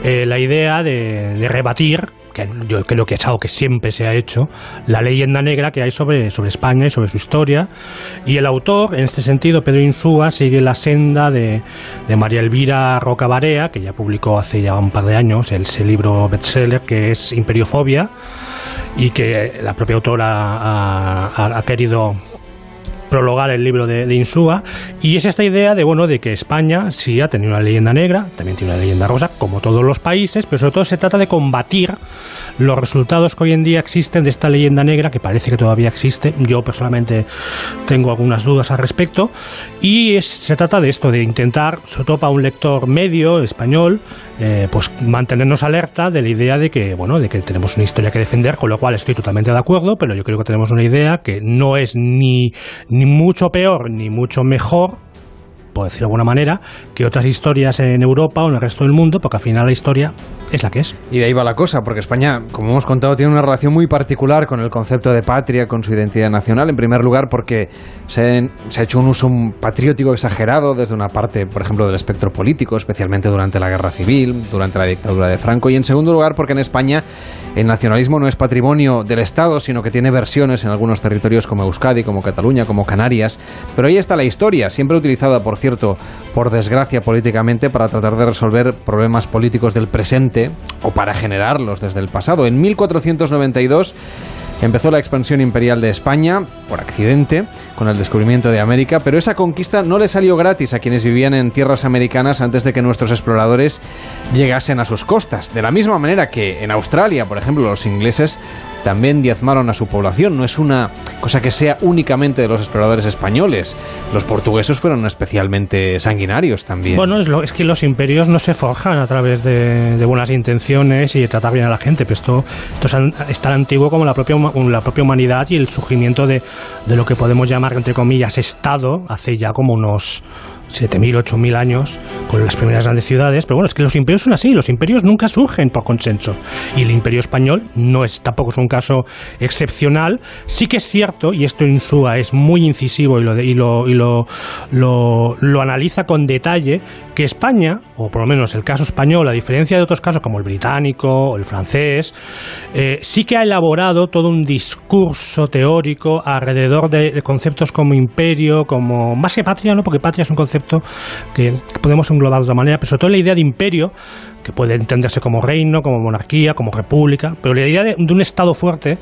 eh, la idea de, de rebatir, que yo creo que es algo que siempre se ha hecho, la leyenda negra que hay sobre, sobre España y sobre su historia. Y el autor, en este sentido, Pedro Insúa, sigue la senda de, María Elvira Roca Barea, que ya publicó hace ya un par de años ese libro bestseller que es Imperiofobia, y que la propia autora ha querido prologar el libro de, de Insúa. Y es esta idea de bueno de que España sí ha tenido una leyenda negra también tiene una leyenda rosa como todos los países pero sobre todo se trata de combatir los resultados que hoy en día existen de esta leyenda negra que parece que todavía existe. Yo personalmente tengo algunas dudas al respecto. Y es- se trata de esto de intentar sobre todo para un lector medio español eh, pues mantenernos alerta de la idea de que bueno de que tenemos una historia que defender con lo cual estoy totalmente de acuerdo pero yo creo que tenemos una idea que no es ni ni mucho peor ni mucho mejor por decirlo de alguna manera, que otras historias en Europa o en el resto del mundo, porque al final la historia es la que es. Y de ahí va la cosa, porque España, como hemos contado, tiene una relación muy particular con el concepto de patria, con su identidad nacional. En primer lugar, porque se, se ha hecho un uso patriótico exagerado desde una parte, por ejemplo, del espectro político, especialmente durante la guerra civil, durante la dictadura de Franco. Y en segundo lugar, porque en España el nacionalismo no es patrimonio del Estado, sino que tiene versiones en algunos territorios como Euskadi, como Cataluña, como Canarias. Pero ahí está la historia, siempre utilizada, por cierto, por desgracia políticamente, para tratar de resolver problemas políticos del presente o para generarlos desde el pasado. En 1492 empezó la expansión imperial de España, por accidente, con el descubrimiento de América, pero esa conquista no le salió gratis a quienes vivían en tierras americanas antes de que nuestros exploradores llegasen a sus costas. De la misma manera que en Australia, por ejemplo, los ingleses también diezmaron a su población. No es una cosa que sea únicamente de los exploradores españoles. Los portuguesos fueron especialmente sanguinarios también. Bueno, es, lo- es que los imperios no se forjan a través de, de buenas intenciones y de tratar bien a la gente, pero esto, esto es, an- es tan antiguo como la propia, la propia humanidad y el surgimiento de, de lo que podemos llamar, entre comillas, Estado, hace ya como unos 7.000, 8.000 años, con las primeras grandes ciudades. Pero bueno, es que los imperios son así, los imperios nunca surgen por consenso. Y el imperio español no es tampoco es un caso excepcional. Sí que es cierto, y esto Insúa es muy incisivo y lo, y lo, y lo, lo, lo analiza con detalle, que España, o por lo menos el caso español, a diferencia de otros casos como el británico o el francés, eh, sí que ha elaborado todo un discurso teórico alrededor de, de conceptos como imperio, como más que patria, ¿no? porque patria es un concepto que, podemos englobar de otra manera, pero sobre todo la idea de imperio, que puede entenderse como reino, como monarquía, como república, pero la idea de, un Estado fuerte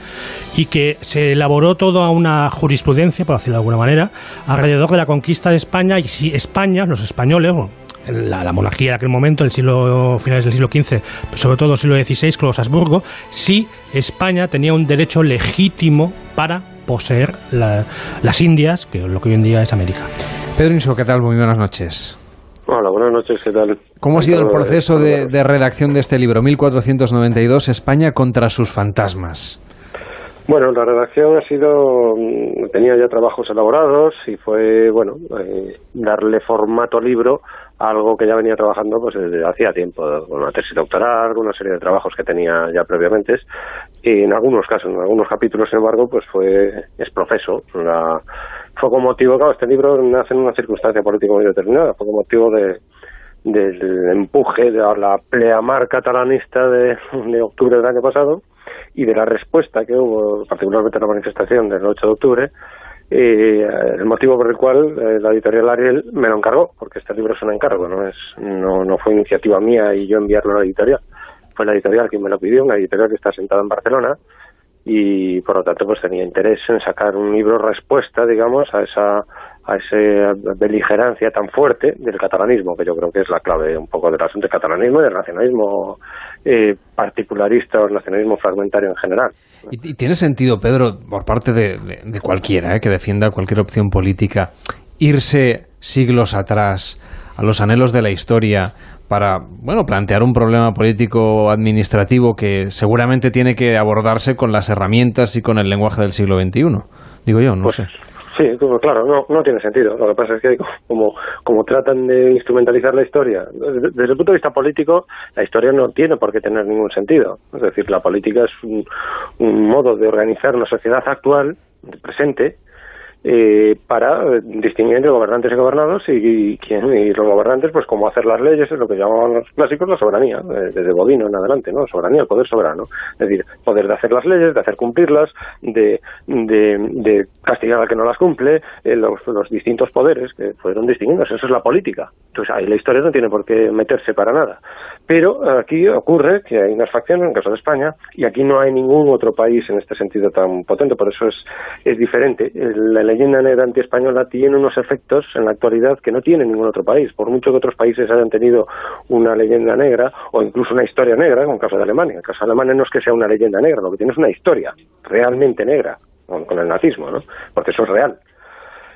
y que se elaboró toda una jurisprudencia, por decirlo de alguna manera, alrededor de la conquista de España y si España, los españoles, la, monarquía de aquel momento, el siglo finales del siglo XV, sobre todo el siglo XVI con los Habsburgo, sí España tenía un derecho legítimo para poseer la- las Indias, que es lo que hoy en día es América. Pedro Inso, ¿qué tal? Muy buenas noches. Hola, buenas noches, ¿qué tal? ¿Cómo ha sido el proceso de, de redacción de este libro, 1492, España contra sus fantasmas? Bueno, la redacción ha sido, mm, tenía ya trabajos elaborados y fue, bueno, eh, darle formato libro a algo que ya venía trabajando pues desde hacía tiempo, con una tesis doctoral, una serie de trabajos que tenía ya previamente y en algunos casos, en algunos capítulos, sin embargo, pues fue, es profeso. La, fue con motivo, claro, este libro nace en una circunstancia política muy determinada, fue con motivo de, del empuje de la pleamar catalanista de, octubre del año pasado y de la respuesta que hubo, particularmente en la manifestación del 8 de octubre, eh, el motivo por el cual eh, la editorial Ariel me lo encargó, porque este libro es un encargo, no es no, no fue iniciativa mía y yo enviarlo a la editorial. Fue la editorial quien me lo pidió, una editorial que está sentada en Barcelona y por lo tanto pues tenía interés en sacar un libro respuesta, digamos, a esa a esa beligerancia tan fuerte del catalanismo, que yo creo que es la clave un poco del asunto del catalanismo y del nacionalismo eh, particularista o el nacionalismo fragmentario en general. ¿Y, tiene sentido, Pedro, por parte de cualquiera eh, que defienda cualquier opción política, irse siglos atrás a los anhelos de la historia para, bueno, plantear un problema político administrativo que seguramente tiene que abordarse con las herramientas y con el lenguaje del siglo XXI? Digo yo, no sé. Sí, pues, claro, no, no tiene sentido. Lo que pasa es que como, como tratan de instrumentalizar la historia, desde, desde el punto de vista político, la historia no tiene por qué tener ningún sentido. Es decir, la política es un, un modo de organizar una sociedad actual, presente, eh, para distinguir entre gobernantes y gobernados y, y y los gobernantes pues cómo hacer las leyes es lo que llamaban los clásicos la soberanía eh, desde Bodino en adelante no soberanía el poder soberano. Es decir poder de hacer las leyes de hacer cumplirlas de, de, de castigar al que no las cumple eh, los, los distintos poderes que fueron distinguiéndose eso es la política. Entonces ahí la historia no tiene por qué meterse para nada pero aquí ocurre que hay unas facciones en el caso de España y aquí no hay ningún otro país en este sentido tan potente por eso es, es diferente la leyenda negra antiespañola tiene unos efectos en la actualidad que no tiene ningún otro país. Por mucho que otros países hayan tenido una leyenda negra o incluso una historia negra, como el caso de Alemania. El caso de Alemania no es que sea una leyenda negra, lo que tiene es una historia realmente negra con, con el nazismo, ¿no? Porque eso es real.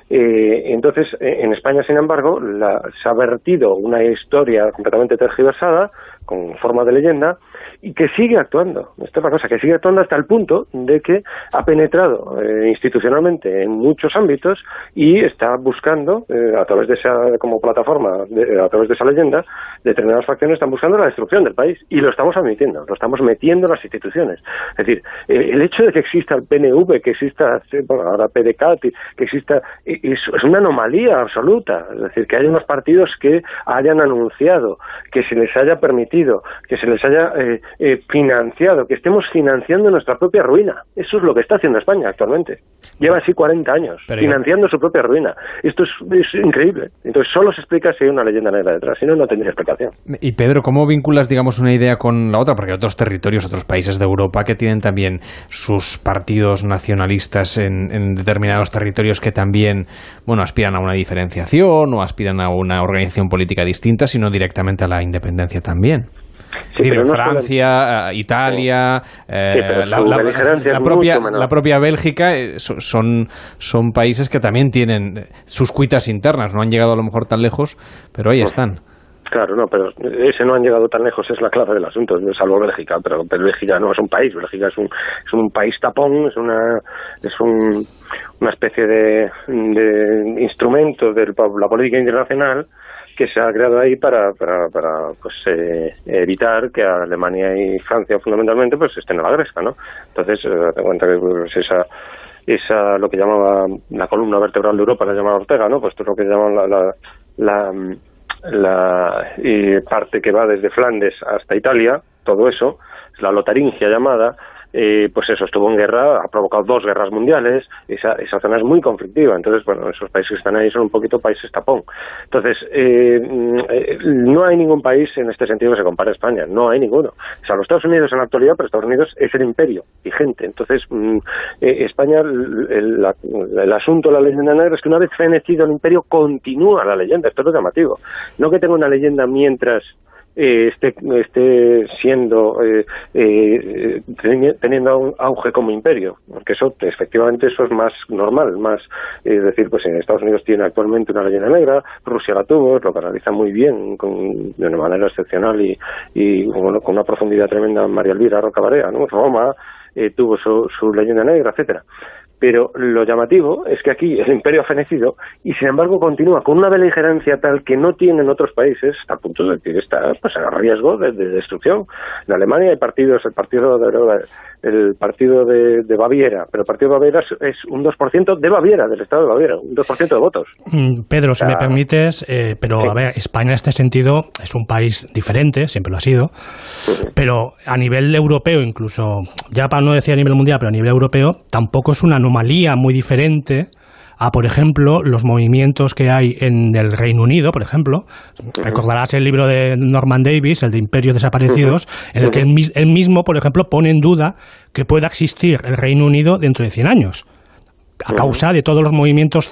Eh, entonces, eh, en España, sin embargo, la- se ha vertido una historia completamente tergiversada, con forma de leyenda, y que sigue actuando. Esta es la cosa, que sigue actuando hasta el punto de que ha penetrado eh, institucionalmente en muchos ámbitos y está buscando, eh, a través de esa, como plataforma, de- a través de esa leyenda, determinadas facciones están buscando la destrucción del país. Y lo estamos admitiendo, lo estamos metiendo en las instituciones. Es decir, eh, el hecho de que exista el PNV, que exista bueno, ahora PDCAT, que exista, es, es una anomalía absoluta. Es decir, que haya unos partidos que hayan anunciado, que se les haya permitido, que se les haya eh, eh, financiado, que estemos financiando nuestra propia ruina. Eso es lo que está haciendo España actualmente. Lleva así 40 años, Pero financiando su propia ruina. Esto es, es increíble. Entonces solo se explica si hay una leyenda negra detrás, si no, no tendría explicación. Y Pedro, ¿cómo vinculas, digamos, una idea con la otra? Porque hay otros territorios, otros países de Europa que tienen también sus partidos nacionalistas en, en determinados territorios que también, bueno, aspiran a una diferenciación o aspiran a una organización política distinta, sino directamente a la independencia también. Decir, no Francia, eh, Italia, eh, Sí, pero la, la- propia, la propia Bélgica eh, so- son, son países que también tienen sus cuitas internas. No han llegado a lo mejor tan lejos, pero ahí están. Claro, no, pero ese no han llegado tan lejos, es la clave del asunto, salvo Bélgica, pero, pero Bélgica no es un país, Bélgica es un, es un país tapón, es una, es un, una especie de, de instrumento de la política internacional que se ha creado ahí para, para, para pues, eh, evitar que Alemania y Francia fundamentalmente pues estén a la gresca, ¿no? Entonces, eh, cuenta que pues, esa esa lo que llamaba la columna vertebral de Europa la llamaba Ortega, ¿no? Pues es lo que llaman la, la, la, la, eh, parte que va desde Flandes hasta Italia, todo eso, es la lotaringia llamada, eh, pues eso, estuvo en guerra, ha provocado dos guerras mundiales, esa, esa zona es muy conflictiva, entonces, bueno, esos países que están ahí son un poquito países tapón. Entonces, eh, mm, no hay ningún país en este sentido que se compare a España, no hay ninguno. O sea, los Estados Unidos en la actualidad, pero Estados Unidos es el imperio vigente. Entonces, mm, eh, España, el, el asunto de la leyenda negra es que una vez fenecido el imperio, continúa la leyenda, esto es lo llamativo. No que tenga una leyenda mientras eh, esté, esté siendo eh, eh, teniendo un auge como imperio, porque eso efectivamente eso es más normal, más es decir, pues en Estados Unidos tiene actualmente una leyenda negra, Rusia la tuvo, lo canaliza muy bien, con, de una manera excepcional y, y bueno, con una profundidad tremenda María Elvira Rocabarea, ¿no? Roma tuvo su, su leyenda negra, etcétera pero lo llamativo es que aquí el imperio ha fenecido y sin embargo continúa con una beligerancia tal que no tienen otros países a punto de que está pues, a riesgo de, destrucción. En Alemania hay partidos, el partido de, el partido de, Baviera, pero el partido de Baviera es, un 2% de Baviera, del estado de Baviera, un 2% de votos. Mm, Pedro, si me permites, eh, pero a ver, España en este sentido es un país diferente, siempre lo ha sido, pero a nivel europeo incluso, ya para no decir a nivel mundial, pero a nivel europeo, tampoco es una anomalía muy diferente a, por ejemplo, los movimientos que hay en el Reino Unido, por ejemplo. Recordarás el libro de Norman Davis, el de Imperios Desaparecidos, en el que él, mismo, por ejemplo, pone en duda que pueda existir el Reino Unido dentro de 100 años, a causa de todos los movimientos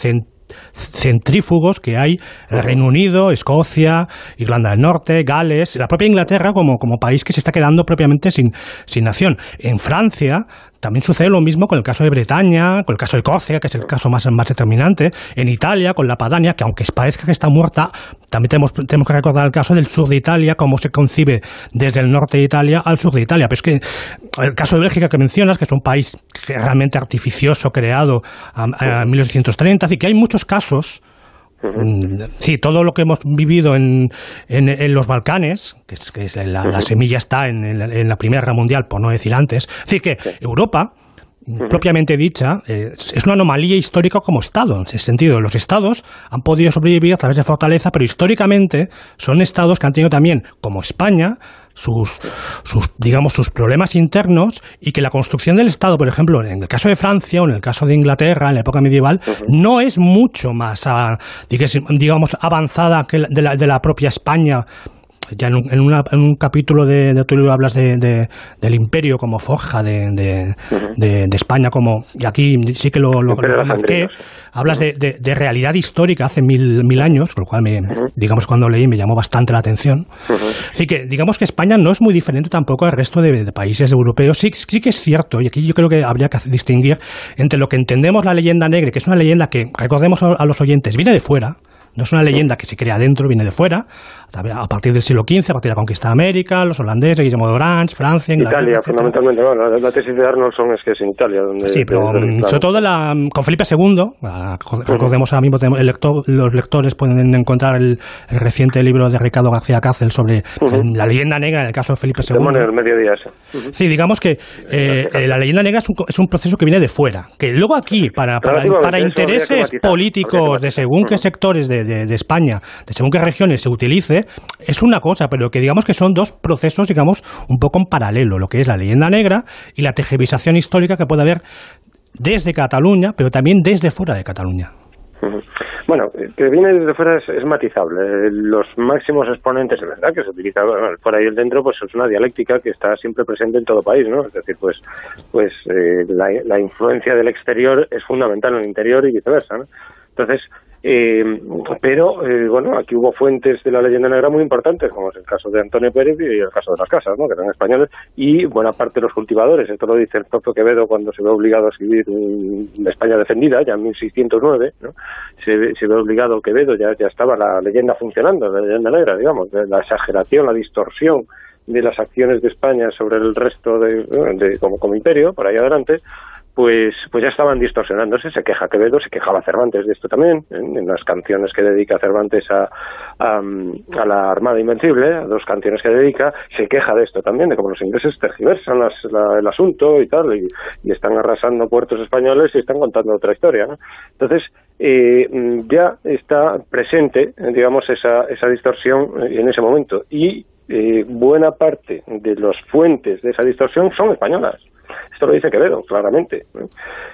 centrífugos que hay en el Reino Unido, Escocia, Irlanda del Norte, Gales, la propia Inglaterra como, como país que se está quedando propiamente sin, sin nación. En Francia también sucede lo mismo con el caso de Bretaña, con el caso de Córcega, que es el caso más, más determinante, en Italia, con la Padania, que aunque parezca que está muerta, también tenemos, tenemos que recordar el caso del sur de Italia, cómo se concibe desde el norte de Italia al sur de Italia. Pero es que el caso de Bélgica que mencionas, que es un país realmente artificioso, creado en 1830, y que hay muchos casos sí, todo lo que hemos vivido en, en, los Balcanes, que, es, que la, semilla está en, la Primera Guerra Mundial, por no decir antes. Es decir, que Europa, propiamente dicha, es una anomalía histórica como Estado. En ese sentido, los Estados han podido sobrevivir a través de fortaleza, pero históricamente son Estados que han tenido también, como España, sus, sus, digamos, sus problemas internos y que la construcción del Estado, por ejemplo, en el caso de Francia o en el caso de Inglaterra, en la época medieval, no es mucho más, ah, digamos, avanzada que de la, de la propia España ya en un, en, un capítulo de, de tu libro hablas de, del imperio como forja de, de, España como y aquí sí que lo, lo, marqué hablas de, realidad histórica hace mil, mil años con lo cual me, digamos cuando leí me llamó bastante la atención. Así que digamos que España no es muy diferente tampoco al resto de, países europeos. Sí, sí que es cierto y aquí yo creo que habría que distinguir entre lo que entendemos la leyenda negra que es una leyenda que recordemos a los oyentes viene de fuera no es una leyenda que se crea dentro, viene de fuera, a partir del siglo XV, a partir de la conquista de América, los holandeses, Guillermo de Orange, Francia, Inglaterra. Italia, fundamentalmente. Bueno, la, tesis de Arnoldson es que es en Italia. Donde, sí, pero mm, sobre todo la, con Felipe II, recordemos ahora mismo, el los lectores pueden encontrar el, reciente libro de Ricardo García Cárcel sobre la leyenda negra en el caso de Felipe II. en el mediodía Sí, digamos que eh, eh, la leyenda negra es un, es un, proceso que viene de fuera, que luego aquí, para, para, para intereses políticos de según qué sectores de de, España, de según qué regiones se utilice, es una cosa, pero que digamos que son dos procesos, digamos, un poco en paralelo, lo que es la leyenda negra y la tejevisación histórica que puede haber desde Cataluña, pero también desde fuera de Cataluña. Bueno, que viene desde fuera es, matizable. Los máximos exponentes, de verdad, que se utiliza fuera y el dentro, pues es una dialéctica que está siempre presente en todo país, ¿no? Es decir, pues, pues eh, la, la, influencia del exterior es fundamental en el interior y viceversa, ¿no? Entonces, eh, pero, eh, bueno, aquí hubo fuentes de la leyenda negra muy importantes, como es el caso de Antonio Pérez y el caso de las casas, ¿no? que eran españoles, y buena parte de los cultivadores. Esto lo dice el propio Quevedo cuando se ve obligado a escribir la España defendida, ya en 1609, ¿no? se, se ve obligado Quevedo, ya, ya estaba la leyenda funcionando, la leyenda negra, digamos, la exageración, la distorsión de las acciones de España sobre el resto de, como, como imperio, por ahí adelante, pues, pues ya estaban distorsionándose. Se queja Quevedo, se quejaba Cervantes de esto también, en, las canciones que dedica Cervantes a, a, la Armada Invencible, a dos canciones que dedica, se queja de esto también, de cómo los ingleses tergiversan el asunto y tal, y, están arrasando puertos españoles y están contando otra historia. Entonces, eh, ya está presente, digamos, esa, esa distorsión en ese momento. Y eh, buena parte de las fuentes de esa distorsión son españolas. Esto lo dice Quevedo, claramente.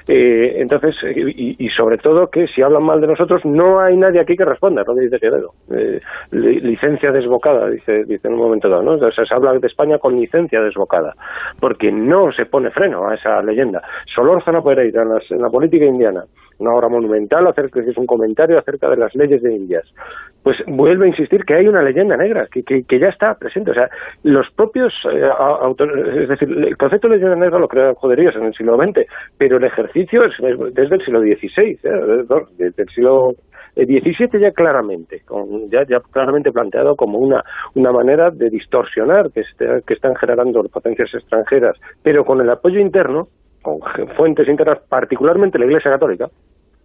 Eh, entonces, y, sobre todo que si hablan mal de nosotros, no hay nadie aquí que responda, lo dice Quevedo. Eh, licencia desbocada, dice, dice en un momento dado, ¿no? Se habla de España con licencia desbocada, porque no se pone freno a esa leyenda. Solórzano Pereira, en, en la política indiana, una obra monumental, acerca, que es un comentario acerca de las leyes de Indias. Pues vuelve a insistir que hay una leyenda negra, que, que, ya está presente. O sea, los propios eh, autores, es decir, el concepto de leyenda negra lo crearon joderías en el siglo XX, pero el ejercicio es, es desde el siglo XVI, ¿eh? Desde el siglo XVII ya claramente, con- ya, ya claramente planteado como una, una manera de distorsionar que, este- que están generando potencias extranjeras, pero con el apoyo interno, con fuentes internas, particularmente la Iglesia Católica,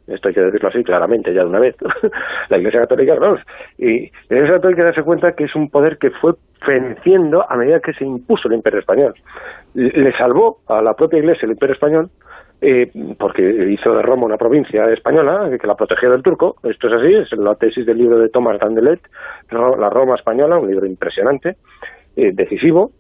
esto hay que decirlo así claramente ya de una vez, la Iglesia Católica, vamos, y la Iglesia Católica darse cuenta que es un poder que fue feneciendo a medida que se impuso el Imperio Español. Le salvó a la propia Iglesia el Imperio Español eh, porque hizo de Roma una provincia española que la protegía del turco. Esto es así, es la tesis del libro de Thomas Dandelet, La Roma Española, un libro impresionante, eh, decisivo,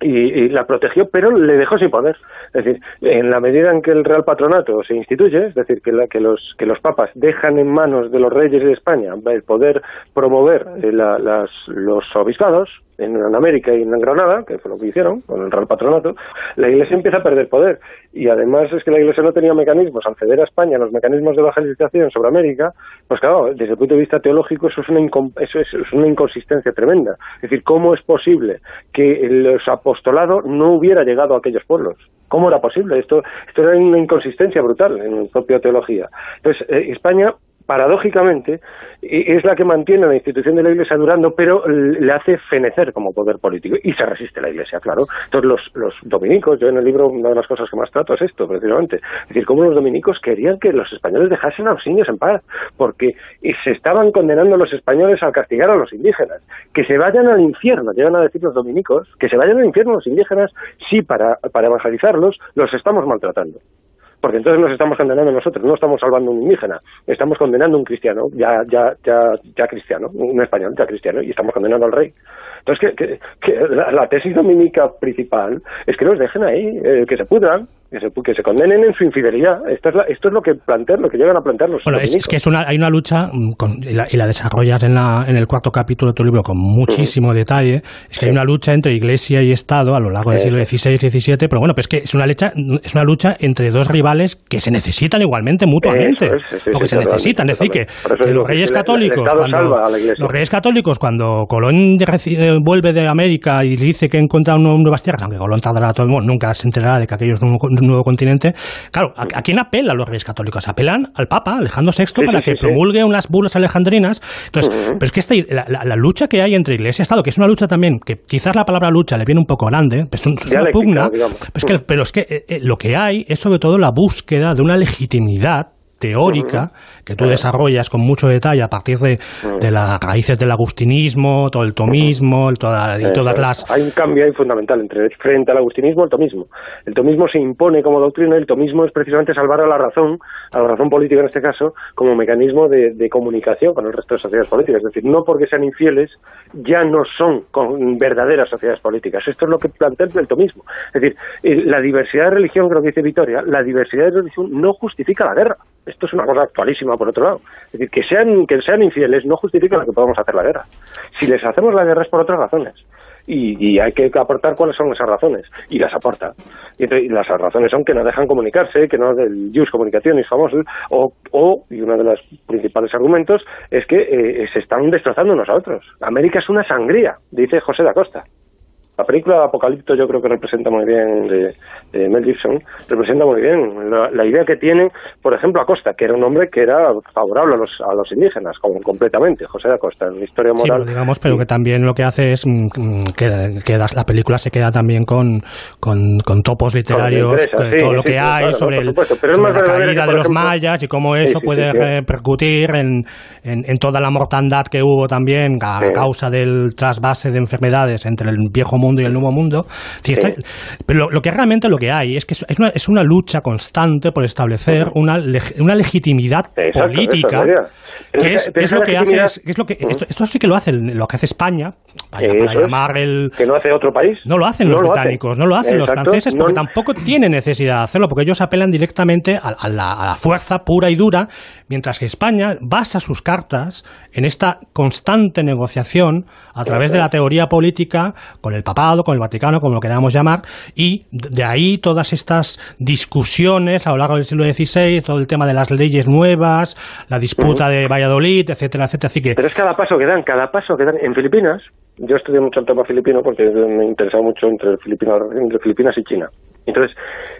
y, y la protegió, pero le dejó sin poder. Es decir, en la medida en que el Real Patronato se instituye, es decir, que, la- que los, que los papas dejan en manos de los reyes de España el poder promover eh, los obispados en, América y en Granada, que fue lo que hicieron con el Real Patronato, la Iglesia empieza a perder poder. Y además es que la Iglesia no tenía mecanismos, al ceder a España los mecanismos de evangelización sobre América, pues claro, desde el punto de vista teológico eso es una, incom- eso es, es una inconsistencia tremenda. Es decir, ¿cómo es posible que los apostolados no hubiera llegado a aquellos pueblos? ¿Cómo era posible? Esto, esto era una inconsistencia brutal en la propia teología. Entonces, eh, España paradójicamente, es la que mantiene la institución de la Iglesia durando, pero le hace fenecer como poder político. Y se resiste la Iglesia, claro. Entonces, los, los dominicos, yo en el libro, una de las cosas que más trato es esto, precisamente. Es decir, cómo los dominicos querían que los españoles dejasen a los indios en paz, porque se estaban condenando los españoles al castigar a los indígenas. Que se vayan al infierno, llegan a decir los dominicos, que se vayan al infierno los indígenas, sí, para, para evangelizarlos, los estamos maltratando porque entonces nos estamos condenando nosotros, no estamos salvando a un indígena, estamos condenando a un cristiano, ya, ya, ya, ya cristiano, un español ya cristiano, y estamos condenando al rey. Entonces, que, que, que la, tesis dominica principal es que los dejen ahí, eh, que se pudran, que se, que se condenen en su infidelidad. Esto es, la- esto es lo que plantean, lo que llegan a plantear los Bueno, es, que es una, hay una lucha mm, con- y, la, y la desarrollas en, la, en el cuarto capítulo de tu libro con muchísimo detalle. Es que hay una lucha entre Iglesia y Estado a lo largo del siglo XVI y XVII, pero bueno, pues es que es una lucha, es una lucha entre dos rivales que se necesitan igualmente mutuamente. Es, sí, porque se necesitan. Es decir, que, los reyes católicos, cuando, los reyes católicos, cuando Colón vuelve de América y dice que encuentra nuevas tierras, aunque Colón tardará todo el mundo, nunca se enterará de que aquello es un, un nuevo continente. Claro, ¿a, a quién apelan los reyes católicos? Apelan al Papa, Alejandro VI, Sí, para sí, que sí, promulgue unas bulas alejandrinas. Entonces, pero es que esta, la, la- la lucha que hay entre Iglesia y Estado, que es una lucha también, que quizás la palabra lucha le viene un poco grande, pues es, un- es una pugna, digamos. pero es que, pero es que eh, eh, lo que hay es sobre todo la búsqueda de una legitimidad teórica que tú desarrollas con mucho detalle a partir de, de las raíces del agustinismo, todo el tomismo, el toda- y todas las... Hay un cambio ahí fundamental entre frente al agustinismo y el tomismo. El tomismo se impone como doctrina, el tomismo es precisamente salvar a la razón, a la razón política en este caso, como mecanismo de, de comunicación con el resto de sociedades políticas. Es decir, no porque sean infieles ya no son con verdaderas sociedades políticas. Esto es lo que plantea el tomismo. Es decir, eh, la diversidad de religión, creo que dice Vitoria, la diversidad de religión no justifica la guerra. Esto es una cosa actualísima, por otro lado. Es decir, que sean, que sean infieles no justifica que podamos hacer la guerra. Si les hacemos la guerra es por otras razones. Y, y hay que aportar cuáles son esas razones. Y las aporta. Y, entonces, y las razones son que no dejan comunicarse, que no del Jus Comunicaciones famoso, o, o, y uno de los principales argumentos, es que eh, se están destrozando unos a otros. América es una sangría, dice José da Costa. La película Apocalipto yo creo que representa muy bien, de, de Mel Gibson, representa muy bien la, la idea que tiene, por ejemplo, Acosta, que era un hombre que era favorable a los, a los indígenas, como completamente, José da Costa, en la historia Sí, moral. pero digamos, pero que también lo que hace es mm, mm, que, que la película se queda también con, con, con topos literarios, eh, sí, todo lo sí, que sí, hay claro, sobre, supuesto, es sobre la caída que, de los ejemplo- mayas y cómo Sí, eso sí, puede sí, sí. repercutir en, en, en toda la mortandad que hubo también a Sí. causa del trasvase de enfermedades entre el viejo mundo y el nuevo mundo. Sí, está- pero lo, lo que realmente lo que hay es que es una, es una lucha constante por establecer una, leg- una legitimidad Exacto, política eso, que es, es lo que hace es, es lo que esto, esto sí que lo hace lo que hace España para, para llamar el Que no hace otro país. no lo hacen No los lo hace. británicos, no lo hacen los Exacto, franceses, no- porque tampoco tienen necesidad de hacerlo, porque ellos apelan directamente a, a la, a la fuerza pura y dura, mientras que España basa sus cartas en esta constante negociación a través de la teoría política con el papado, con el Vaticano, como lo queramos llamar, y de ahí todas estas discusiones a lo largo del siglo XVI, todo el tema de las leyes nuevas, la disputa de Valladolid, etcétera, etcétera. Así que Pero es cada paso que dan, cada paso que dan. En Filipinas, yo estudié mucho el tema filipino porque me interesaba mucho entre Filipinas, entre Filipinas y China. Entonces,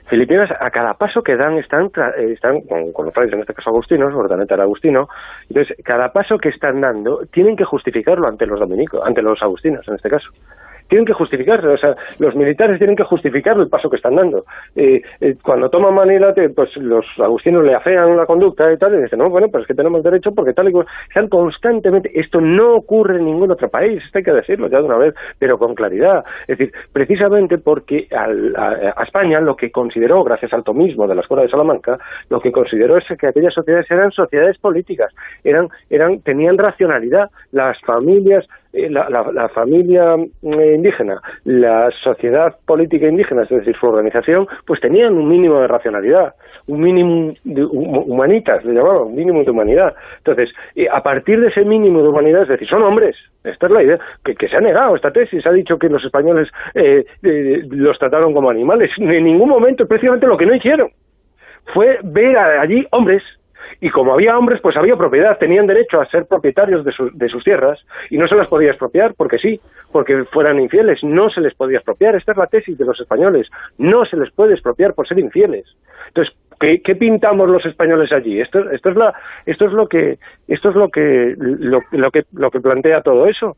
Filipinas, a cada paso que dan, están, eh, están con, con los frailes, en este caso agustinos, Urdaneta era agustino, entonces, cada paso que están dando, tienen que justificarlo ante los dominicos, ante los agustinos, en este caso. Tienen que justificarlo, o sea, los militares tienen que justificar el paso que están dando. Eh, eh, cuando toman Manila, te- pues los agustinos le afean la conducta y tal, y dicen, no, bueno, pues es que tenemos derecho porque tal y cual. Están constantemente, esto no ocurre en ningún otro país, esto hay que decirlo ya de una vez, pero con claridad. Es decir, precisamente porque al- a, a España lo que consideró, gracias al tomismo de la Escuela de Salamanca, lo que consideró es que aquellas sociedades eran sociedades políticas, eran, eran, tenían racionalidad, las familias, la, la- la familia mm, indígena, la sociedad política indígena, es decir, su organización, pues tenían un mínimo de racionalidad, un mínimo de hu- humanitas, le llamaban, un mínimo de humanidad. Entonces, a partir de ese mínimo de humanidad, es decir, son hombres, esta es la idea, que, se ha negado esta tesis, ha dicho que los españoles eh, eh, los trataron como animales, en ningún momento, precisamente lo que no hicieron fue ver allí hombres y como había hombres, pues había propiedad, tenían derecho a ser propietarios de, su- de sus tierras y no se las podía expropiar porque sí, porque fueran infieles, no se les podía expropiar. Esta es la tesis de los españoles, no se les puede expropiar por ser infieles. Entonces, ¿qué, qué pintamos los españoles allí? Esto, esto es la, esto es lo que, esto es lo que, lo, lo que, lo que plantea todo eso.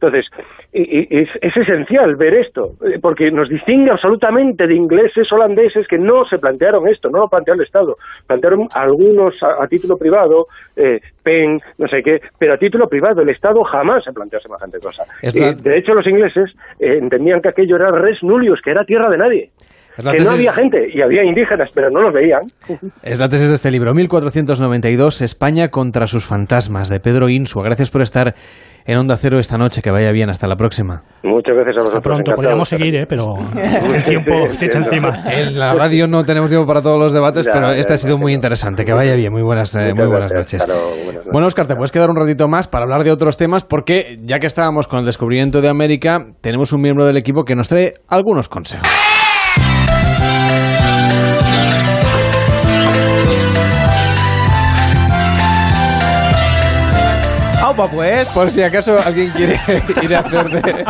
Entonces, es, es esencial ver esto, eh, porque nos distingue absolutamente de ingleses, holandeses, que no se plantearon esto, no lo planteó el Estado. Plantearon algunos a, a título privado, eh, PEN, no sé qué, pero a título privado. El Estado jamás se planteó semejante cosa. Eh, de hecho, los ingleses eh, entendían que aquello era res nullius, que era tierra de nadie. Que no había gente, y había indígenas, pero no los veían. Es la tesis de este libro, 1492, España contra sus fantasmas, de Pedro Insua. Gracias por estar en Onda Cero esta noche. Que vaya bien. Hasta la próxima. Muchas gracias a vosotros. pronto encantado. podríamos seguir, ¿eh? pero el tiempo se echa encima. En la radio no tenemos tiempo para todos los debates, Ya, pero ya, este ha sido muy interesante. Que vaya bien. Muy buenas, eh, muy buenas noches. Hasta luego, buenas noches. Bueno, Oscar, te puedes quedar un ratito más para hablar de otros temas, porque ya que estábamos con el descubrimiento de América, tenemos un miembro del equipo que nos trae algunos consejos. Pues. Por si acaso alguien quiere ir a hacer de,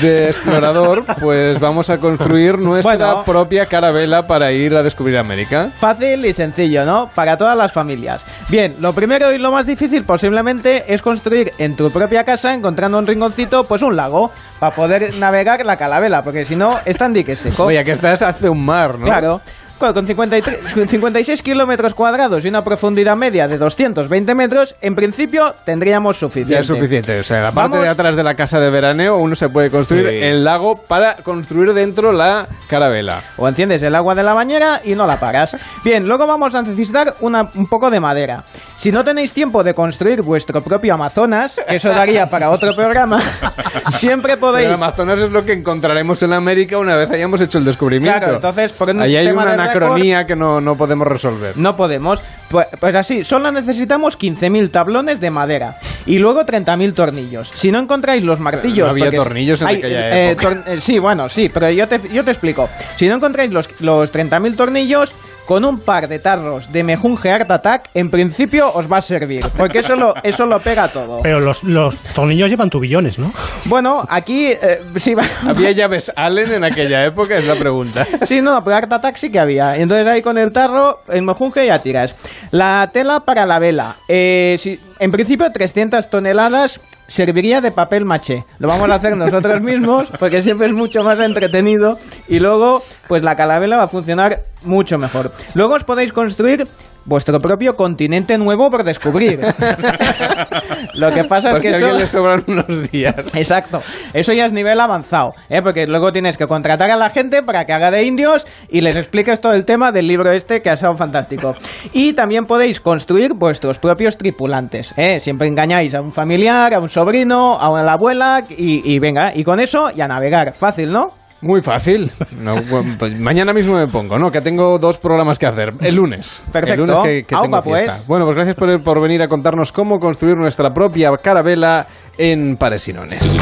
de explorador, pues vamos a construir nuestra Bueno. propia carabela para ir a descubrir América. Fácil y sencillo, ¿no? Para todas las familias. Bien, lo primero y lo más difícil posiblemente es construir en tu propia casa, encontrando un rinconcito, pues un lago, para poder navegar la calabela, porque si no, está en dique seco. Oye, que estás hace un mar, ¿no? Claro. Con con 53 con 56 kilómetros cuadrados y una profundidad media de 220 metros, en principio tendríamos suficiente. Ya es suficiente. O sea, la parte Vamos- de atrás de la casa de veraneo uno se puede construir Sí. el lago para construir dentro la carabela. O enciendes el agua de la bañera y no la pagas. Bien, luego vamos a necesitar una- un poco de madera. Si no tenéis tiempo de construir vuestro propio Amazonas, que eso daría para otro programa, siempre podéis... Pero el Amazonas es lo que encontraremos en América una vez hayamos hecho el descubrimiento. Claro, entonces, por un Ahí hay tema una de anacronía que no, no podemos resolver. No podemos. Pues, pues así, solo necesitamos 15.000 tablones de madera y luego 30.000 tornillos. Si no encontráis los martillos... No había tornillos en hay, aquella eh, época. tor- eh, sí, bueno, sí, pero yo te, yo te explico. Si no encontráis los, los 30.000 tornillos... Con un par de tarros de mejunje Art Attack, en principio os va a servir, porque eso lo, eso lo pega todo. Pero los, los tornillos llevan tubillones, ¿no? Bueno, aquí eh, sí va. ¿Había llaves Allen en aquella época? Es la pregunta. Sí, no, pero Art Attack sí que había. Entonces ahí con el tarro, el mejunje ya tiras. La tela para la vela. Eh, sí, en principio 300 toneladas serviría de papel maché. Lo vamos a hacer nosotros mismos porque siempre es mucho más entretenido y luego pues la calabela va a funcionar mucho mejor. Luego os podéis construir vuestro propio continente nuevo por descubrir. Lo que pasa Por es que si a eso... alguien le sobran unos días. Exacto. Eso ya es nivel avanzado, ¿eh? porque luego tienes que contratar a la gente para que haga de indios y les expliques todo el tema del libro este que ha sido fantástico. Y también podéis construir vuestros propios tripulantes. ¿eh? Siempre engañáis a un familiar, a un sobrino, a la abuela y, y venga, y con eso ya navegar. Fácil, ¿no? Muy fácil. No, pues mañana mismo me pongo, ¿no? Que tengo dos programas que hacer. El lunes. Perfecto. El lunes que, que tengo Aupa, pues. fiesta. Bueno, pues gracias por, por venir a contarnos cómo construir nuestra propia carabela en Paresinones.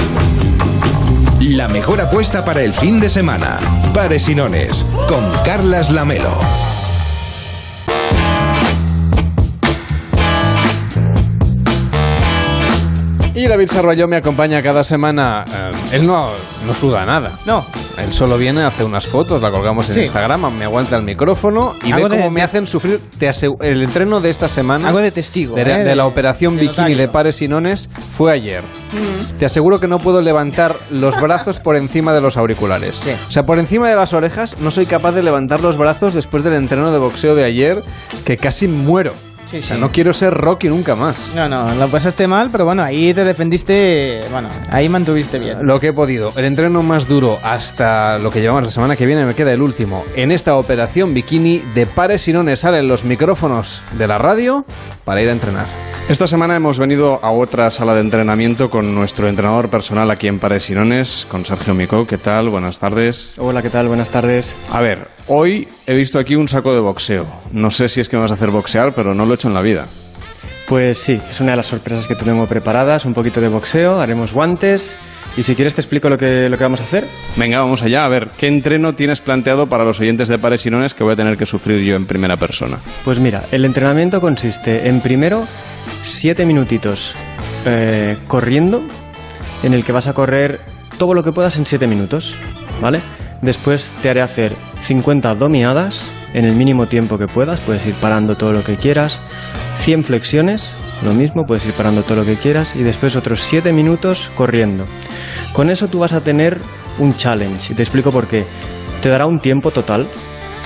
La mejor apuesta para el fin de semana. Pares y nones, con Carlas Lamelo. Y David Sarroyo me acompaña cada semana. Eh, él no, no suda nada. No. Él solo viene, hace unas fotos, la colgamos en Sí. Instagram, me aguanta el micrófono y Hago ve de- cómo me hacen sufrir. Te asegu- el entreno de esta semana. Hago de testigo, De, ¿eh? de la De- operación de bikini notario. de pares y nones fue ayer. Te aseguro que no puedo levantar los brazos por encima de los auriculares. O sea, por encima de las orejas no soy capaz de levantar los brazos después del entreno de boxeo de ayer, que casi muero. Sí, o sea, sí. no quiero ser Rocky nunca más. No, no, lo pasaste mal, pero bueno, ahí te defendiste, bueno, ahí mantuviste bien. Lo que he podido. El entreno más duro hasta lo que llevamos la semana que viene me queda el último. En esta operación bikini de pares y nones salen los micrófonos de la radio para ir a entrenar. Esta semana hemos venido a otra sala de entrenamiento con nuestro entrenador personal aquí en Pares y Nones, con Sergio Mico. ¿Qué tal? Buenas tardes. Hola, ¿qué tal? Buenas tardes. A ver, hoy he visto aquí un saco de boxeo. No sé si es que me vas a hacer boxear, pero no lo he hecho en la vida. Pues sí, es una de las sorpresas que tenemos preparadas, un poquito de boxeo, haremos guantes y si quieres te explico lo que, lo que vamos a hacer. Venga, vamos allá. A ver, ¿qué entreno tienes planteado para los oyentes de Pares y Nones que voy a tener que sufrir yo en primera persona? Pues mira, el entrenamiento consiste en primero siete minutitos eh, corriendo, en el que vas a correr todo lo que puedas en siete minutos, ¿vale? Después te haré hacer 50 dominadas en el mínimo tiempo que puedas, puedes ir parando todo lo que quieras, 100 flexiones, lo mismo, puedes ir parando todo lo que quieras y después otros 7 minutos corriendo. Con eso tú vas a tener un challenge y te explico por qué. Te dará un tiempo total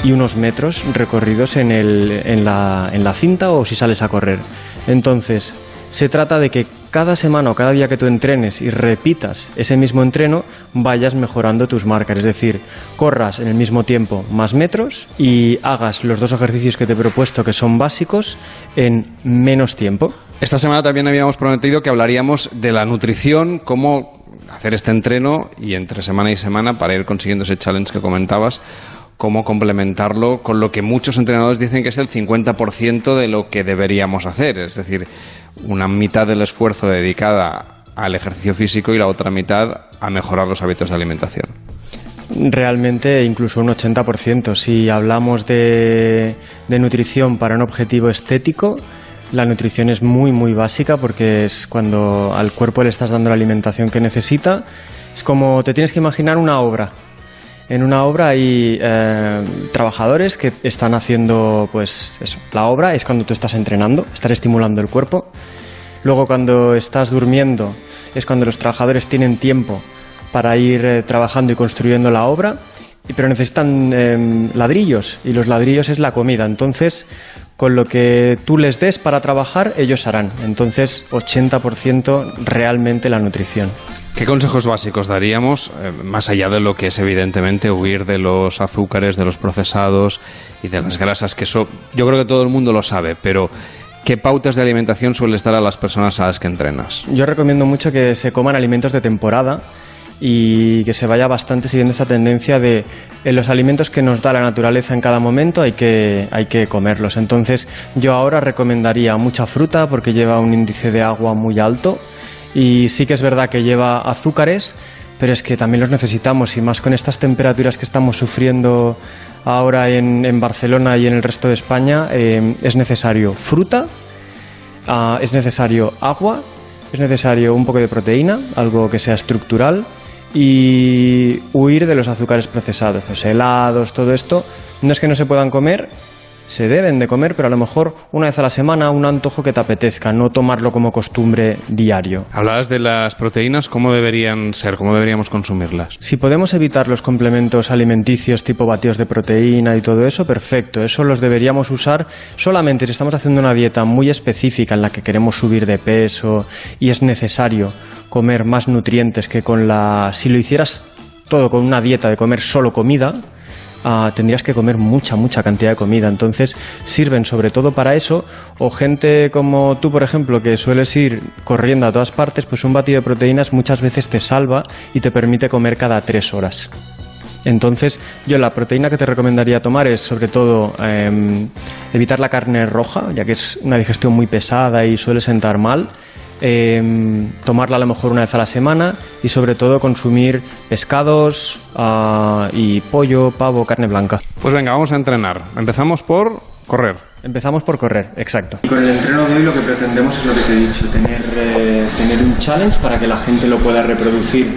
y unos metros recorridos en, el- en la, en la cinta o si sales a correr. Entonces, se trata de que cada semana o cada día que tú entrenes y repitas ese mismo entreno, vayas mejorando tus marcas. Es decir, corras en el mismo tiempo más metros y hagas los dos ejercicios que te he propuesto, que son básicos, en menos tiempo. Esta semana también habíamos prometido que hablaríamos de la nutrición, cómo hacer este entreno y entre semana y semana para ir consiguiendo ese challenge que comentabas, cómo complementarlo con lo que muchos entrenadores dicen que es el 50% de lo que deberíamos hacer, es decir, una mitad del esfuerzo dedicada al ejercicio físico y la otra mitad a mejorar los hábitos de alimentación. Realmente incluso un 80%. Si hablamos de, de nutrición para un objetivo estético, la nutrición es muy muy básica porque es cuando al cuerpo le estás dando la alimentación que necesita. Es como te tienes que imaginar una obra. En una obra hay eh, trabajadores que están haciendo, pues eso. La obra es cuando tú estás entrenando, estar estimulando el cuerpo. Luego cuando estás durmiendo es cuando los trabajadores tienen tiempo para ir eh, trabajando y construyendo la obra, pero necesitan eh, ladrillos y los ladrillos es la comida. Entonces, con lo que tú les des para trabajar, ellos harán. Entonces, 80% realmente la nutrición. ¿Qué consejos básicos daríamos, eh, más allá de lo que es evidentemente huir de los azúcares, de los procesados y de las grasas, que eso yo creo que todo el mundo lo sabe, pero ¿qué pautas de alimentación sueles dar a las personas a las que entrenas? Yo recomiendo mucho que se coman alimentos de temporada y que se vaya bastante siguiendo esta tendencia de en los alimentos que nos da la naturaleza en cada momento hay que, hay que comerlos. Entonces yo ahora recomendaría mucha fruta porque lleva un índice de agua muy alto y sí que es verdad que lleva azúcares, pero es que también los necesitamos y más con estas temperaturas que estamos sufriendo ahora en, en Barcelona y en el resto de España, eh, es necesario fruta, Ah, es necesario agua, es necesario un poco de proteína, algo que sea estructural y huir de los azúcares procesados, los helados, todo esto. No es que no se puedan comer, se deben de comer, pero a lo mejor una vez a la semana un antojo que te apetezca, no tomarlo como costumbre diario. Hablabas de las proteínas, ¿cómo deberían ser? ¿Cómo deberíamos consumirlas? Si podemos evitar los complementos alimenticios tipo batidos de proteína y todo eso, perfecto. Eso los deberíamos usar solamente si estamos haciendo una dieta muy específica en la que queremos subir de peso y es necesario comer más nutrientes que con la... Si lo hicieras todo con una dieta de comer solo comida, ah, tendrías que comer mucha, mucha cantidad de comida. Entonces sirven sobre todo para eso. O gente como tú, por ejemplo, que sueles ir corriendo a todas partes, pues un batido de proteínas muchas veces te salva y te permite comer cada tres horas. Entonces, yo la proteína que te recomendaría tomar es sobre todo em, evitar la carne roja, ya que es una digestión muy pesada y suele sentar mal. Em, tomarla a lo mejor una vez a la semana y sobre todo consumir pescados ah, y pollo, pavo, carne blanca. Pues venga, vamos a entrenar. Empezamos por correr. Empezamos por correr, exacto. Y con el entreno de hoy lo que pretendemos es lo que te he dicho, tener, eh, tener un challenge para que la gente lo pueda reproducir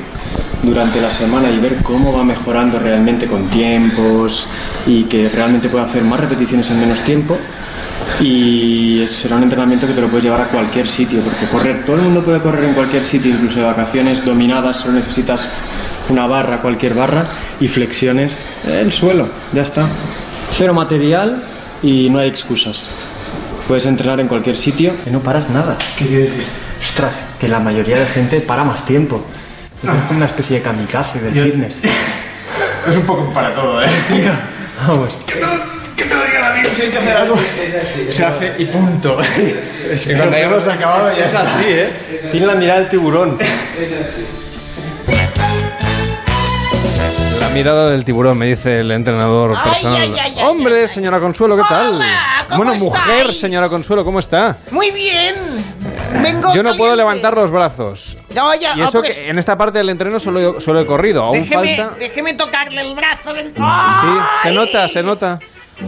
durante la semana y ver cómo va mejorando realmente con tiempos y que realmente pueda hacer más repeticiones en menos tiempo. Y será un entrenamiento que te lo puedes llevar a cualquier sitio, porque correr, todo el mundo puede correr en cualquier sitio, incluso de vacaciones dominadas, solo necesitas una barra, cualquier barra, y flexiones, el suelo, ya está. Cero material y no hay excusas. Puedes entrenar en cualquier sitio y no paras nada. ¿Qué quiere decir? Ostras, que la mayoría de gente para más tiempo. Es como una especie de kamikaze del Yo- fitness. Es un poco para todo, ¿eh? Vamos. Que hay hacer algo. Se hace y punto. Y cuando hayamos acabado ya es así, ¿eh? Tiene la mirada del tiburón. La mirada del tiburón, me dice el entrenador Ay, personal. ay, ay, ay, Hombre, señora Consuelo, ¿qué tal? ¿cómo bueno, mujer, señora Consuelo, ¿cómo está? Muy bien. Vengo Yo no puedo caliente. levantar los brazos. No, ya, Y eso pues, que en esta parte del entreno solo, he- solo he corrido. Aún déjeme, falta. déjeme tocarle el brazo. el- Sí, se nota, se nota.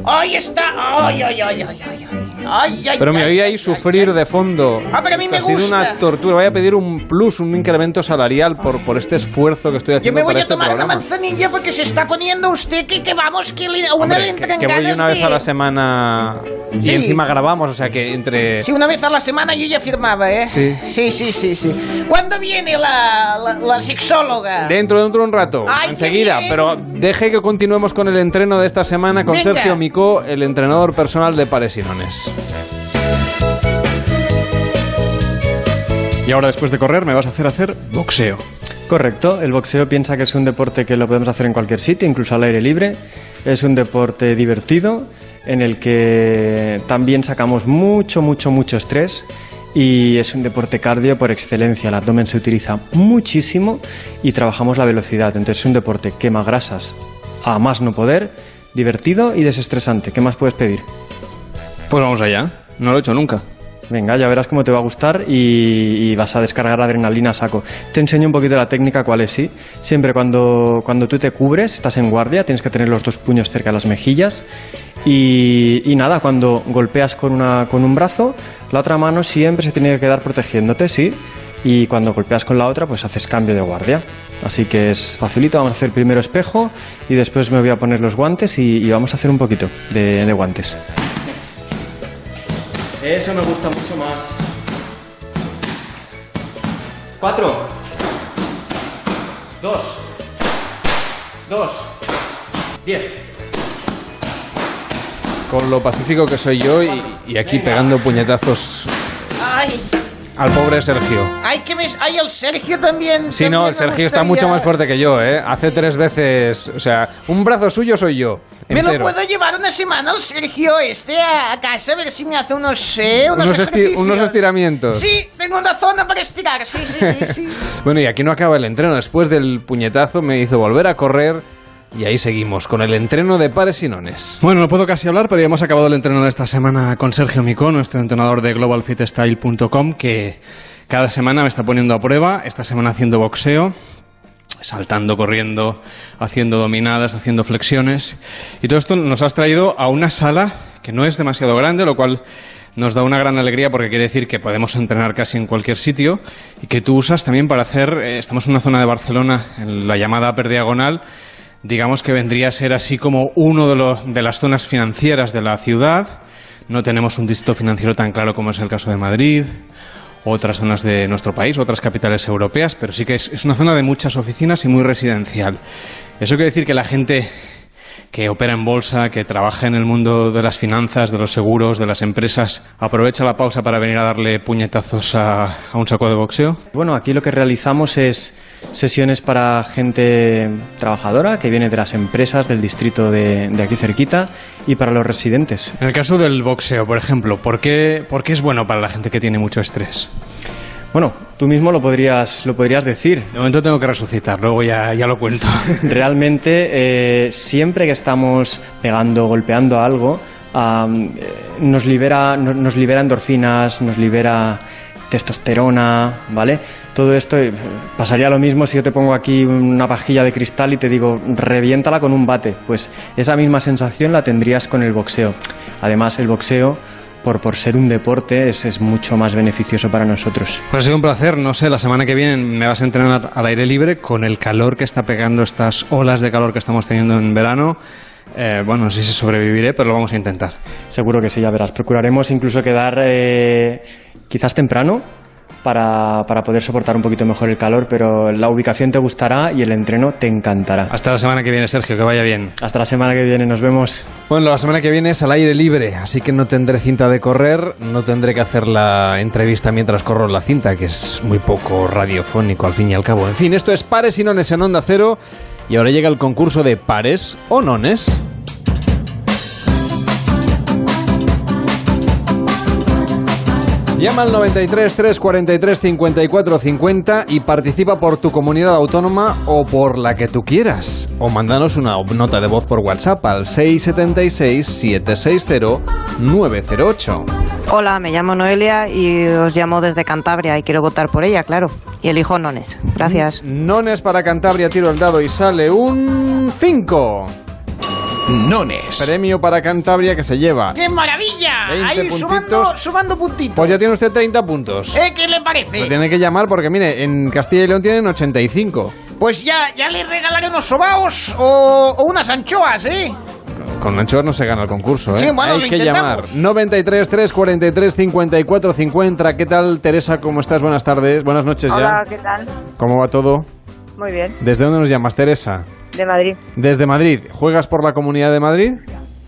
Ahí está. Ay, ay, ay, ay, ay, ay. Ay, ay, Pero me ay, oí ay, ahí sufrir de fondo. Ah, pero a mí me ha sido una tortura. Voy a pedir un plus, un incremento salarial por, por este esfuerzo que estoy Yo haciendo me voy para a este tomar programa. una manzanilla porque se está poniendo usted que, que vamos, que le, una Hombre, le que, entran que voy ganas una vez de... a la semana y Sí. encima grabamos, o sea que entre... Sí, una vez a la semana yo ya firmaba, ¿eh? Sí. Sí, sí, sí, sí. ¿Cuándo viene la, la, la sexóloga? Dentro, dentro de un rato, Ay, enseguida, pero deje que continuemos con el entreno de esta semana con Venga. Sergio Micó, el entrenador personal de Paresinones. Y ahora después de correr me vas a hacer hacer boxeo. Correcto, el boxeo piensa que es un deporte que lo podemos hacer en cualquier sitio, incluso al aire libre. Es un deporte divertido en el que también sacamos mucho, mucho, mucho estrés y es un deporte cardio por excelencia. El abdomen se utiliza muchísimo y trabajamos la velocidad. Entonces es un deporte quema grasas a más no poder, divertido y desestresante. ¿Qué más puedes pedir? Pues vamos allá, no lo he hecho nunca. Venga, ya verás cómo te va a gustar y, y vas a descargar adrenalina a saco. Te enseño un poquito la técnica, cuál es, sí. Siempre cuando, cuando tú te cubres, estás en guardia, tienes que tener los dos puños cerca de las mejillas. Y, nada, cuando golpeas con, una, con un brazo, la otra mano siempre se tiene que quedar protegiéndote, sí. Y cuando golpeas con la otra, pues haces cambio de guardia. Así que es facilito, vamos a hacer primero espejo y después me voy a poner los guantes y, vamos a hacer un poquito de guantes. Eso me gusta mucho más. Cuatro. Dos. Dos. Diez. Con lo pacífico que soy yo y, y aquí pegando puñetazos Ay, al pobre Sergio. ay, que me... Ay, el Sergio también. Sí, no, también el me Sergio está gustaría- mucho más fuerte que yo, ¿eh? Hace tres veces, o sea, un brazo suyo soy yo. Me lo entero. puedo llevar una semana al Sergio este a, casa a ver si me hace unos, eh, unos, Unos esti- unos estiramientos. Sí, tengo una zona para estirar, sí, sí, sí, sí. Bueno, y aquí no acaba el entreno. Después del puñetazo me hizo volver a correr y ahí seguimos con el entreno de pares y nones. Bueno, no puedo casi hablar, pero ya hemos acabado el entreno de esta semana con Sergio Micó, nuestro entrenador de globalfitstyle.com, que cada semana me está poniendo a prueba. Esta semana haciendo boxeo, saltando, corriendo, haciendo dominadas, haciendo flexiones. Y todo esto nos has traído a una sala que no es demasiado grande, lo cual nos da una gran alegría porque quiere decir que podemos entrenar casi en cualquier sitio y que tú usas también para hacer, eh, estamos en una zona de Barcelona, en la llamada Upper Diagonal, digamos que vendría a ser así como uno de, los, de las zonas financieras de la ciudad. No tenemos un distrito financiero tan claro como es el caso de Madrid, otras zonas de nuestro país, otras capitales europeas, pero sí que es, es una zona de muchas oficinas y muy residencial. Eso quiere decir que la gente que opera en bolsa, que trabaja en el mundo de las finanzas, de los seguros, de las empresas, aprovecha la pausa para venir a darle puñetazos a, a un saco de boxeo. Bueno, aquí lo que realizamos es sesiones para gente trabajadora que viene de las empresas del distrito de, de aquí cerquita y para los residentes. En el caso del boxeo, por ejemplo, ¿por qué, por qué es bueno para la gente que tiene mucho estrés? Bueno, tú mismo lo podrías, lo podrías decir. De momento tengo que resucitar, luego ya, ya lo cuento. Realmente, eh, siempre que estamos pegando, golpeando algo, am, eh, nos, libera, no- nos libera endorfinas, nos libera testosterona, ¿vale? Todo esto eh, pasaría lo mismo si yo te pongo aquí una pajilla de cristal y te digo, reviéntala con un bate. Pues esa misma sensación la tendrías con el boxeo. Además, el boxeo por, por ser un deporte es, es mucho más beneficioso para nosotros. Pues ha sido un placer, no sé, la semana que viene me vas a entrenar al aire libre con el calor que está pegando estas olas de calor que estamos teniendo en verano. Eh, bueno, no sé si sobreviviré, pero lo vamos a intentar. Seguro que sí, ya verás. Procuraremos incluso quedar eh, quizás temprano para, para poder soportar un poquito mejor el calor, pero la ubicación te gustará y el entreno te encantará. Hasta la semana que viene, Sergio, que vaya bien. Hasta la semana que viene, nos vemos. Bueno, la semana que viene es al aire libre, así que no tendré cinta de correr, no tendré que hacer la entrevista mientras corro la cinta, que es muy poco radiofónico al fin y al cabo. En fin, esto es Pares y Nones en Onda Cero y ahora llega el concurso de Pares o Nones. Llama al 93 343 54 50 y participa por tu comunidad autónoma o por la que tú quieras. O mándanos una nota de voz por WhatsApp al 676 760 908. Hola, me llamo Noelia y os llamo desde Cantabria y quiero votar por ella, claro. Y elijo Nones. Gracias. Nones para Cantabria, tiro el dado y sale un 5. Nones. Premio para Cantabria que se lleva. ¡Qué maravilla! 20 Ahí sumando, puntitos. sumando puntitos. Pues ya tiene usted 30 puntos. ¿Eh? ¿Qué le parece? Lo tiene que llamar porque, mire, en Castilla y León tienen 85. Pues ya, ya le regalaré unos sobaos o, o unas anchoas, ¿eh? Con anchoas no se gana el concurso, ¿eh? Sí, bueno, Hay lo que intentamos. llamar. 93 343 54 50. ¿Qué tal, Teresa? ¿Cómo estás? Buenas tardes. Buenas noches Hola, ya. ¿qué tal? ¿Cómo va todo? Muy bien, ¿Desde dónde nos llamas, Teresa? De Madrid. Desde Madrid. ¿Juegas por la Comunidad de Madrid?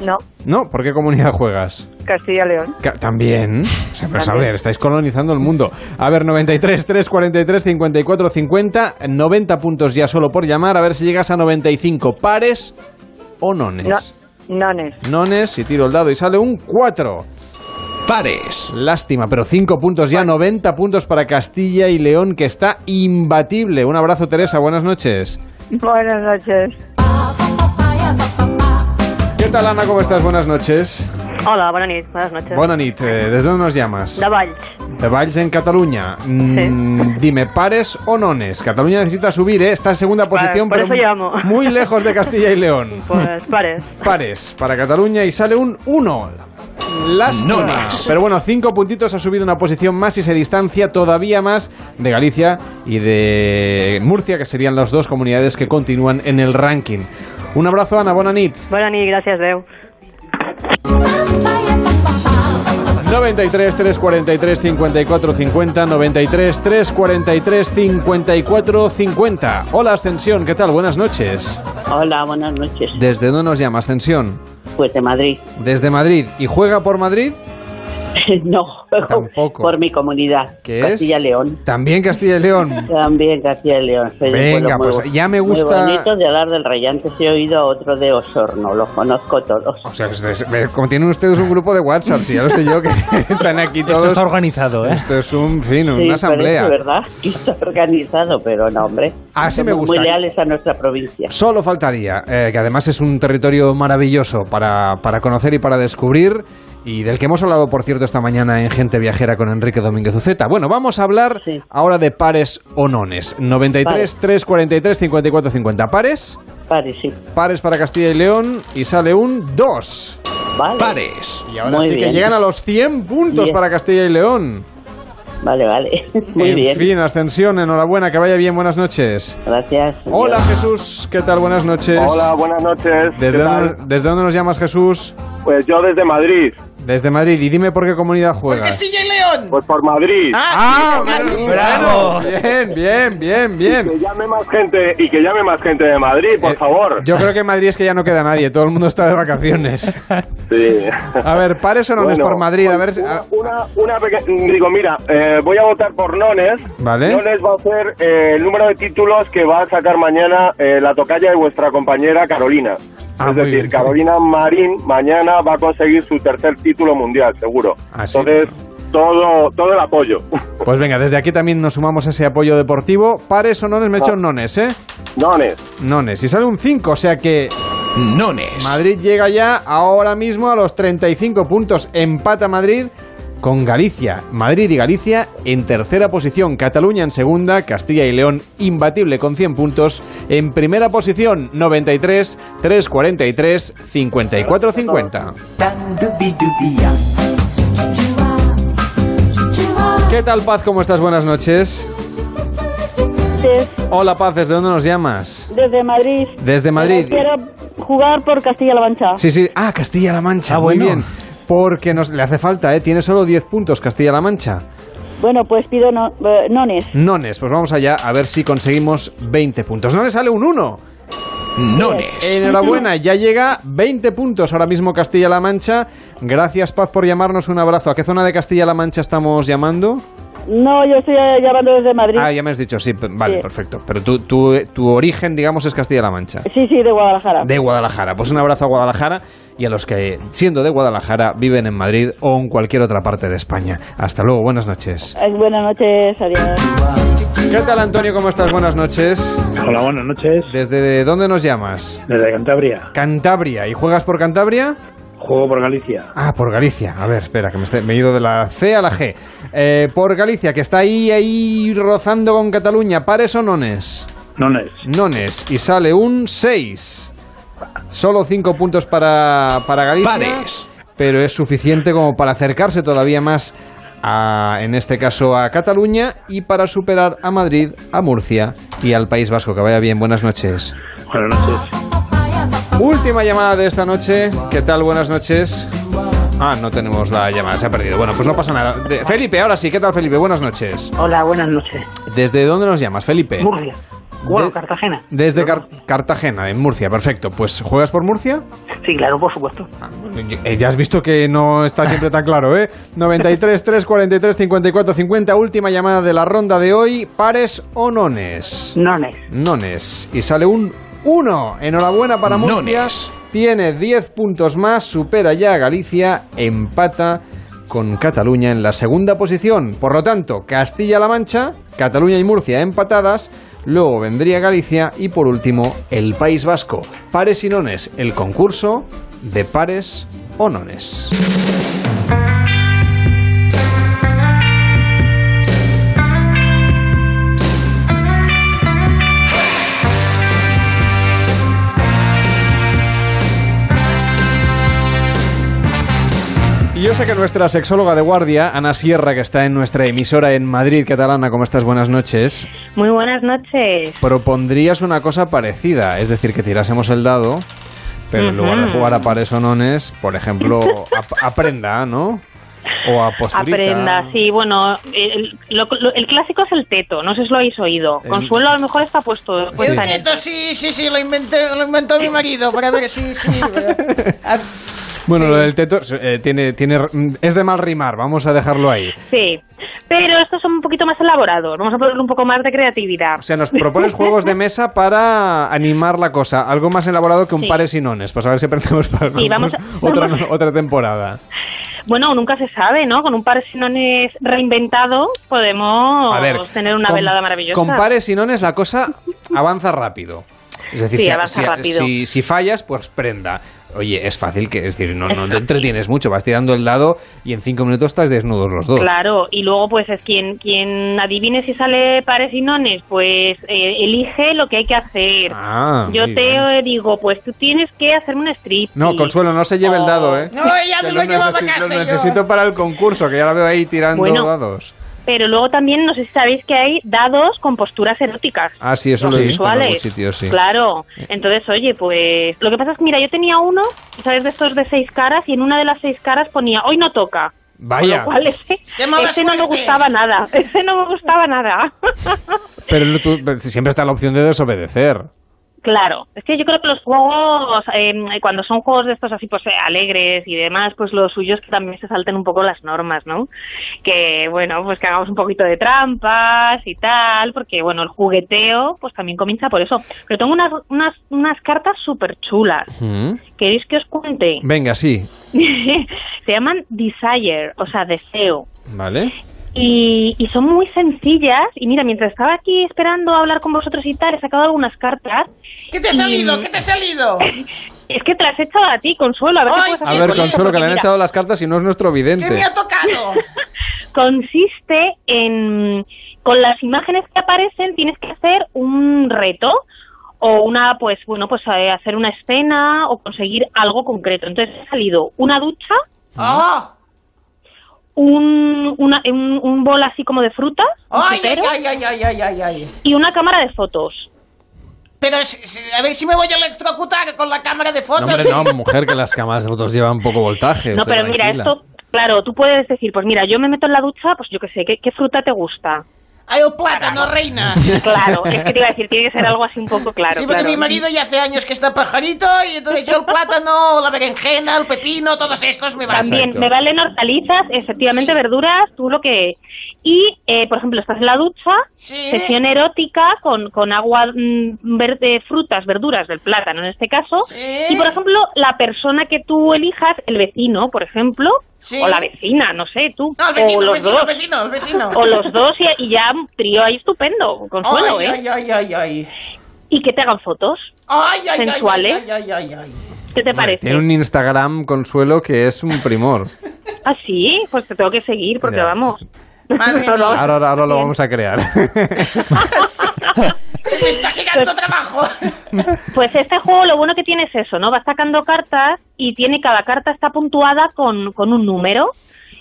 No, No, ¿por qué comunidad juegas? Castilla-León. Ca- También. O sea, pues a ver, estáis colonizando el mundo. A ver, 93 343 54 50, 90 puntos ya solo por llamar, a ver si llegas a 95. ¿Pares o nones? No, nones. Nones, y tiro el dado y sale un 4. Pares. Lástima, pero 5 puntos ya, 90 puntos para Castilla y León, que está imbatible. Un abrazo, Teresa, buenas noches. Buenas noches. ¿Qué tal, Ana? ¿Cómo estás? Buenas noches. Hola, buenas noches. Buenas noches. Noches. Eh, ¿Desde dónde nos llamas? De Valls. De Valls en Cataluña. Mm, Dime, ¿pares o nones? Cataluña necesita subir, ¿eh? Está en segunda posición, por pero eso llamo. muy lejos de Castilla y León. Pues pares. Pares para Cataluña y sale un 1. Lástima. Nones. Pero bueno, cinco puntitos ha subido una posición más y se distancia todavía más de Galicia y de Murcia, que serían las dos comunidades que continúan en el ranking. Un abrazo, Ana. Buena nit. Buenas noches, gracias, Deu. 93 343 54 50 93 343 54 50 Hola Ascensión, ¿qué tal? Buenas noches. Hola, buenas noches. ¿Desde dónde nos llama Ascensión? Pues de Madrid. Desde Madrid. ¿Y juega por Madrid? no, Tampoco. por mi comunidad. ¿Qué Castilla es? León. También Castilla y León. También Castilla y León. Soy Venga, pues ya me gusta- Muy bonito de hablar del Rey. Antes he oído otro de Osorno, los conozco todos. O sea, es- es- como tienen ustedes un grupo de WhatsApp, si ya lo sé yo, que están aquí todos. Esto está organizado, ¿eh? Esto es un, fin, Sí, una asamblea. parece, ¿verdad? Que está organizado, pero no, hombre. Así me Somos gusta. Muy leales a nuestra provincia. Solo faltaría, eh, que además es un territorio maravilloso para, para conocer y para descubrir, y del que hemos hablado, por cierto, esta mañana en Gente Viajera con Enrique Domínguez Uceta. Bueno, vamos a hablar ahora de pares o nones. 93, Pares. 343, 54, 50. ¿Pares? Pares, sí. Pares para Castilla y León, y sale un 2. Vale. Pares. Y ahora Muy sí que llegan a los 100 puntos Bien. para Castilla y León. Vale, vale. Muy en bien. fin, Ascensión, enhorabuena, que vaya bien, buenas noches. Gracias. Hola Jesús, ¿qué tal? Buenas noches. Hola, buenas noches. ¿Desde. ¿Desde dónde nos llamas Jesús? Pues yo desde Madrid. Desde Madrid. Y dime por qué comunidad juegas. Castilla y León. Pues por Madrid. Ah, Ah, sí, bueno, bien, bien, bien, bien. Que llame más gente y que llame más gente de Madrid, por Eh, favor. Yo creo que en Madrid es que ya no queda nadie, todo el mundo está de vacaciones. Sí. A ver, pares o nones Bueno, por Madrid, a ver. pues si- a- Una, una peque- Digo, mira, eh, voy a votar por Nones. Vale. Nones va a ser eh, el número de títulos que va a sacar mañana eh, la tocaya de vuestra compañera Carolina. Ah, es decir, bien. Carolina Marín mañana va a conseguir su tercer título mundial, seguro. Ah, sí. Entonces, todo, todo el apoyo. Pues venga, desde aquí también nos sumamos a ese apoyo deportivo. Pares o nones, me he hecho nones, ¿eh? Nones. Nones. Y sale un 5, o sea que Nones. Madrid llega ya ahora mismo a los 35 puntos. Empata Madrid con Galicia, Madrid y Galicia en tercera posición, Cataluña en segunda, Castilla y León imbatible con 100 puntos, en primera posición 93, 343, 54, 50. ¿Qué tal Paz? ¿Cómo estás? Buenas noches. Hola Paz, ¿desde dónde nos llamas? Desde Madrid. Desde Madrid. Pero quiero jugar por Castilla-La Mancha. Sí, sí. Ah, Castilla-La Mancha. Ah, Muy bueno. bien. Porque nos, le hace falta, ¿eh? Tiene solo 10 puntos Castilla-La Mancha. Bueno, pues pido no- eh, nones. Nones, pues vamos allá a ver si conseguimos 20 puntos. No le sale un 1. Nones. Enhorabuena, ya llega 20 puntos ahora mismo Castilla-La Mancha. Gracias Paz por llamarnos, un abrazo. ¿A qué zona de Castilla-La Mancha estamos llamando? No, yo estoy eh, llamando desde Madrid. Ah, ya me has dicho, sí, vale, Sí. perfecto. Pero tu, tu, tu origen, digamos, es Castilla-La Mancha. Sí, sí, de Guadalajara. De Guadalajara. Pues un abrazo a Guadalajara y a los que, siendo de Guadalajara, viven en Madrid o en cualquier otra parte de España. Hasta luego, buenas noches. Eh, buenas noches, adiós. ¿Qué tal, Antonio? ¿Cómo estás? Buenas noches. Hola, buenas noches. ¿Desde dónde nos llamas? Desde Cantabria. Cantabria. ¿Y juegas por Cantabria? Juego por Galicia. Ah, por Galicia. A ver, espera, que me, esté- me he ido de la C a la G. Eh, por Galicia, que está ahí, ahí rozando con Cataluña. ¿Pares o nones? Nones. Nones. Y sale un 6. Solo 5 puntos para, para Galicia. Pares. Pero es suficiente como para acercarse todavía más, a, en este caso, a Cataluña y para superar a Madrid, a Murcia y al País Vasco. Que vaya bien. Buenas noches. Buenas noches. Última llamada de esta noche. ¿Qué tal? Buenas noches. Ah, no tenemos la llamada, se ha perdido. Bueno, pues no pasa nada. De- Felipe, ahora sí. ¿Qué tal, Felipe? Buenas noches. Hola, buenas noches. ¿Desde dónde nos llamas, Felipe? Murcia. Bueno, De- Cartagena. Desde Car- Cartagena, en Murcia. Perfecto. Pues, ¿juegas por Murcia? Sí, claro, por supuesto. Eh, ya has visto que no está siempre tan claro, ¿eh? 93, 3, 43, 54, 50. Última llamada de la ronda de hoy. ¿Pares o nones? Nones. Nones. Y sale un 1. Enhorabuena para Murcia. Tiene 10 puntos más, supera ya a Galicia, empata con Cataluña en la segunda posición. Por lo tanto, Castilla-La Mancha, Cataluña y Murcia empatadas. Luego vendría Galicia y por último el País Vasco. Pares y nones, el concurso de pares o nones. Y yo sé que nuestra sexóloga de guardia, Ana Sierra, que está en nuestra emisora en Madrid, catalana, ¿cómo estás? Buenas noches. Muy buenas noches. Propondrías una cosa parecida, es decir, que tirásemos el dado, pero en lugar de jugar a pares o nones, por ejemplo, a- aprenda, ¿no? O a posturita. Aprenda, sí, bueno, el, lo- lo- el clásico es el teto, no sé si lo habéis oído. El- Consuelo a lo mejor está puesto. en él. Esto sí, sí, sí, lo, inventé, lo inventó mi marido para ver si... si Bueno, lo del teto eh, tiene, tiene, es de mal rimar, vamos a dejarlo ahí. Sí, pero estos son un poquito más elaborados, vamos a ponerle un poco más de creatividad. O sea, nos propones juegos de mesa para animar la cosa, algo más elaborado que un Sí. pares y nones, pues a ver si aprendemos para Sí, vamos a- otra, vamos otra temporada. Bueno, nunca se sabe, ¿no? Con un par de sinones reinventado podemos ver, tener una velada maravillosa. Con pares y nones la cosa avanza rápido. Es decir, Sí, si, avanza si- rápido. si- si fallas, pues prenda. Oye, es fácil, que es decir, no, no te entretienes mucho, vas tirando el dado y en cinco minutos estás desnudos los dos. Claro, y luego pues es quien quien adivine si sale pares y nones, pues eh, elige lo que hay que hacer. Ah, Yo te bien. digo, pues tú tienes que hacerme un strip. No, Consuelo, no se lleve el dado, ¿eh? No, ella me lo lleva para necesi- casa. lo yo. necesito para el concurso, que ya la veo ahí tirando Bueno. dados. Pero luego también, no sé si sabéis que hay dados con posturas eróticas. Ah, sí, eso lo he visto en algún Sexuales. sitio, sí. Claro. Entonces, oye, pues lo que pasa es que, mira, yo tenía uno, ¿sabes? De estos de seis caras y en una de las seis caras ponía, hoy no toca. Vaya. Con lo cual ese, ¡Qué mala ese no me gustaba nada. Ese no me gustaba nada. Pero tú- siempre está la opción de desobedecer. Claro, es que yo creo que los juegos, eh, cuando son juegos de estos así, pues eh, alegres y demás, pues lo suyo es que también se salten un poco las normas, ¿no? Que, bueno, pues que hagamos un poquito de trampas y tal, porque, bueno, el jugueteo, pues también comienza por eso. Pero tengo unas, unas, unas cartas súper chulas. Mm. ¿Queréis que os cuente? Venga, sí. se llaman Desire, o sea, deseo. Vale. Y, y son muy sencillas. Y mira, mientras estaba aquí esperando a hablar con vosotros y tal, he sacado algunas cartas. ¿Qué te ha Y- salido? ¿Qué te ha salido? Es que te las he echado a ti, Consuelo. A ver, puedes A ver, Consuelo, que le han mira, echado las cartas y no es nuestro vidente. ¿Qué me ha tocado? consiste en con las imágenes que aparecen tienes que hacer un reto o una pues bueno pues eh, hacer una escena o conseguir algo concreto entonces ha salido una ducha ¡Ah! Un, una, un, un bol así como de frutas un ¡Ay, ay, frutero, ay, ay, ay, ay, ay, ay! y una cámara de fotos Pero a ver si me voy a electrocutar con la cámara de No, fotos. hombre, no, mujer, que las cámaras de fotos llevan poco voltaje. no pero mira esto claro tú puedes decir pues mira yo me meto en la ducha pues yo qué sé qué, qué fruta te gusta ¡Ay, el plátano, reina! claro es que te iba a decir tiene que ser algo así un poco claro sí, porque claro. mi marido ya hace años que está pajarito y entonces yo el plátano, la berenjena, el pepino, todos estos me van. También me valen hortalizas, efectivamente verduras, tú lo que... Y, eh, por ejemplo, estás en la ducha, sesión erótica con, con agua mm, verde, frutas, verduras del plátano en este caso. Y, por ejemplo, la persona que tú elijas, el vecino, por ejemplo, Sí. o la vecina, no sé, tú, No, el vecino, o el los vecino, dos. el vecino, el vecino. O los dos y, y ya un trío ahí estupendo, consuelo, ay, ¿eh? ay, ay, ay, ay. Y que te hagan fotos Ay, ay, ay, sensuales. ay, ay, ay, ay. ¿Qué te parece? Tiene un Instagram, Consuelo, que es un primor. Ah, sí, pues te tengo que seguir porque Ya. vamos. Madre No, no, Ahora, ahora, ahora lo vamos a crear. Se me está girando trabajo. Pues este juego lo bueno que tiene es eso, ¿no? Va sacando cartas y tiene cada carta está puntuada con, con un número.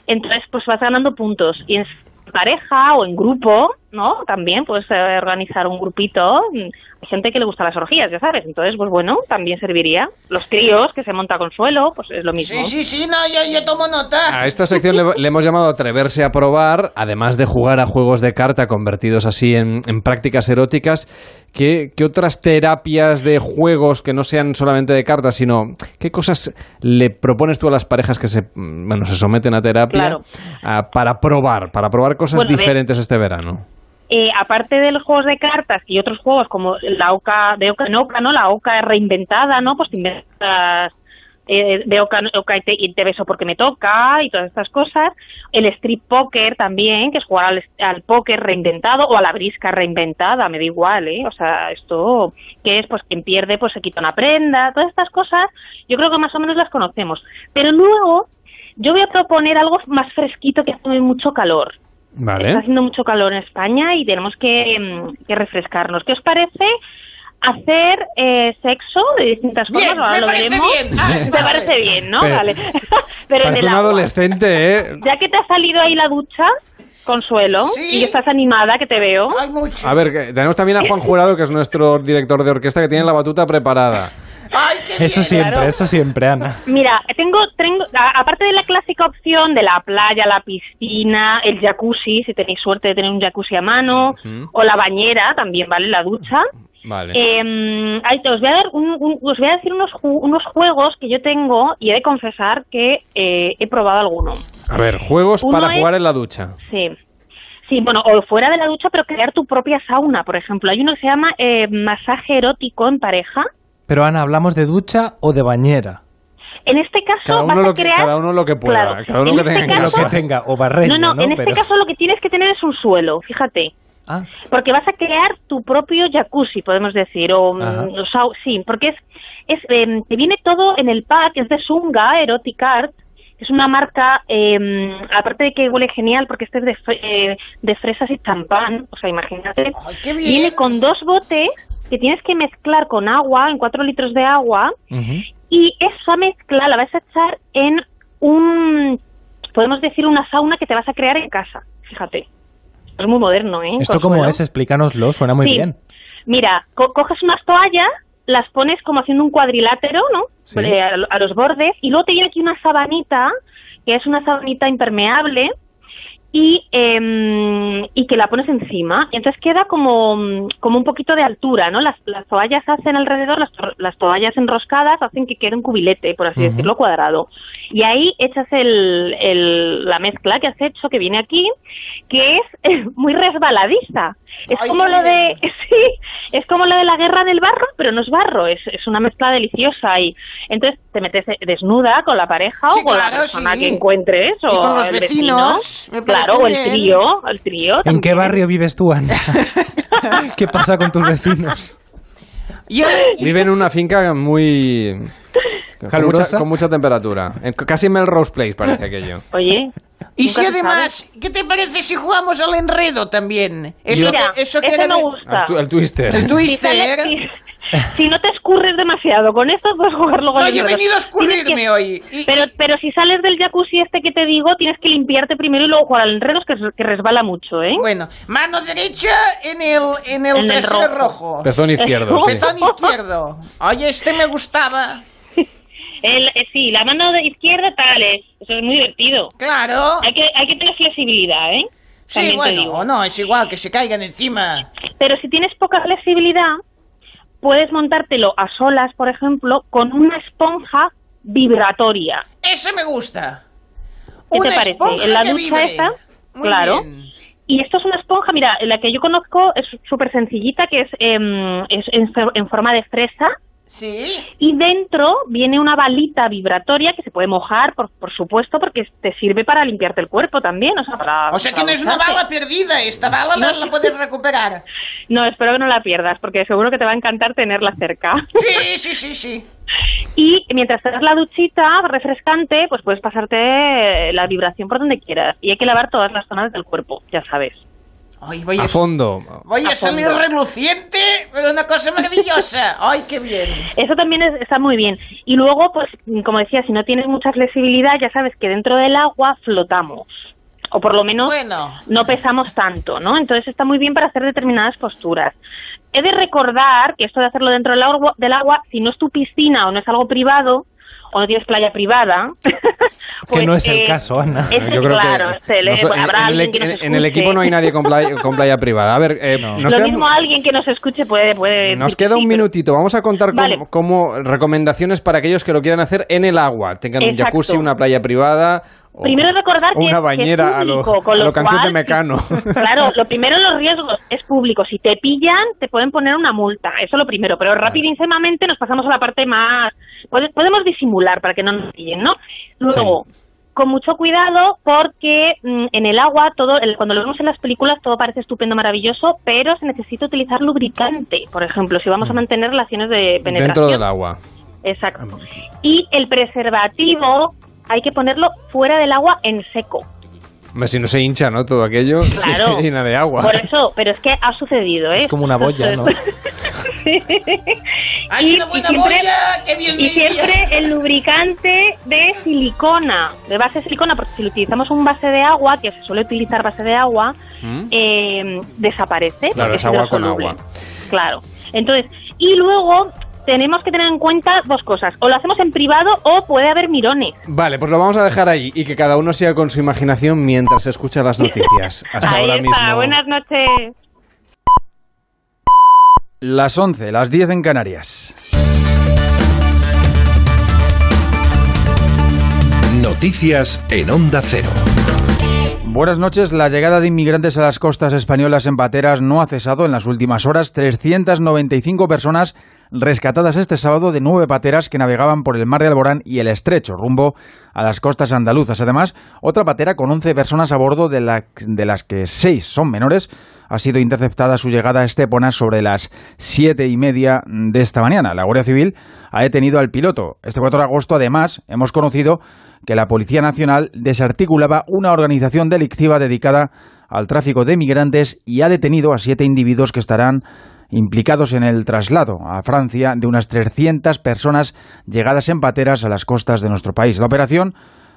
Entonces, pues vas ganando puntos. Y en pareja o en grupo, ¿no? También puedes eh, organizar un grupito. Hay gente que le gusta las orgías, ya sabes. Entonces, pues bueno, también serviría. Los tríos que se monta Consuelo, pues es lo mismo. Sí, sí, sí, no, yo, yo tomo nota. A esta sección le, le hemos llamado Atreverse a probar, además de jugar a juegos de carta convertidos así en, en prácticas eróticas. ¿qué, qué otras terapias de juegos que no sean solamente de cartas, sino qué cosas le propones tú a las parejas que se, bueno, se someten a terapia Claro. para probar, para probar cosas Bueno, diferentes este verano? Eh, aparte de los juegos de cartas y otros juegos como la Oca de Oca en Oca, ¿no? La Oca reinventada, ¿no? Pues te inventas eh, de Oca, Oca y, te, y te beso porque me toca y todas estas cosas. El Street Poker también, que es jugar al, al póker reinventado o a la brisca reinventada, me da igual, ¿eh? O sea, esto que es, pues quien pierde pues se quita una prenda, todas estas cosas, yo creo que más o menos las conocemos. Pero luego yo voy a proponer algo más fresquito que hace mucho calor. Vale. Está haciendo mucho calor en España y tenemos que, mm, que refrescarnos. ¿Qué os parece hacer eh, sexo de distintas formas? Bien, Ahora me lo parece veremos. bien. Ah, ¿Te vale. parece bien, no? Pero- vale. Pero en el un agua. adolescente, ¿eh? Ya que te ha salido ahí la ducha, Consuelo, Sí. y estás animada, que te veo. Hay mucho. A ver, que tenemos también a Juan Jurado, que es nuestro director de orquesta, que tiene la batuta preparada. Ay, qué Eso bien. siempre, claro. eso siempre, Ana. Mira, tengo, tengo a- aparte de la clásica opción de la playa, la piscina, el jacuzzi, si tenéis suerte de tener un jacuzzi a mano, Ujú. o la bañera, también vale la ducha. Vale. Eh, ahí te- os, voy a dar un- un- os voy a decir unos, ju- unos juegos que yo tengo y he de confesar que eh, he probado alguno. A ver, juegos uno para es- jugar en la ducha. Sí. Sí, bueno, o fuera de la ducha, pero crear tu propia sauna, por ejemplo. Hay uno que se llama eh, masaje erótico en pareja. Pero Ana, ¿hablamos de ducha o de bañera? En este caso Cada vas uno, a lo que, crear... cada uno lo que pueda, Claro. cada uno En que este tenga en Lo caso- casa. que tenga, o barreño, no, no, en este Pero- caso lo que tienes que tener es un suelo, fíjate. Ah, Porque vas a crear tu propio jacuzzi, podemos decir, o, mm, o sau- sí, porque es, es em, te viene todo en el pack, es de Sunga, Erotic Art, es una marca, em, aparte de que huele genial, porque este es de, eh, de fresas y champán, o sea, imagínate, Ay, qué bien. viene con dos botes que tienes que mezclar con agua, en cuatro litros de agua, y esa mezcla la vas a echar en un, podemos decir, una sauna que te vas a crear en casa, fíjate. Es muy moderno, ¿eh? ¿Esto cómo es? Explícanoslo, suena muy Sí. bien. Mira, co- coges unas toallas, las pones como haciendo un cuadrilátero, ¿no? Sí. A, a los bordes, y luego te viene aquí una sabanita, que es una sabanita impermeable, y, em, y que la pones encima. Y entonces queda como, como un poquito de altura, ¿no? Las, las toallas hacen alrededor, las, to- las toallas enroscadas hacen que quede un cubilete, por así decirlo, cuadrado. Y ahí echas el, el- la mezcla que has hecho, que viene aquí, que es eh, muy resbaladiza. Es Ay, como lo de, sí, es como lo de la guerra del barro, pero no es barro, es, es una mezcla deliciosa y entonces te metes desnuda con la pareja Sí, o con la persona sí. que encuentres o Y con los el vecinos, vecino. claro, o el trío, el trío. ¿En qué barrio vives tú, Ana? ¿Qué pasa con tus vecinos? Vive en una finca muy... Con mucha, con mucha temperatura. En- casi Melrose Place parece aquello. Oye. Y si además, ¿qué te parece si jugamos al enredo también? Eso, Mira, que- eso que era me gusta. El, twister. El Si, twister. sale- si- si no te escurres demasiado con esto, puedes jugar luego No, al yo he venido a escurrirme que- hoy. Y- Pero, pero si sales del jacuzzi este que te digo, tienes que limpiarte primero y luego jugar al enredo, que, que resbala mucho, ¿eh? Bueno, mano derecha en el, en el En el rojo. rojo. Pezón izquierdo, sí. Pezón izquierdo. Oye, este me gustaba. El, eh, sí, la mano de izquierda tal es. Eso es muy divertido. Claro. Hay que, hay que tener flexibilidad, ¿eh? Sí, También bueno, digo. o no, es igual, que se caigan encima. Pero si tienes poca flexibilidad, puedes montártelo a solas, por ejemplo, con una esponja vibratoria. Ese me gusta. ¿Qué Una te parece? En la ducha vibre. Muy claro. bien. Y esto es una esponja, mira, la que yo conozco es súper sencillita, que es, em, es en forma de fresa. Sí. Y dentro viene una balita vibratoria que se puede mojar, por, por supuesto, porque te sirve para limpiarte el cuerpo también. O sea, para, O sea que no es una bala perdida, esta bala la, la puedes recuperar. No, espero que no la pierdas, porque seguro que te va a encantar tenerla cerca. Sí, sí, sí, sí. Y mientras te das la duchita refrescante, pues puedes pasarte la vibración por donde quieras. Y hay que lavar todas las zonas del cuerpo, ya sabes. Ay, voy a, A fondo. voy a a salir fondo. reluciente, pero una cosa maravillosa. Ay, qué bien. Eso también es- está muy bien. Y luego, pues, como decía, si no tienes mucha flexibilidad, ya sabes que dentro del agua flotamos. O por lo menos Bueno. no pesamos tanto, ¿no? Entonces está muy bien para hacer determinadas posturas. He de recordar que esto de hacerlo dentro del agua, del agua si no es tu piscina o no es algo privado, o no tienes playa privada... que pues, no es el eh, caso, Ana. ese, Yo creo claro, que se le- no so- habrá en, el, alguien que equi- nos en el escuche. equipo no hay nadie con playa, con playa privada. A ver, eh, nos, Lo queda, mismo alguien que nos escuche puede... puede nos decir que queda un sí, pero- minutito. Vamos a contar Vale. cómo recomendaciones para aquellos que lo quieran hacer en el agua. Tengan un jacuzzi, una playa privada. Primero recordar que una es- bañera que es a lo, público, con a lo lo canción de cual, Mecano. Claro, lo primero los riesgos es público. Si te pillan, te pueden poner una multa. Eso lo primero. Pero rapidísimamente nos pasamos a la parte más... pode- Podemos disimular para que no nos pillen, ¿no? Luego, con mucho cuidado porque mm, en el agua, todo el- cuando lo vemos en las películas, todo parece estupendo, maravilloso, pero se necesita utilizar lubricante, por ejemplo, si vamos a mantener relaciones de penetración. Dentro del agua. Exacto. Y el preservativo hay que ponerlo fuera del agua en seco. Hombre, Si no se hincha, ¿no? Todo aquello Claro. se llena de agua. Por eso, pero es que ha sucedido, ¿eh? Es como una boya, ¿no? Hay y, una buena y siempre, boya, qué bien y siempre el lubricante de silicona, de base de silicona, porque si lo utilizamos un base de agua, que se suele utilizar base de agua, ¿Mm? eh, desaparece. Claro, porque es agua con agua. Claro. Entonces, y luego tenemos que tener en cuenta dos cosas. O lo hacemos en privado o puede haber mirones. Vale, pues lo vamos a dejar ahí y que cada uno siga con su imaginación mientras escucha las noticias. Hasta Ahí ahora está. mismo. Buenas noches. Las 11, las 10 en Canarias. Noticias en Onda Cero. Buenas noches. La llegada de inmigrantes a las costas españolas en pateras no ha cesado en las últimas horas. 395 personas rescatadas este sábado de nueve pateras que navegaban por el mar de Alborán y el Estrecho, rumbo a las costas andaluzas. Además, otra patera con 11 personas a bordo, de, de las que seis son menores, ha sido interceptada su llegada a Estepona sobre las siete y media de esta mañana. La Guardia Civil ha detenido al piloto. Este 4 de agosto, además, hemos conocido que la Policía Nacional desarticulaba una organización delictiva dedicada al tráfico de migrantes y ha detenido a siete individuos que estarán implicados en el traslado a Francia de unas 300 personas llegadas en pateras a las costas de nuestro país. La operación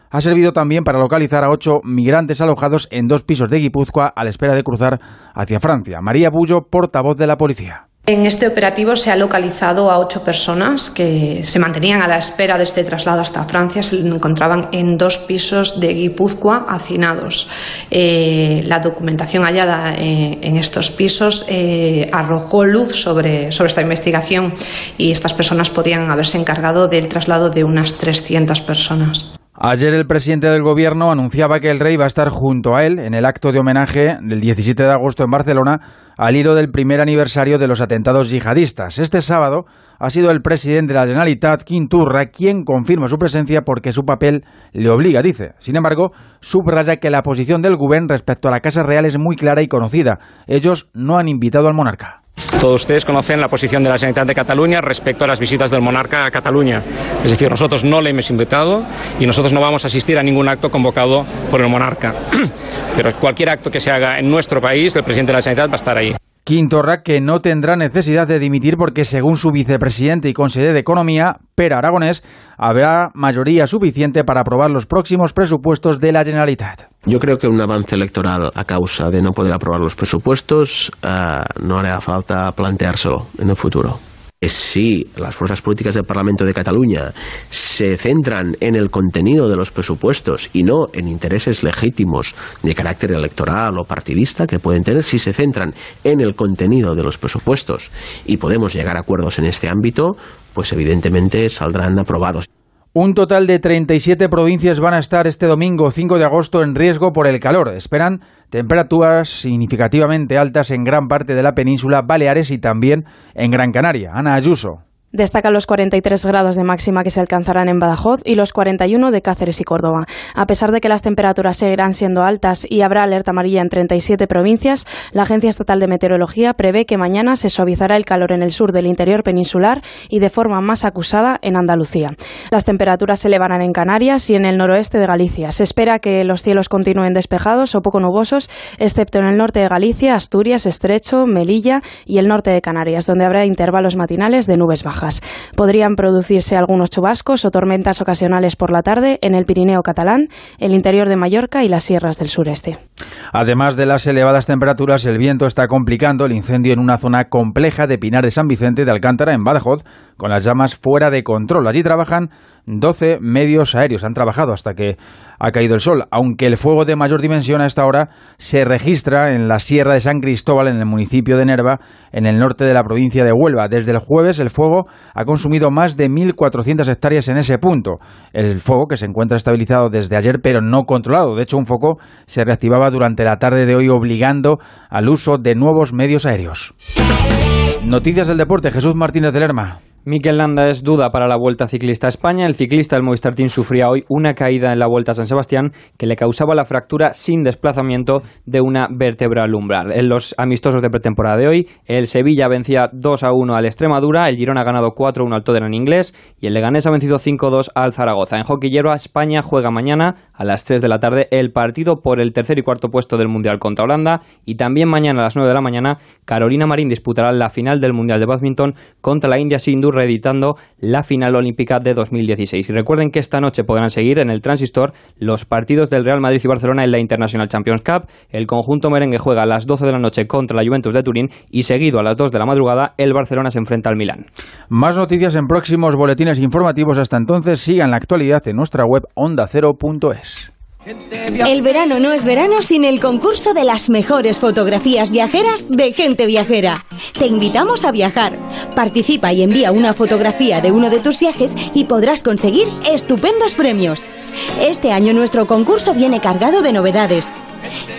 ha servido también para localizar a ocho migrantes alojados en dos pisos de Guipúzcoa a la espera de cruzar hacia Francia. María Bullo, portavoz de la policía. En este operativo se ha localizado a ocho personas que se mantenían a la espera de este traslado hasta Francia. Se encontraban en dos pisos de Guipúzcoa hacinados. Eh, la documentación hallada eh, en estos pisos eh, arrojó luz sobre, sobre esta investigación y estas personas podrían haberse encargado del traslado de unas 300 personas. Ayer el presidente del gobierno anunciaba que el rey va a estar junto a él en el acto de homenaje del 17 de agosto en Barcelona al hilo del primer aniversario de los atentados yihadistas. Este sábado ha sido el presidente de la Generalitat, Quim Turra, quien confirma su presencia porque su papel le obliga, dice. Sin embargo, subraya que la posición del gobierno respecto a la Casa Real es muy clara y conocida. Ellos no han invitado al monarca. Todos ustedes conocen la posición de la Generalitat de Cataluña respecto a las visitas del monarca a Cataluña. Es decir, nosotros no le hemos invitado y nosotros no vamos a asistir a ningún acto convocado por el monarca. Pero cualquier acto que se haga en nuestro país, el presidente de la Generalitat va a estar ahí. Quintorra que no tendrá necesidad de dimitir porque según su vicepresidente y consejero de Economía, Pera Aragonés, habrá mayoría suficiente para aprobar los próximos presupuestos de la Generalitat. Yo creo que un avance electoral a causa de no poder aprobar los presupuestos eh, no hará falta planteárselo en el futuro. Si las fuerzas políticas del Parlamento de Cataluña se centran en el contenido de los presupuestos y no en intereses legítimos de carácter electoral o partidista que pueden tener, si se centran en el contenido de los presupuestos y podemos llegar a acuerdos en este ámbito, pues evidentemente saldrán aprobados. Un total de 37 provincias van a estar este domingo 5 de agosto en riesgo por el calor. Esperan temperaturas significativamente altas en gran parte de la península Baleares y también en Gran Canaria. Ana Ayuso. Destacan los 43 grados de máxima que se alcanzarán en Badajoz y los 41 de Cáceres y Córdoba. A pesar de que las temperaturas seguirán siendo altas y habrá alerta amarilla en 37 provincias, la Agencia Estatal de Meteorología prevé que mañana se suavizará el calor en el sur del interior peninsular y de forma más acusada en Andalucía. Las temperaturas se elevarán en Canarias y en el noroeste de Galicia. Se espera que los cielos continúen despejados o poco nubosos, excepto en el norte de Galicia, Asturias, Estrecho, Melilla y el norte de Canarias, donde habrá intervalos matinales de nubes bajas. Podrían producirse algunos chubascos o tormentas ocasionales por la tarde en el Pirineo catalán, el interior de Mallorca y las sierras del sureste. Además de las elevadas temperaturas, el viento está complicando el incendio en una zona compleja de Pinar de San Vicente de Alcántara, en Badajoz, con las llamas fuera de control. Allí trabajan 12 medios aéreos. Han trabajado hasta que ha caído el sol, aunque el fuego de mayor dimensión a esta hora se registra en la Sierra de San Cristóbal, en el municipio de Nerva, en el norte de la provincia de Huelva. Desde el jueves el fuego ha consumido más de 1.400 hectáreas en ese punto. El fuego que se encuentra estabilizado desde ayer, pero no controlado. De hecho, un foco se reactivaba durante la tarde de hoy, obligando al uso de nuevos medios aéreos. Noticias del deporte, Jesús Martínez de Lerma. Miquel Landa es duda para la Vuelta Ciclista a España. El ciclista del Movistar Team sufría hoy una caída en la Vuelta a San Sebastián que le causaba la fractura sin desplazamiento de una vértebra lumbar. En los amistosos de pretemporada de hoy, el Sevilla vencía 2 a 1 al Extremadura, el Girona ha ganado 4 a 1 al Tottenham inglés y el Leganés ha vencido 5 2 al Zaragoza. En hockey hierba, España juega mañana a las 3 de la tarde el partido por el tercer y cuarto puesto del Mundial contra Holanda y también mañana a las 9 de la mañana Carolina Marín disputará la final del Mundial de Badminton contra la India Sindhu reeditando la final olímpica de 2016. Y recuerden que esta noche podrán seguir en el Transistor los partidos del Real Madrid y Barcelona en la International Champions Cup. El conjunto merengue juega a las 12 de la noche contra la Juventus de Turín y seguido a las 2 de la madrugada el Barcelona se enfrenta al Milán. Más noticias en próximos boletines informativos. Hasta entonces sigan la actualidad en nuestra web ondacero.es. El verano no es verano sin el concurso de las mejores fotografías viajeras de gente viajera. Te invitamos a viajar. Participa y envía una fotografía de uno de tus viajes y podrás conseguir estupendos premios. Este año nuestro concurso viene cargado de novedades.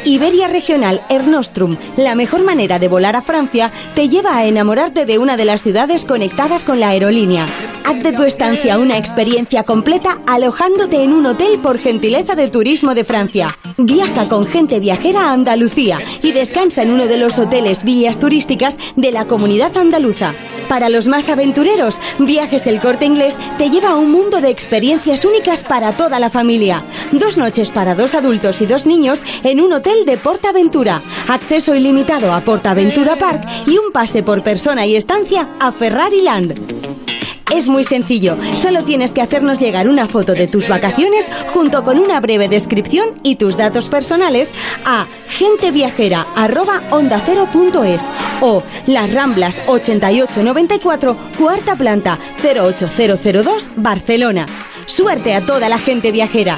Iberia Regional Air Nostrum, la mejor manera de volar a Francia, te lleva a enamorarte de una de las ciudades conectadas con la aerolínea. Haz de tu estancia una experiencia completa alojándote en un hotel por gentileza de Turismo de Francia. Viaja con gente viajera a Andalucía y descansa en uno de los hoteles villas turísticas de la comunidad andaluza. Para los más aventureros, Viajes El Corte Inglés te lleva a un mundo de experiencias únicas para toda la familia. Dos noches para dos adultos y dos niños en un hotel de Portaventura, acceso ilimitado a Portaventura Park y un pase por persona y estancia a Ferrari Land. Es muy sencillo, solo tienes que hacernos llegar una foto de tus vacaciones junto con una breve descripción y tus datos personales a genteviajera@ondacero.es o Las Ramblas 8894, cuarta planta 08002, Barcelona. Suerte a toda la gente viajera.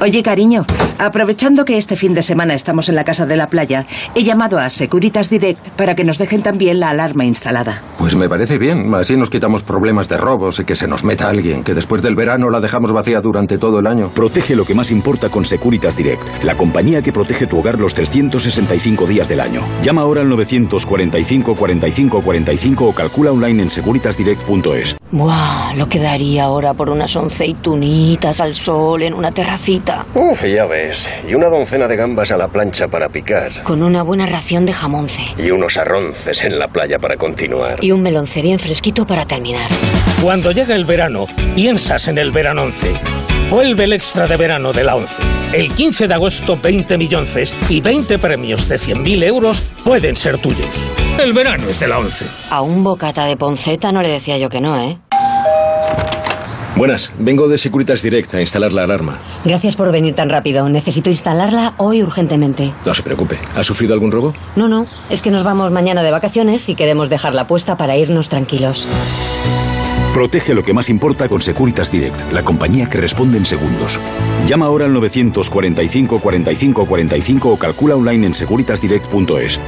Oye, cariño, aprovechando que este fin de semana estamos en la casa de la playa, he llamado a Securitas Direct para que nos dejen también la alarma instalada. Pues me parece bien, así nos quitamos problemas de robos y que se nos meta alguien, que después del verano la dejamos vacía durante todo el año. Protege lo que más importa con Securitas Direct, la compañía que protege tu hogar los 365 días del año. Llama ahora al 945 45 45 o calcula online en securitasdirect.es. ¡Buah! Lo que daría ahora por unas onceitunitas al sol en una terracita. Uf, ya ves. Y una doncena de gambas a la plancha para picar. Con una buena ración de jamonce. Y unos arronces en la playa para continuar. Y un melonce bien fresquito para terminar. Cuando llega el verano, piensas en el verano 11. Vuelve el extra de verano de la 11. El 15 de agosto, 20 millonces y 20 premios de 100.000 euros pueden ser tuyos. El verano es de la 11. A un bocata de ponceta no le decía yo que no, ¿eh? Buenas, vengo de Securitas Direct a instalar la alarma. Gracias por venir tan rápido. Necesito instalarla hoy urgentemente. No se preocupe. ¿Ha sufrido algún robo? No, no. Es que nos vamos mañana de vacaciones y queremos dejarla puesta para irnos tranquilos. Protege lo que más importa con Securitas Direct, la compañía que responde en segundos. Llama ahora al 945 45 45 o calcula online en securitasdirect.es.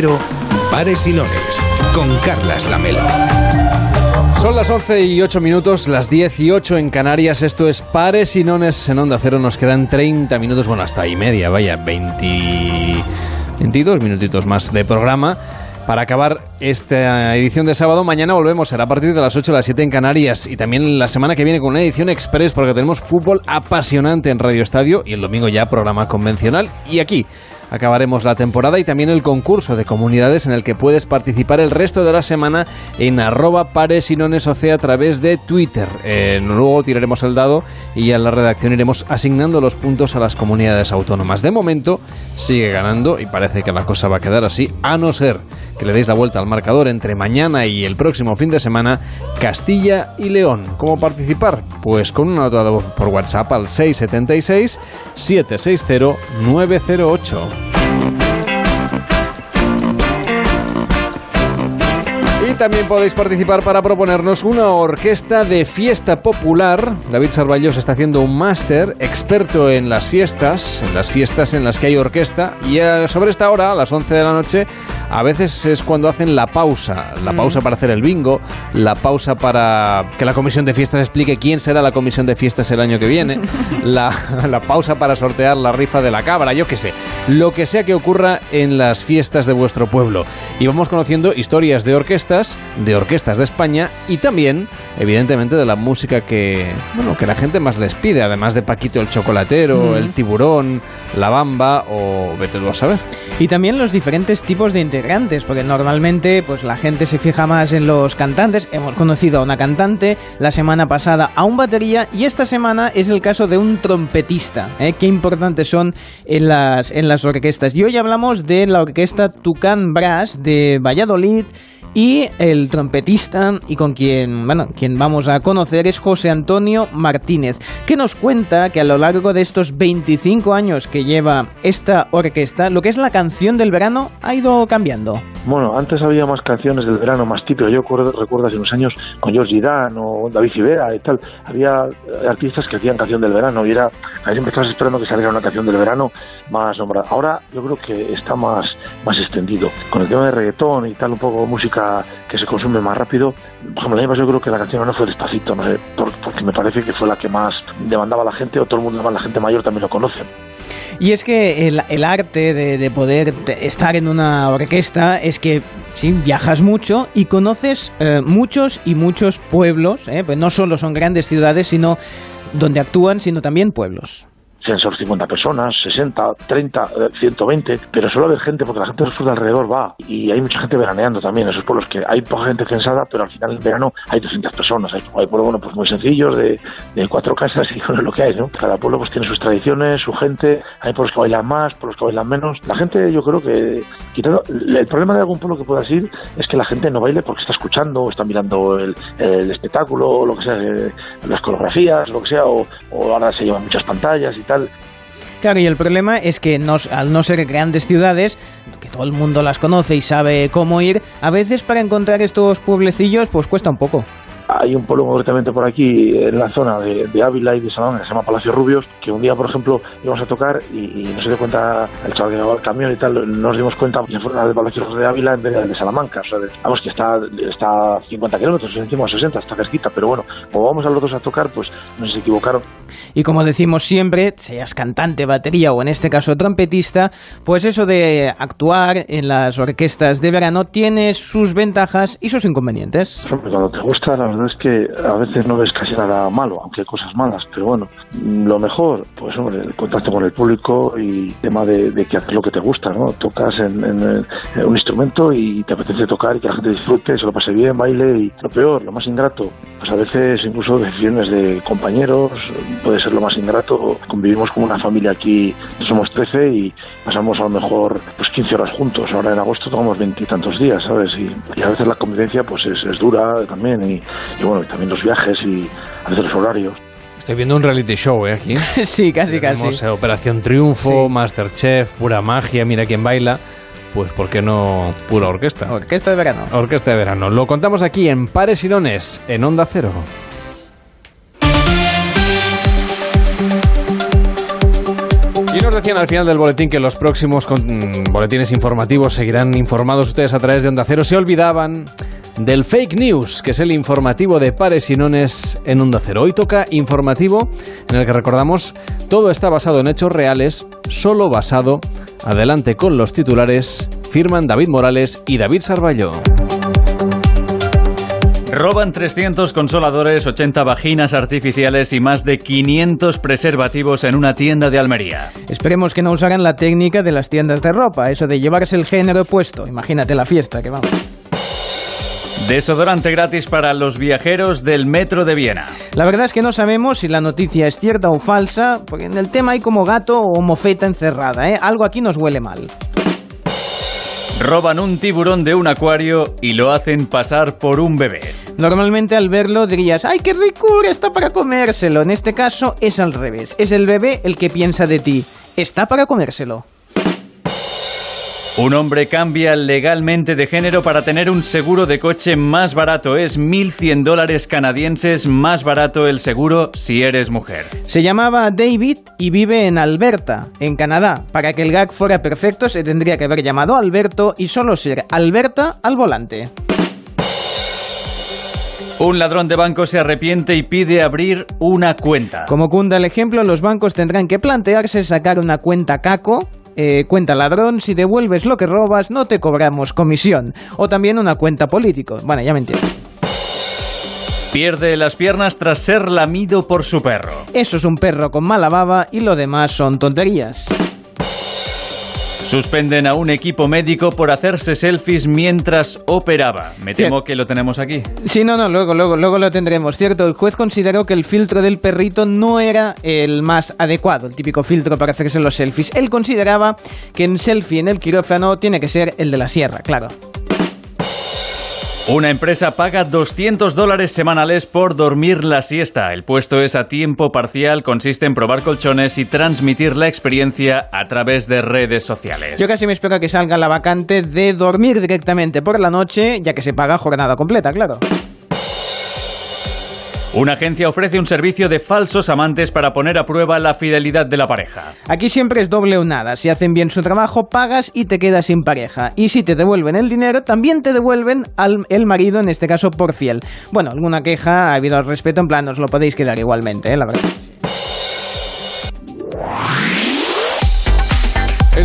Cero, Pares y Nones, con Carlas Lamelo. Son las 11 y 8 minutos, las 10 y 8 en Canarias. Esto es Pares y Nones en Onda Cero. Nos quedan 30 minutos, bueno, hasta y media, vaya, 20, 22 minutitos más de programa. Para acabar esta edición de sábado, mañana volvemos, será a partir de las 8 a las 7 en Canarias y también la semana que viene con una edición express porque tenemos fútbol apasionante en Radio Estadio y el domingo ya programa convencional y aquí acabaremos la temporada y también el concurso de comunidades en el que puedes participar el resto de la semana en arroba pares y a través de Twitter. Eh, luego tiraremos el dado y en la redacción iremos asignando los puntos a las comunidades autónomas. De momento sigue ganando y parece que la cosa va a quedar así, a no ser que le deis la vuelta al marcador entre mañana y el próximo fin de semana, Castilla y León. ¿Cómo participar? Pues con una nota por WhatsApp al 676 760 908. También podéis participar para proponernos una orquesta de fiesta popular. David Sarballos está haciendo un máster experto en las fiestas, en las fiestas en las que hay orquesta. Y eh, sobre esta hora, a las 11 de la noche, a veces es cuando hacen la pausa. La pausa para hacer el bingo, la pausa para que la comisión de fiestas explique quién será la comisión de fiestas el año que viene, la, la pausa para sortear la rifa de la cabra, yo qué sé. Lo que sea que ocurra en las fiestas de vuestro pueblo. Y vamos conociendo historias de orquestas, de orquestas de España y también, evidentemente, de la música que, bueno, que la gente más les pide, además de Paquito el Chocolatero, Mm. el Tiburón, la Bamba o vete tú a saber. Y también los diferentes tipos de integrantes, porque normalmente pues la gente se fija más en los cantantes. Hemos conocido a una cantante, la semana pasada a un batería y esta semana es el caso de un trompetista. ¿eh? Qué importantes son en las, en las orquestas. Y hoy hablamos de la orquesta Tucán Brass de Valladolid. Y el trompetista y con quien, bueno, quien vamos a conocer es José Antonio Martínez, que nos cuenta que a lo largo de estos 25 años que lleva esta orquesta, lo que es la canción del verano ha ido cambiando. Bueno, antes había más canciones del verano más típicas. Yo recuerdo, hace unos años con George Dan o David Rivera y tal. Había eh, artistas que hacían canción del verano y era, ahí siempre estabas esperando que saliera una canción del verano más nombrada. Ahora yo creo que está más, más extendido. Con el tema de reggaetón y tal, un poco música que se consume más rápido. Por ejemplo, yo creo que la canción no fue Despacito, porque me parece que fue la que más demandaba la gente o todo el mundo, la gente mayor también lo conoce. Y es que el, arte de, de poder estar en una orquesta es que sí, viajas mucho y conoces eh, muchos y muchos pueblos, ¿eh? pues no solo son grandes ciudades, sino donde actúan, sino también pueblos. Sean solo 50 personas, 60, 30, eh, 120, pero suele haber gente porque la gente de alrededor va y hay mucha gente veraneando también esos pueblos que hay poca gente censada, pero al final en verano hay 200 personas. Hay, hay pueblos bueno, pues muy sencillos de, de cuatro casas y bueno, lo que hay, ¿no? Cada pueblo pues tiene sus tradiciones, su gente, hay pueblos que bailan más, pueblos que bailan menos. La gente yo creo que quitando el problema de algún pueblo que puedas ir es que la gente no baile porque está escuchando o está mirando el, el espectáculo o lo que sea, eh, las coreografías, lo que sea, o, o ahora se llevan muchas pantallas y Claro, y el problema es que nos- al no ser grandes ciudades, que todo el mundo las conoce y sabe cómo ir, a veces para encontrar estos pueblecillos pues cuesta un poco. Hay un pueblo concretamente por aquí, en la zona de, de Ávila y de Salamanca, que se llama Palacio Rubios, que un día, por ejemplo, íbamos a tocar y, y no se dio cuenta el chaval que llevaba el camión y tal, nos dimos cuenta que fuera de Palacio de Ávila en vez de, de Salamanca. O sea, de- vamos, que está, está a 50 kilómetros, encima a 60, está cerquita, pero bueno, como vamos a los dos a tocar, pues no se equivocaron. Y como decimos siempre, seas cantante, batería o en este caso trompetista, pues eso de actuar en las orquestas de verano tiene sus ventajas y sus inconvenientes. Cuando te gusta, la verdad es que a veces no ves casi nada malo, aunque hay cosas malas, pero bueno, lo mejor, pues hombre, el contacto con el público y el tema de, que hacer lo que te gusta, ¿no? Tocas en, en, en un instrumento y te apetece tocar y que la gente disfrute, se lo pase bien, baile y lo peor, lo más ingrato, pues a veces incluso decisiones de compañeros, puede ser lo más ingrato, convivimos como una familia aquí, somos 13 y pasamos a lo mejor pues 15 horas juntos, ahora en agosto tomamos veintitantos días, ¿sabes? Y, y a veces la convivencia pues es, es dura también y, y bueno, y también los viajes y a veces los horarios. Estoy viendo un reality show, ¿eh? Aquí. sí, casi, Tenemos, casi. eh, Operación Triunfo, Masterchef, pura magia, mira quién baila. Pues, ¿por qué no pura orquesta? Orquesta de verano. Orquesta de verano. Lo contamos aquí en Pares y Nones, en Onda Cero. Y nos decían al final del boletín que los próximos con- mm, boletines informativos seguirán informados ustedes a través de Onda Cero. Se olvidaban del fake news, que es el informativo de Pares y Nones en Onda Cero. Hoy toca informativo en el que recordamos todo está basado en hechos reales, solo basado. Adelante con los titulares. Firman David Morales y David Sarballo. Roban 300 consoladores, 80 vaginas artificiales y más de 500 preservativos en una tienda de Almería. Esperemos que no usaran la técnica de las tiendas de ropa, eso de llevarse el género puesto. Imagínate la fiesta que vamos. Desodorante gratis para los viajeros del metro de Viena. La verdad es que no sabemos si la noticia es cierta o falsa, porque en el tema hay como gato o mofeta encerrada, ¿eh? Algo aquí nos huele mal. Roban un tiburón de un acuario y lo hacen pasar por un bebé. Normalmente al verlo dirías, ¡ay, qué ricura! Está para comérselo. En este caso es al revés. Es el bebé el que piensa de ti. Está para comérselo. Un hombre cambia legalmente de género para tener un seguro de coche más barato. Es 1.100 dólares canadienses más barato el seguro si eres mujer. Se llamaba David y vive en Alberta, en Canadá. Para que el gag fuera perfecto se tendría que haber llamado Alberto y solo ser Alberta al volante. Un ladrón de banco se arrepiente y pide abrir una cuenta. Como cunda el ejemplo, los bancos tendrán que plantearse sacar una cuenta caco. Eh, cuenta ladrón, si devuelves lo que robas no te cobramos comisión. O también una cuenta político. Bueno, ya me entiendo. Pierde las piernas tras ser lamido por su perro. Eso es un perro con mala baba y lo demás son tonterías. Suspenden a un equipo médico por hacerse selfies mientras operaba. Me temo que lo tenemos aquí. Sí, no, no, luego, luego, luego lo tendremos, ¿cierto? El juez consideró que el filtro del perrito no era el más adecuado, el típico filtro para hacerse los selfies. Él consideraba que en selfie en el quirófano tiene que ser el de la sierra, claro. Una empresa paga 200 dólares semanales por dormir la siesta. El puesto es a tiempo parcial, consiste en probar colchones y transmitir la experiencia a través de redes sociales. Yo casi me espero que salga la vacante de dormir directamente por la noche, ya que se paga jornada completa, claro. Una agencia ofrece un servicio de falsos amantes para poner a prueba la fidelidad de la pareja. Aquí siempre es doble o nada. Si hacen bien su trabajo, pagas y te quedas sin pareja. Y si te devuelven el dinero, también te devuelven al el marido, en este caso por fiel. Bueno, alguna queja ha habido al respecto, en plan, os lo podéis quedar igualmente, ¿eh? la verdad.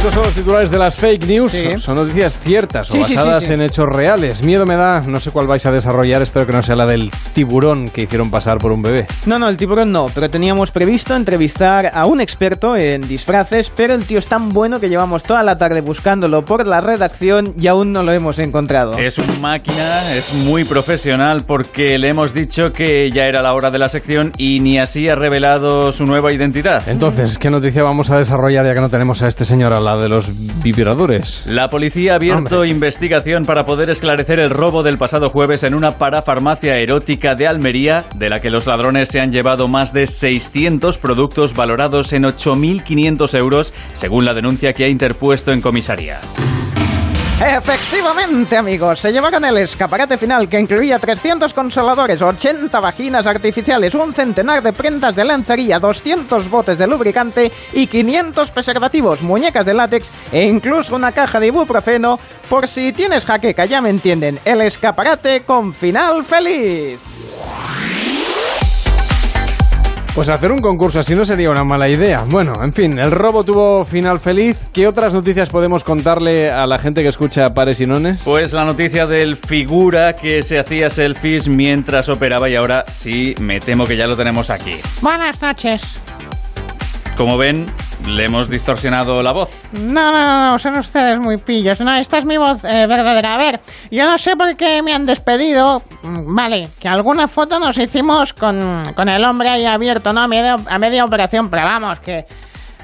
Estos son los titulares de las fake news. Sí. Son- Son noticias ciertas o Sí, sí, sí, basadas sí. en hechos reales. Miedo me da, no sé cuál vais a desarrollar, espero que no sea la del tiburón que hicieron pasar por un bebé. No, no, el tiburón no, pero teníamos previsto entrevistar a un experto en disfraces, pero el tío es tan bueno que llevamos toda la tarde buscándolo por la redacción y aún no lo hemos encontrado. Es un máquina, es muy profesional porque le hemos dicho que ya era la hora de la sección y ni así ha revelado su nueva identidad. Entonces, ¿qué noticia vamos a desarrollar ya que no tenemos a este señor a la de los vibradores? La policía ha abierto investigación para poder esclarecer el robo del pasado jueves en una parafarmacia erótica de Almería, de la que los ladrones se han llevado más de 600 productos valorados en 8.500 euros, según la denuncia que ha interpuesto en comisaría. Efectivamente, amigos, se llevaron el escaparate final que incluía 300 consoladores, 80 vaginas artificiales, un centenar de prendas de lencería, 200 botes de lubricante y 500 preservativos, muñecas de látex e incluso una caja de ibuprofeno por si tienes jaqueca, ya me entienden, el escaparate con final feliz. Pues hacer un concurso así no sería una mala idea. Bueno, en fin, el robo tuvo final feliz. ¿Qué otras noticias podemos contarle a la gente que escucha Pares y Nones? Pues la noticia del figura que se hacía selfies mientras operaba y ahora sí, me temo que ya lo tenemos aquí. Buenas noches. Como ven, le hemos distorsionado la voz. No, no, no, son ustedes muy pillos. No, esta es mi voz eh, verdadera. A ver, yo no sé por qué me han despedido. Mm, Vale, que alguna foto nos hicimos con, con el hombre ahí abierto, ¿no? A media, a media operación, pero vamos, que...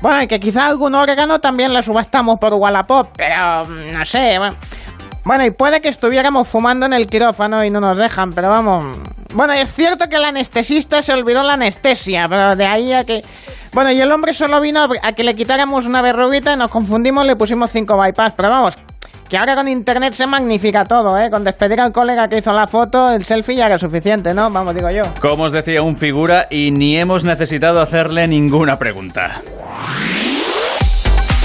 Bueno, y que quizá algún órgano también le subastamos por Wallapop, pero mm, no sé. Bueno. Bueno, y puede que estuviéramos fumando en el quirófano y no nos dejan, pero vamos. Bueno, es cierto que el anestesista se olvidó la anestesia, pero de ahí a que. Bueno, y el hombre solo vino a que le quitáramos una verruguita y nos confundimos, le pusimos cinco bypass, pero vamos. Que ahora con internet se magnifica todo, ¿eh? Con despedir al colega que hizo la foto, el selfie ya era suficiente, ¿no? Vamos, digo yo. Como os decía, un figura y ni hemos necesitado hacerle ninguna pregunta.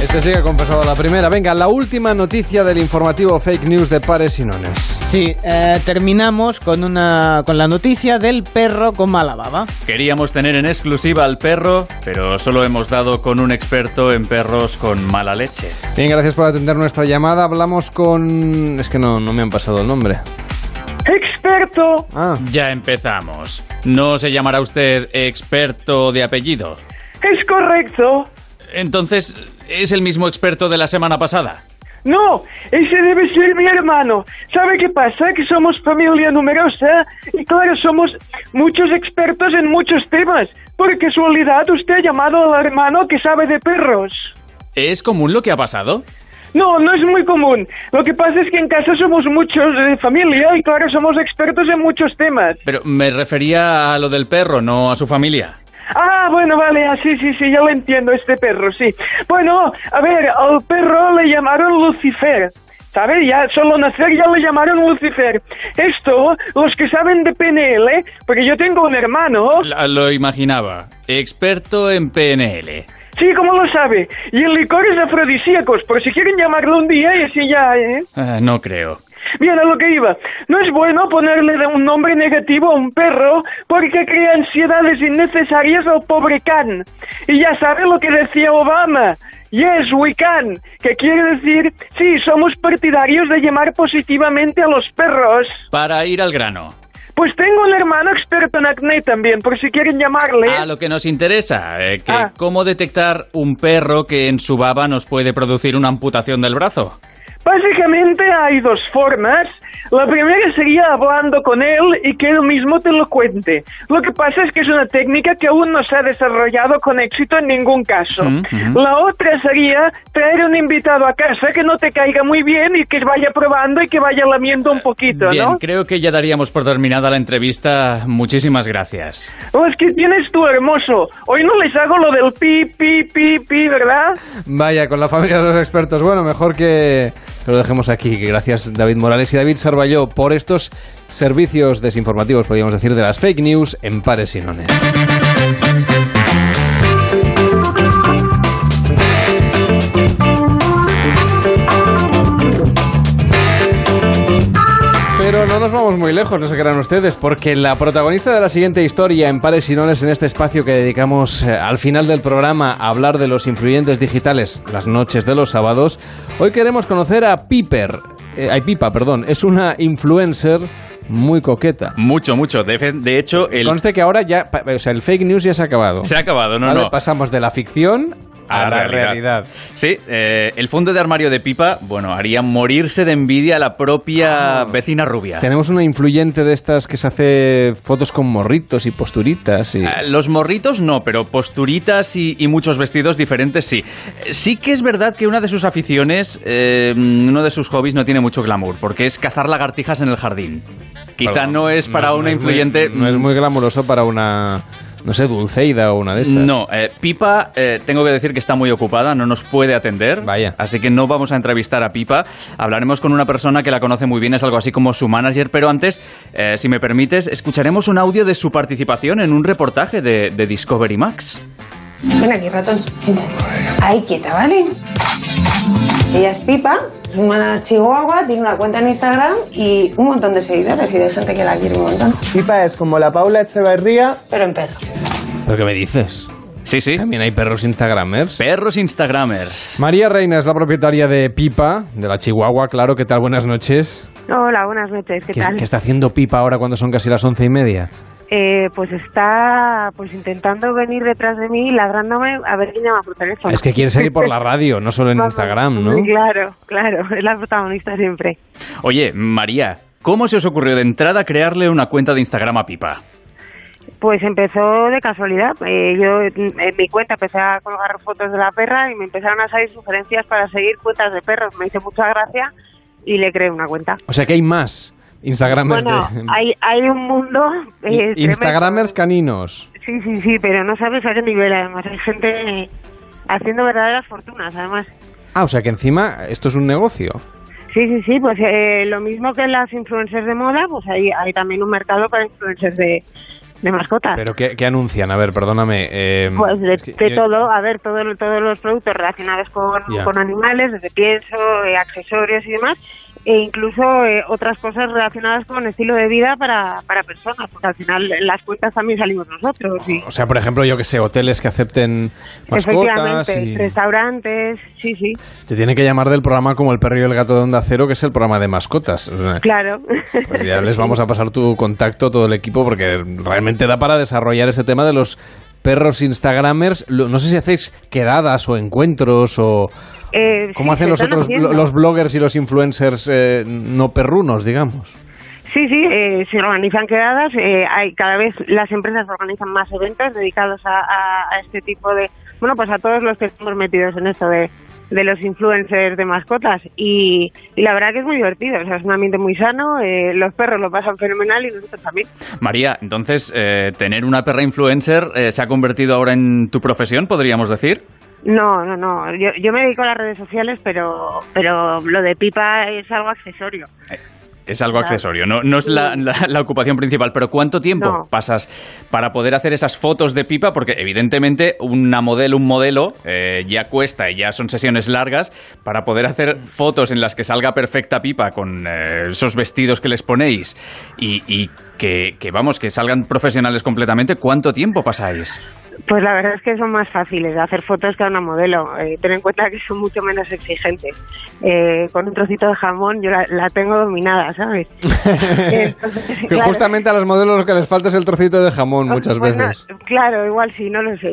Este sí que ha confesado la primera. Venga, la última noticia del informativo fake news de Pares y Nones. Sí, eh, terminamos con, una, con la noticia del perro con mala baba. Queríamos tener en exclusiva al perro, pero solo hemos dado con un experto en perros con mala leche. Bien, gracias por atender nuestra llamada. Hablamos con... Es que no, no me han pasado el nombre. ¡Experto! Ah. Ya empezamos. ¿No se llamará usted experto de apellido? Es correcto. Entonces, ¿es el mismo experto de la semana pasada? No, ese debe ser mi hermano. ¿Sabe qué pasa? Que somos familia numerosa y claro, somos muchos expertos en muchos temas. Por casualidad, usted ha llamado al hermano que sabe de perros. ¿Es común lo que ha pasado? No, no es muy común. Lo que pasa es que en casa somos muchos de familia y claro, somos expertos en muchos temas. Pero me refería a lo del perro, no a su familia. Ah, bueno, vale, ah, sí, sí, ya lo entiendo, este perro, sí. Bueno, a ver, al perro le llamaron Lucifer. ¿Sabe? Ya solo nacer ya le llamaron Lucifer. Esto, los que saben de PNL, porque yo tengo un hermano. La- lo imaginaba. Experto en PNL. Sí, ¿cómo lo sabe? Y el licor es afrodisíacos, por si quieren llamarlo un día y así ya, ¿eh? Ah, no creo. Bien, a lo que iba. No es bueno ponerle de un nombre negativo a un perro porque crea ansiedades innecesarias al pobre can. Y ya sabe lo que decía Obama. Yes, we can. Que quiere decir, sí, somos partidarios de llamar positivamente a los perros. Para ir al grano. Pues tengo un hermano experto en acné también, por si quieren llamarle. A lo que nos interesa, eh, que Ah. cómo detectar un perro que en su baba nos puede producir una amputación del brazo. Básicamente hay dos formas. La primera sería hablando con él y que él mismo te lo cuente. Lo que pasa es que es una técnica que aún no se ha desarrollado con éxito en ningún caso. Ujú, ujú. La otra sería traer un invitado a casa que no te caiga muy bien y que vaya probando y que vaya lamiendo un poquito, Bien, ¿no? creo que ya daríamos por terminada la entrevista. Muchísimas gracias. Oh, es que tienes tú hermoso. Hoy no les hago lo del pi, pi, pi, pi, ¿verdad? Vaya, con la familia de los expertos. Bueno, mejor que lo dejemos aquí. Gracias David Morales y David Sarvalló por estos servicios desinformativos, podríamos decir, de las fake news en pares y nones. Pero no nos vamos muy lejos, no se crean ustedes, porque la protagonista de la siguiente historia en Pares y Nones, en este espacio que dedicamos eh, al final del programa a hablar de los influyentes digitales las noches de los sábados, hoy queremos conocer a Piper. Eh, ay, Pipa, perdón. Es una influencer muy coqueta. Mucho, mucho. De, de hecho, el... Conste que ahora ya, o sea, el fake news ya se ha acabado. Se ha acabado, no, Vale, no. Pasamos de la ficción a, la realidad. Sí, eh, el fondo de armario de Pipa, bueno, haría morirse de envidia a la propia vecina rubia. Tenemos una influyente de estas que se hace fotos con morritos y posturitas y... Eh, Los morritos no, pero posturitas y, y muchos vestidos diferentes sí. Eh, Sí que es verdad que una de sus aficiones, eh, uno de sus hobbies no tiene mucho glamour, porque es cazar lagartijas en el jardín. Quizá Perdón, no es para no una no influyente... no es muy glamuroso para una No sé, Dulceida o una de estas. No, eh, Pipa, eh, tengo que decir que está muy ocupada, no nos puede atender. Vaya. Así que no vamos a entrevistar a Pipa. Hablaremos con una persona que la conoce muy bien, es algo así como su manager. Pero antes, eh, si me permites, escucharemos un audio de su participación en un reportaje de, de Discovery Max. Ven aquí, ratón. Ahí quieta, ¿vale? Ella es Pipa, una chihuahua, tiene una cuenta en Instagram y un montón de seguidores y de gente que la quiere un montón. Pipa es como la Paula Echeverría, pero en perro. ¿Pero qué me dices? Sí, sí. También hay perros Instagramers. Perros Instagramers. María Reina es la propietaria de Pipa, de la Chihuahua, claro. ¿Qué tal? Buenas noches. Hola, buenas noches, ¿qué, ¿Qué, tal? qué está haciendo Pipa ahora cuando son casi las once y media? Eh, pues está pues intentando venir detrás de mí, ladrándome a ver quién llama por teléfono. Es que quiere salir por la radio, no solo en Vamos, Instagram, ¿no? Claro, claro, es la protagonista siempre. Oye, María, ¿cómo se os ocurrió de entrada crearle una cuenta de Instagram a Pipa? Pues empezó de casualidad. Eh, yo en en mi cuenta empecé a colgar fotos de la perra y me empezaron a salir sugerencias para seguir cuentas de perros. Me hizo mucha gracia y le creé una cuenta. O sea que hay más Instagramers Bueno, de... hay, hay un mundo... eh, Instagramers caninos. Sí, sí, sí, pero no sabes a qué nivel. Además, hay gente eh, haciendo verdaderas fortunas, además. Ah, o sea que encima esto es un negocio. Sí, sí, sí, pues eh, lo mismo que las influencers de moda, pues hay, hay también un mercado para influencers de, de mascotas. ¿Pero qué, qué anuncian? A ver, perdóname. eh, Pues de, es que de yo- todo, a ver, todo, todos los productos relacionados con, con animales, desde pienso, eh, accesorios y demás, e incluso eh, otras cosas relacionadas con estilo de vida para, para personas, porque al final las cuentas también salimos nosotros. Y, O sea, por ejemplo, yo que sé, hoteles que acepten mascotas efectivamente, y... restaurantes, sí, sí, Te tiene que llamar del programa como El perro y el gato de Onda Cero, que es el programa de mascotas. Claro. Pues ya les vamos a pasar tu contacto, todo el equipo, porque realmente da para desarrollar este tema de los perros Instagramers. No sé si hacéis quedadas o encuentros o... Eh, ¿Cómo sí, hacen los otros, los bloggers y los influencers eh, no perrunos, digamos? Sí, sí, eh, se organizan quedadas. eh, hay cada vez las empresas organizan más eventos dedicados a, a- a este tipo de, bueno, pues a todos los que estamos metidos en esto de, de los influencers de mascotas y, y la verdad que es muy divertido. O sea, es un ambiente muy sano. eh, los perros lo pasan fenomenal y nosotros también. María, entonces, eh, tener una perra influencer eh, se ha convertido ahora en tu profesión, podríamos decir. No, no, no. Yo, yo me dedico a las redes sociales, pero, pero lo de pipa es algo accesorio. Es algo Claro. accesorio, no, no es la, la- la ocupación principal. Pero ¿cuánto tiempo No. pasas para poder hacer esas fotos de pipa? Porque evidentemente una modelo, un modelo eh, ya cuesta y ya son sesiones largas. Para poder hacer fotos en las que salga perfecta pipa con eh, esos vestidos que les ponéis y, y que, que, vamos, que salgan profesionales completamente, ¿cuánto tiempo pasáis? Pues la verdad es que son más fáciles de hacer fotos que a una modelo. Eh, ten en cuenta que son mucho menos exigentes. Eh, con un trocito de jamón yo la, la tengo dominada, ¿sabes? Entonces, Que claro, justamente a los modelos lo que les falta es el trocito de jamón muchas pues no, veces. claro, igual sí, no lo sé.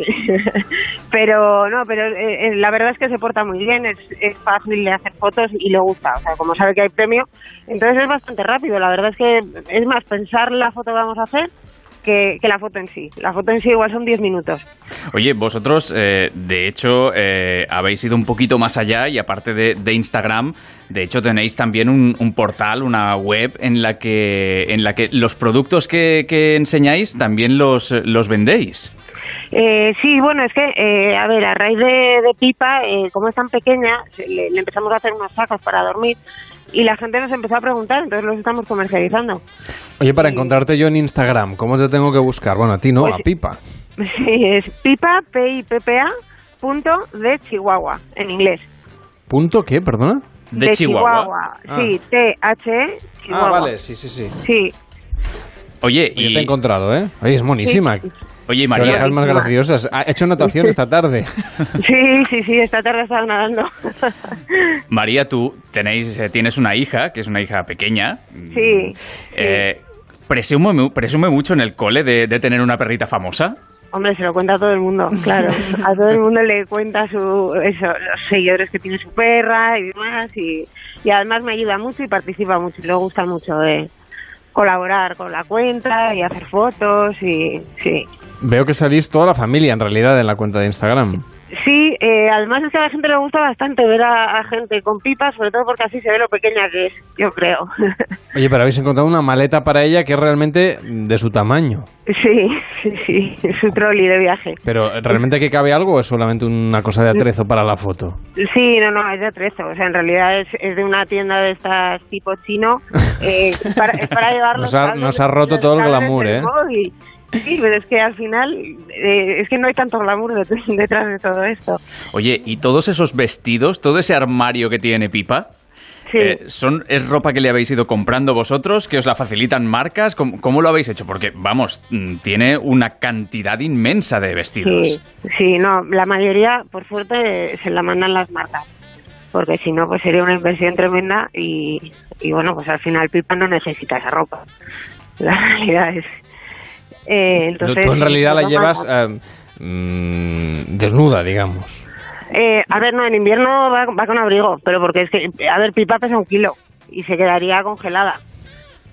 pero no, pero eh, eh, la verdad es que se porta muy bien, es, es fácil de hacer fotos y le gusta. O sea, como sabe que hay premio, entonces es bastante rápido. La verdad es que es más pensar la foto que vamos a hacer que, que la foto en sí. La foto en sí igual son 10 minutos. Oye, vosotros, eh, de hecho, eh, habéis ido un poquito más allá y aparte de, de Instagram, de hecho tenéis también un, un portal, una web en la que, en la que los productos que, que enseñáis también los, los vendéis. Eh, sí, bueno, es que, eh, a ver, a raíz de, de Pipa, eh, como es tan pequeña, le, le empezamos a hacer unos sacos para dormir y la gente nos empezó a preguntar, entonces los estamos comercializando. Oye, para encontrarte yo en Instagram, ¿cómo te tengo que buscar? Bueno, a ti no, Pues- a Pipa. Sí, es pipa, p i p p a punto de Chihuahua, en inglés. ¿Punto qué, perdona? De Chihuahua. Ah. Sí, T-H-E, Chihuahua. Ah, vale, sí, sí, sí. Sí, Oye, y... te he encontrado, ¿eh? Oye, es monísima. Oye, María. orejas más graciosas. Ha hecho natación esta tarde. sí, sí, sí, esta tarde estaba nadando. María, tú tenéis, eh, tienes una hija, que es una hija pequeña. sí. Eh, presume, mu- presume mucho en el cole de, de tener una perrita famosa. Hombre, se lo cuenta a todo el mundo, claro. A todo el mundo le cuenta su, eso, los seguidores que tiene su perra y demás. Y, y además me ayuda mucho y participa mucho. Y le gusta mucho de colaborar con la cuenta y hacer fotos y sí. Veo que salís toda la familia en realidad en la cuenta de Instagram. Sí, Eh, además es que a la gente le gusta bastante ver a, a gente con pipas, sobre todo porque así se ve lo pequeña que es, yo creo. Oye, pero habéis encontrado una maleta para ella que es realmente de su tamaño. sí, sí, sí, es un trolley de viaje. Pero ¿realmente que cabe algo o es solamente una cosa de atrezo para la foto? Sí, no, no, es de atrezo. O sea, en realidad es, es de una tienda de estas tipo chino. Eh, para, es para llevar los Nos ha, nos ha roto todo el glamour, ¿eh? móvil. Sí, pero es que al final eh, es que no hay tanto glamour det- detrás de todo esto. Oye, ¿y todos esos vestidos, todo ese armario que tiene Pipa? Sí. eh, son, ¿Es ropa que le habéis ido comprando vosotros? ¿Que os la facilitan marcas? ¿Cómo, cómo lo habéis hecho? Porque, vamos, mm, tiene una cantidad inmensa de vestidos. Sí, sí, no, la mayoría, por suerte, se la mandan las marcas. Porque si no, pues sería una inversión tremenda y, y bueno, pues al final Pipa no necesita esa ropa. La realidad es. Eh, entonces, Tú en realidad la llevas eh, mm, desnuda, digamos. Eh, a ver, no, en invierno va, va con abrigo, pero porque es que, a ver, Pipa pesa un kilo y se quedaría congelada.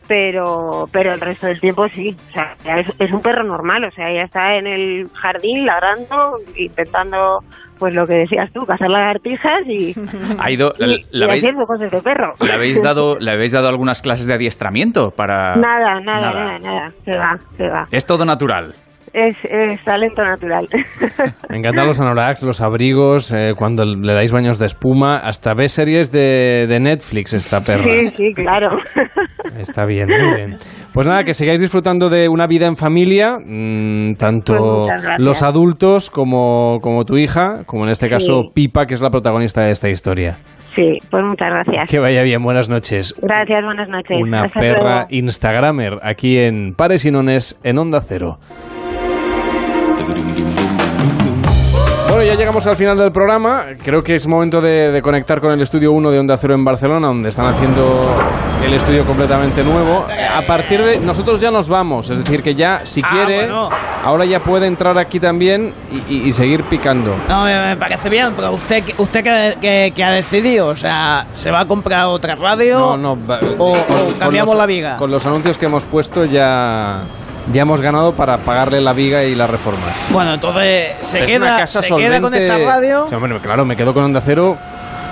Pero, pero el resto del tiempo sí, o sea, es, es un perro normal, o sea, ella está en el jardín ladrando, intentando, pues lo que decías tú, cazar lagartijas y, Ha ido, y, la, y la habéis, haciendo cosas de perro. ¿le habéis dado, ¿Le habéis dado algunas clases de adiestramiento para...? Nada, nada, Nada. nada, nada, se va, se va. Es todo natural. Es, es talento natural. Me encantan los anoraks, los abrigos, eh, cuando le dais baños de espuma. Hasta ve series de, de Netflix esta perra. Sí, sí, claro. Está bien, muy bien. Pues nada, que sigáis disfrutando de una vida en familia, mm, tanto Pues los adultos como, como tu hija, como en este caso Sí. Pipa, que es la protagonista de esta historia. Sí, pues muchas gracias. Que vaya bien, buenas noches. Gracias, buenas noches. Una Hasta perra luego. Instagramer aquí en Pares y Nones en Onda Cero. Bueno, ya llegamos al final del programa. Creo que es momento de, de conectar con el estudio 1 de Onda Cero en Barcelona, donde están haciendo el estudio completamente nuevo. A partir de. Nosotros ya nos vamos, es decir, que ya, si Ah, quiere, bueno. ahora ya puede entrar aquí también y, y- y seguir picando. No, me, me parece bien, pero usted, usted que, que- que ha decidido, o sea, ¿se va a comprar otra radio? No, no, O, o con cambiamos los- la viga. Con los anuncios que hemos puesto ya, ya hemos ganado para pagarle la viga y las reformas. Bueno, entonces se, Es queda, una casa se queda con esta radio. Sí, hombre, claro, me quedo con Onda Cero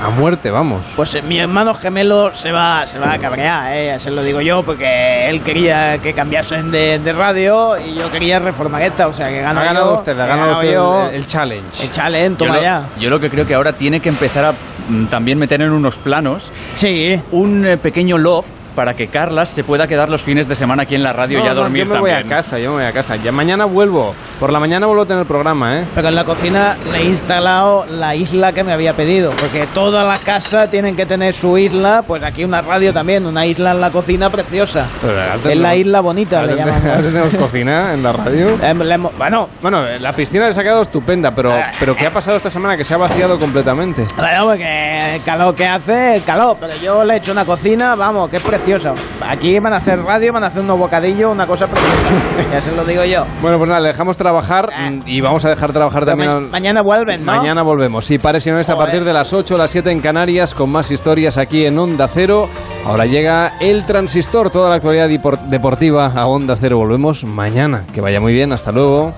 a muerte, vamos. Pues eh, mi hermano gemelo se va, se va a cabrear, ¿eh? Se lo digo yo, porque él quería que cambiasen de, de radio y yo quería reformar esta, o sea que gano ha ganado yo, usted, ha ganado usted yo. el, el challenge. El challenge, Yo toma lo, ya. yo lo que creo que ahora tiene que empezar a mm, también meter en unos planos un eh, pequeño loft para que Carlas se pueda quedar los fines de semana aquí en la radio No, y a no, dormir yo me voy también. a casa, yo me voy a casa. Ya mañana vuelvo. Por la mañana vuelvo a tener programa, ¿eh? Pero en la cocina le he instalado la isla que me había pedido, porque toda la casa tienen que tener su isla, pues aquí una radio también, una isla en la cocina preciosa. Pero Es la isla bonita, le ahora tenemos cocina en la radio. bueno, bueno, la piscina les ha quedado estupenda, pero, pero ¿qué ha pasado esta semana que se ha vaciado completamente? Bueno, porque el calor que hace, el calor, pero yo le he hecho una cocina, vamos, que es preciosa. Aquí van a hacer radio, van a hacer unos bocadillos, una cosa preciosa. ya se lo digo yo. Bueno, pues nada, le dejamos trabajar mm, y vamos a dejar trabajar Pero también. ma- al- mañana vuelven, ¿no? Mañana volvemos. Sí, pares y no es a partir de las 8 o las 7 en Canarias con más historias aquí en Onda Cero. Ahora llega el transistor, toda la actualidad deportiva a Onda Cero. Volvemos mañana. Que vaya muy bien, hasta luego.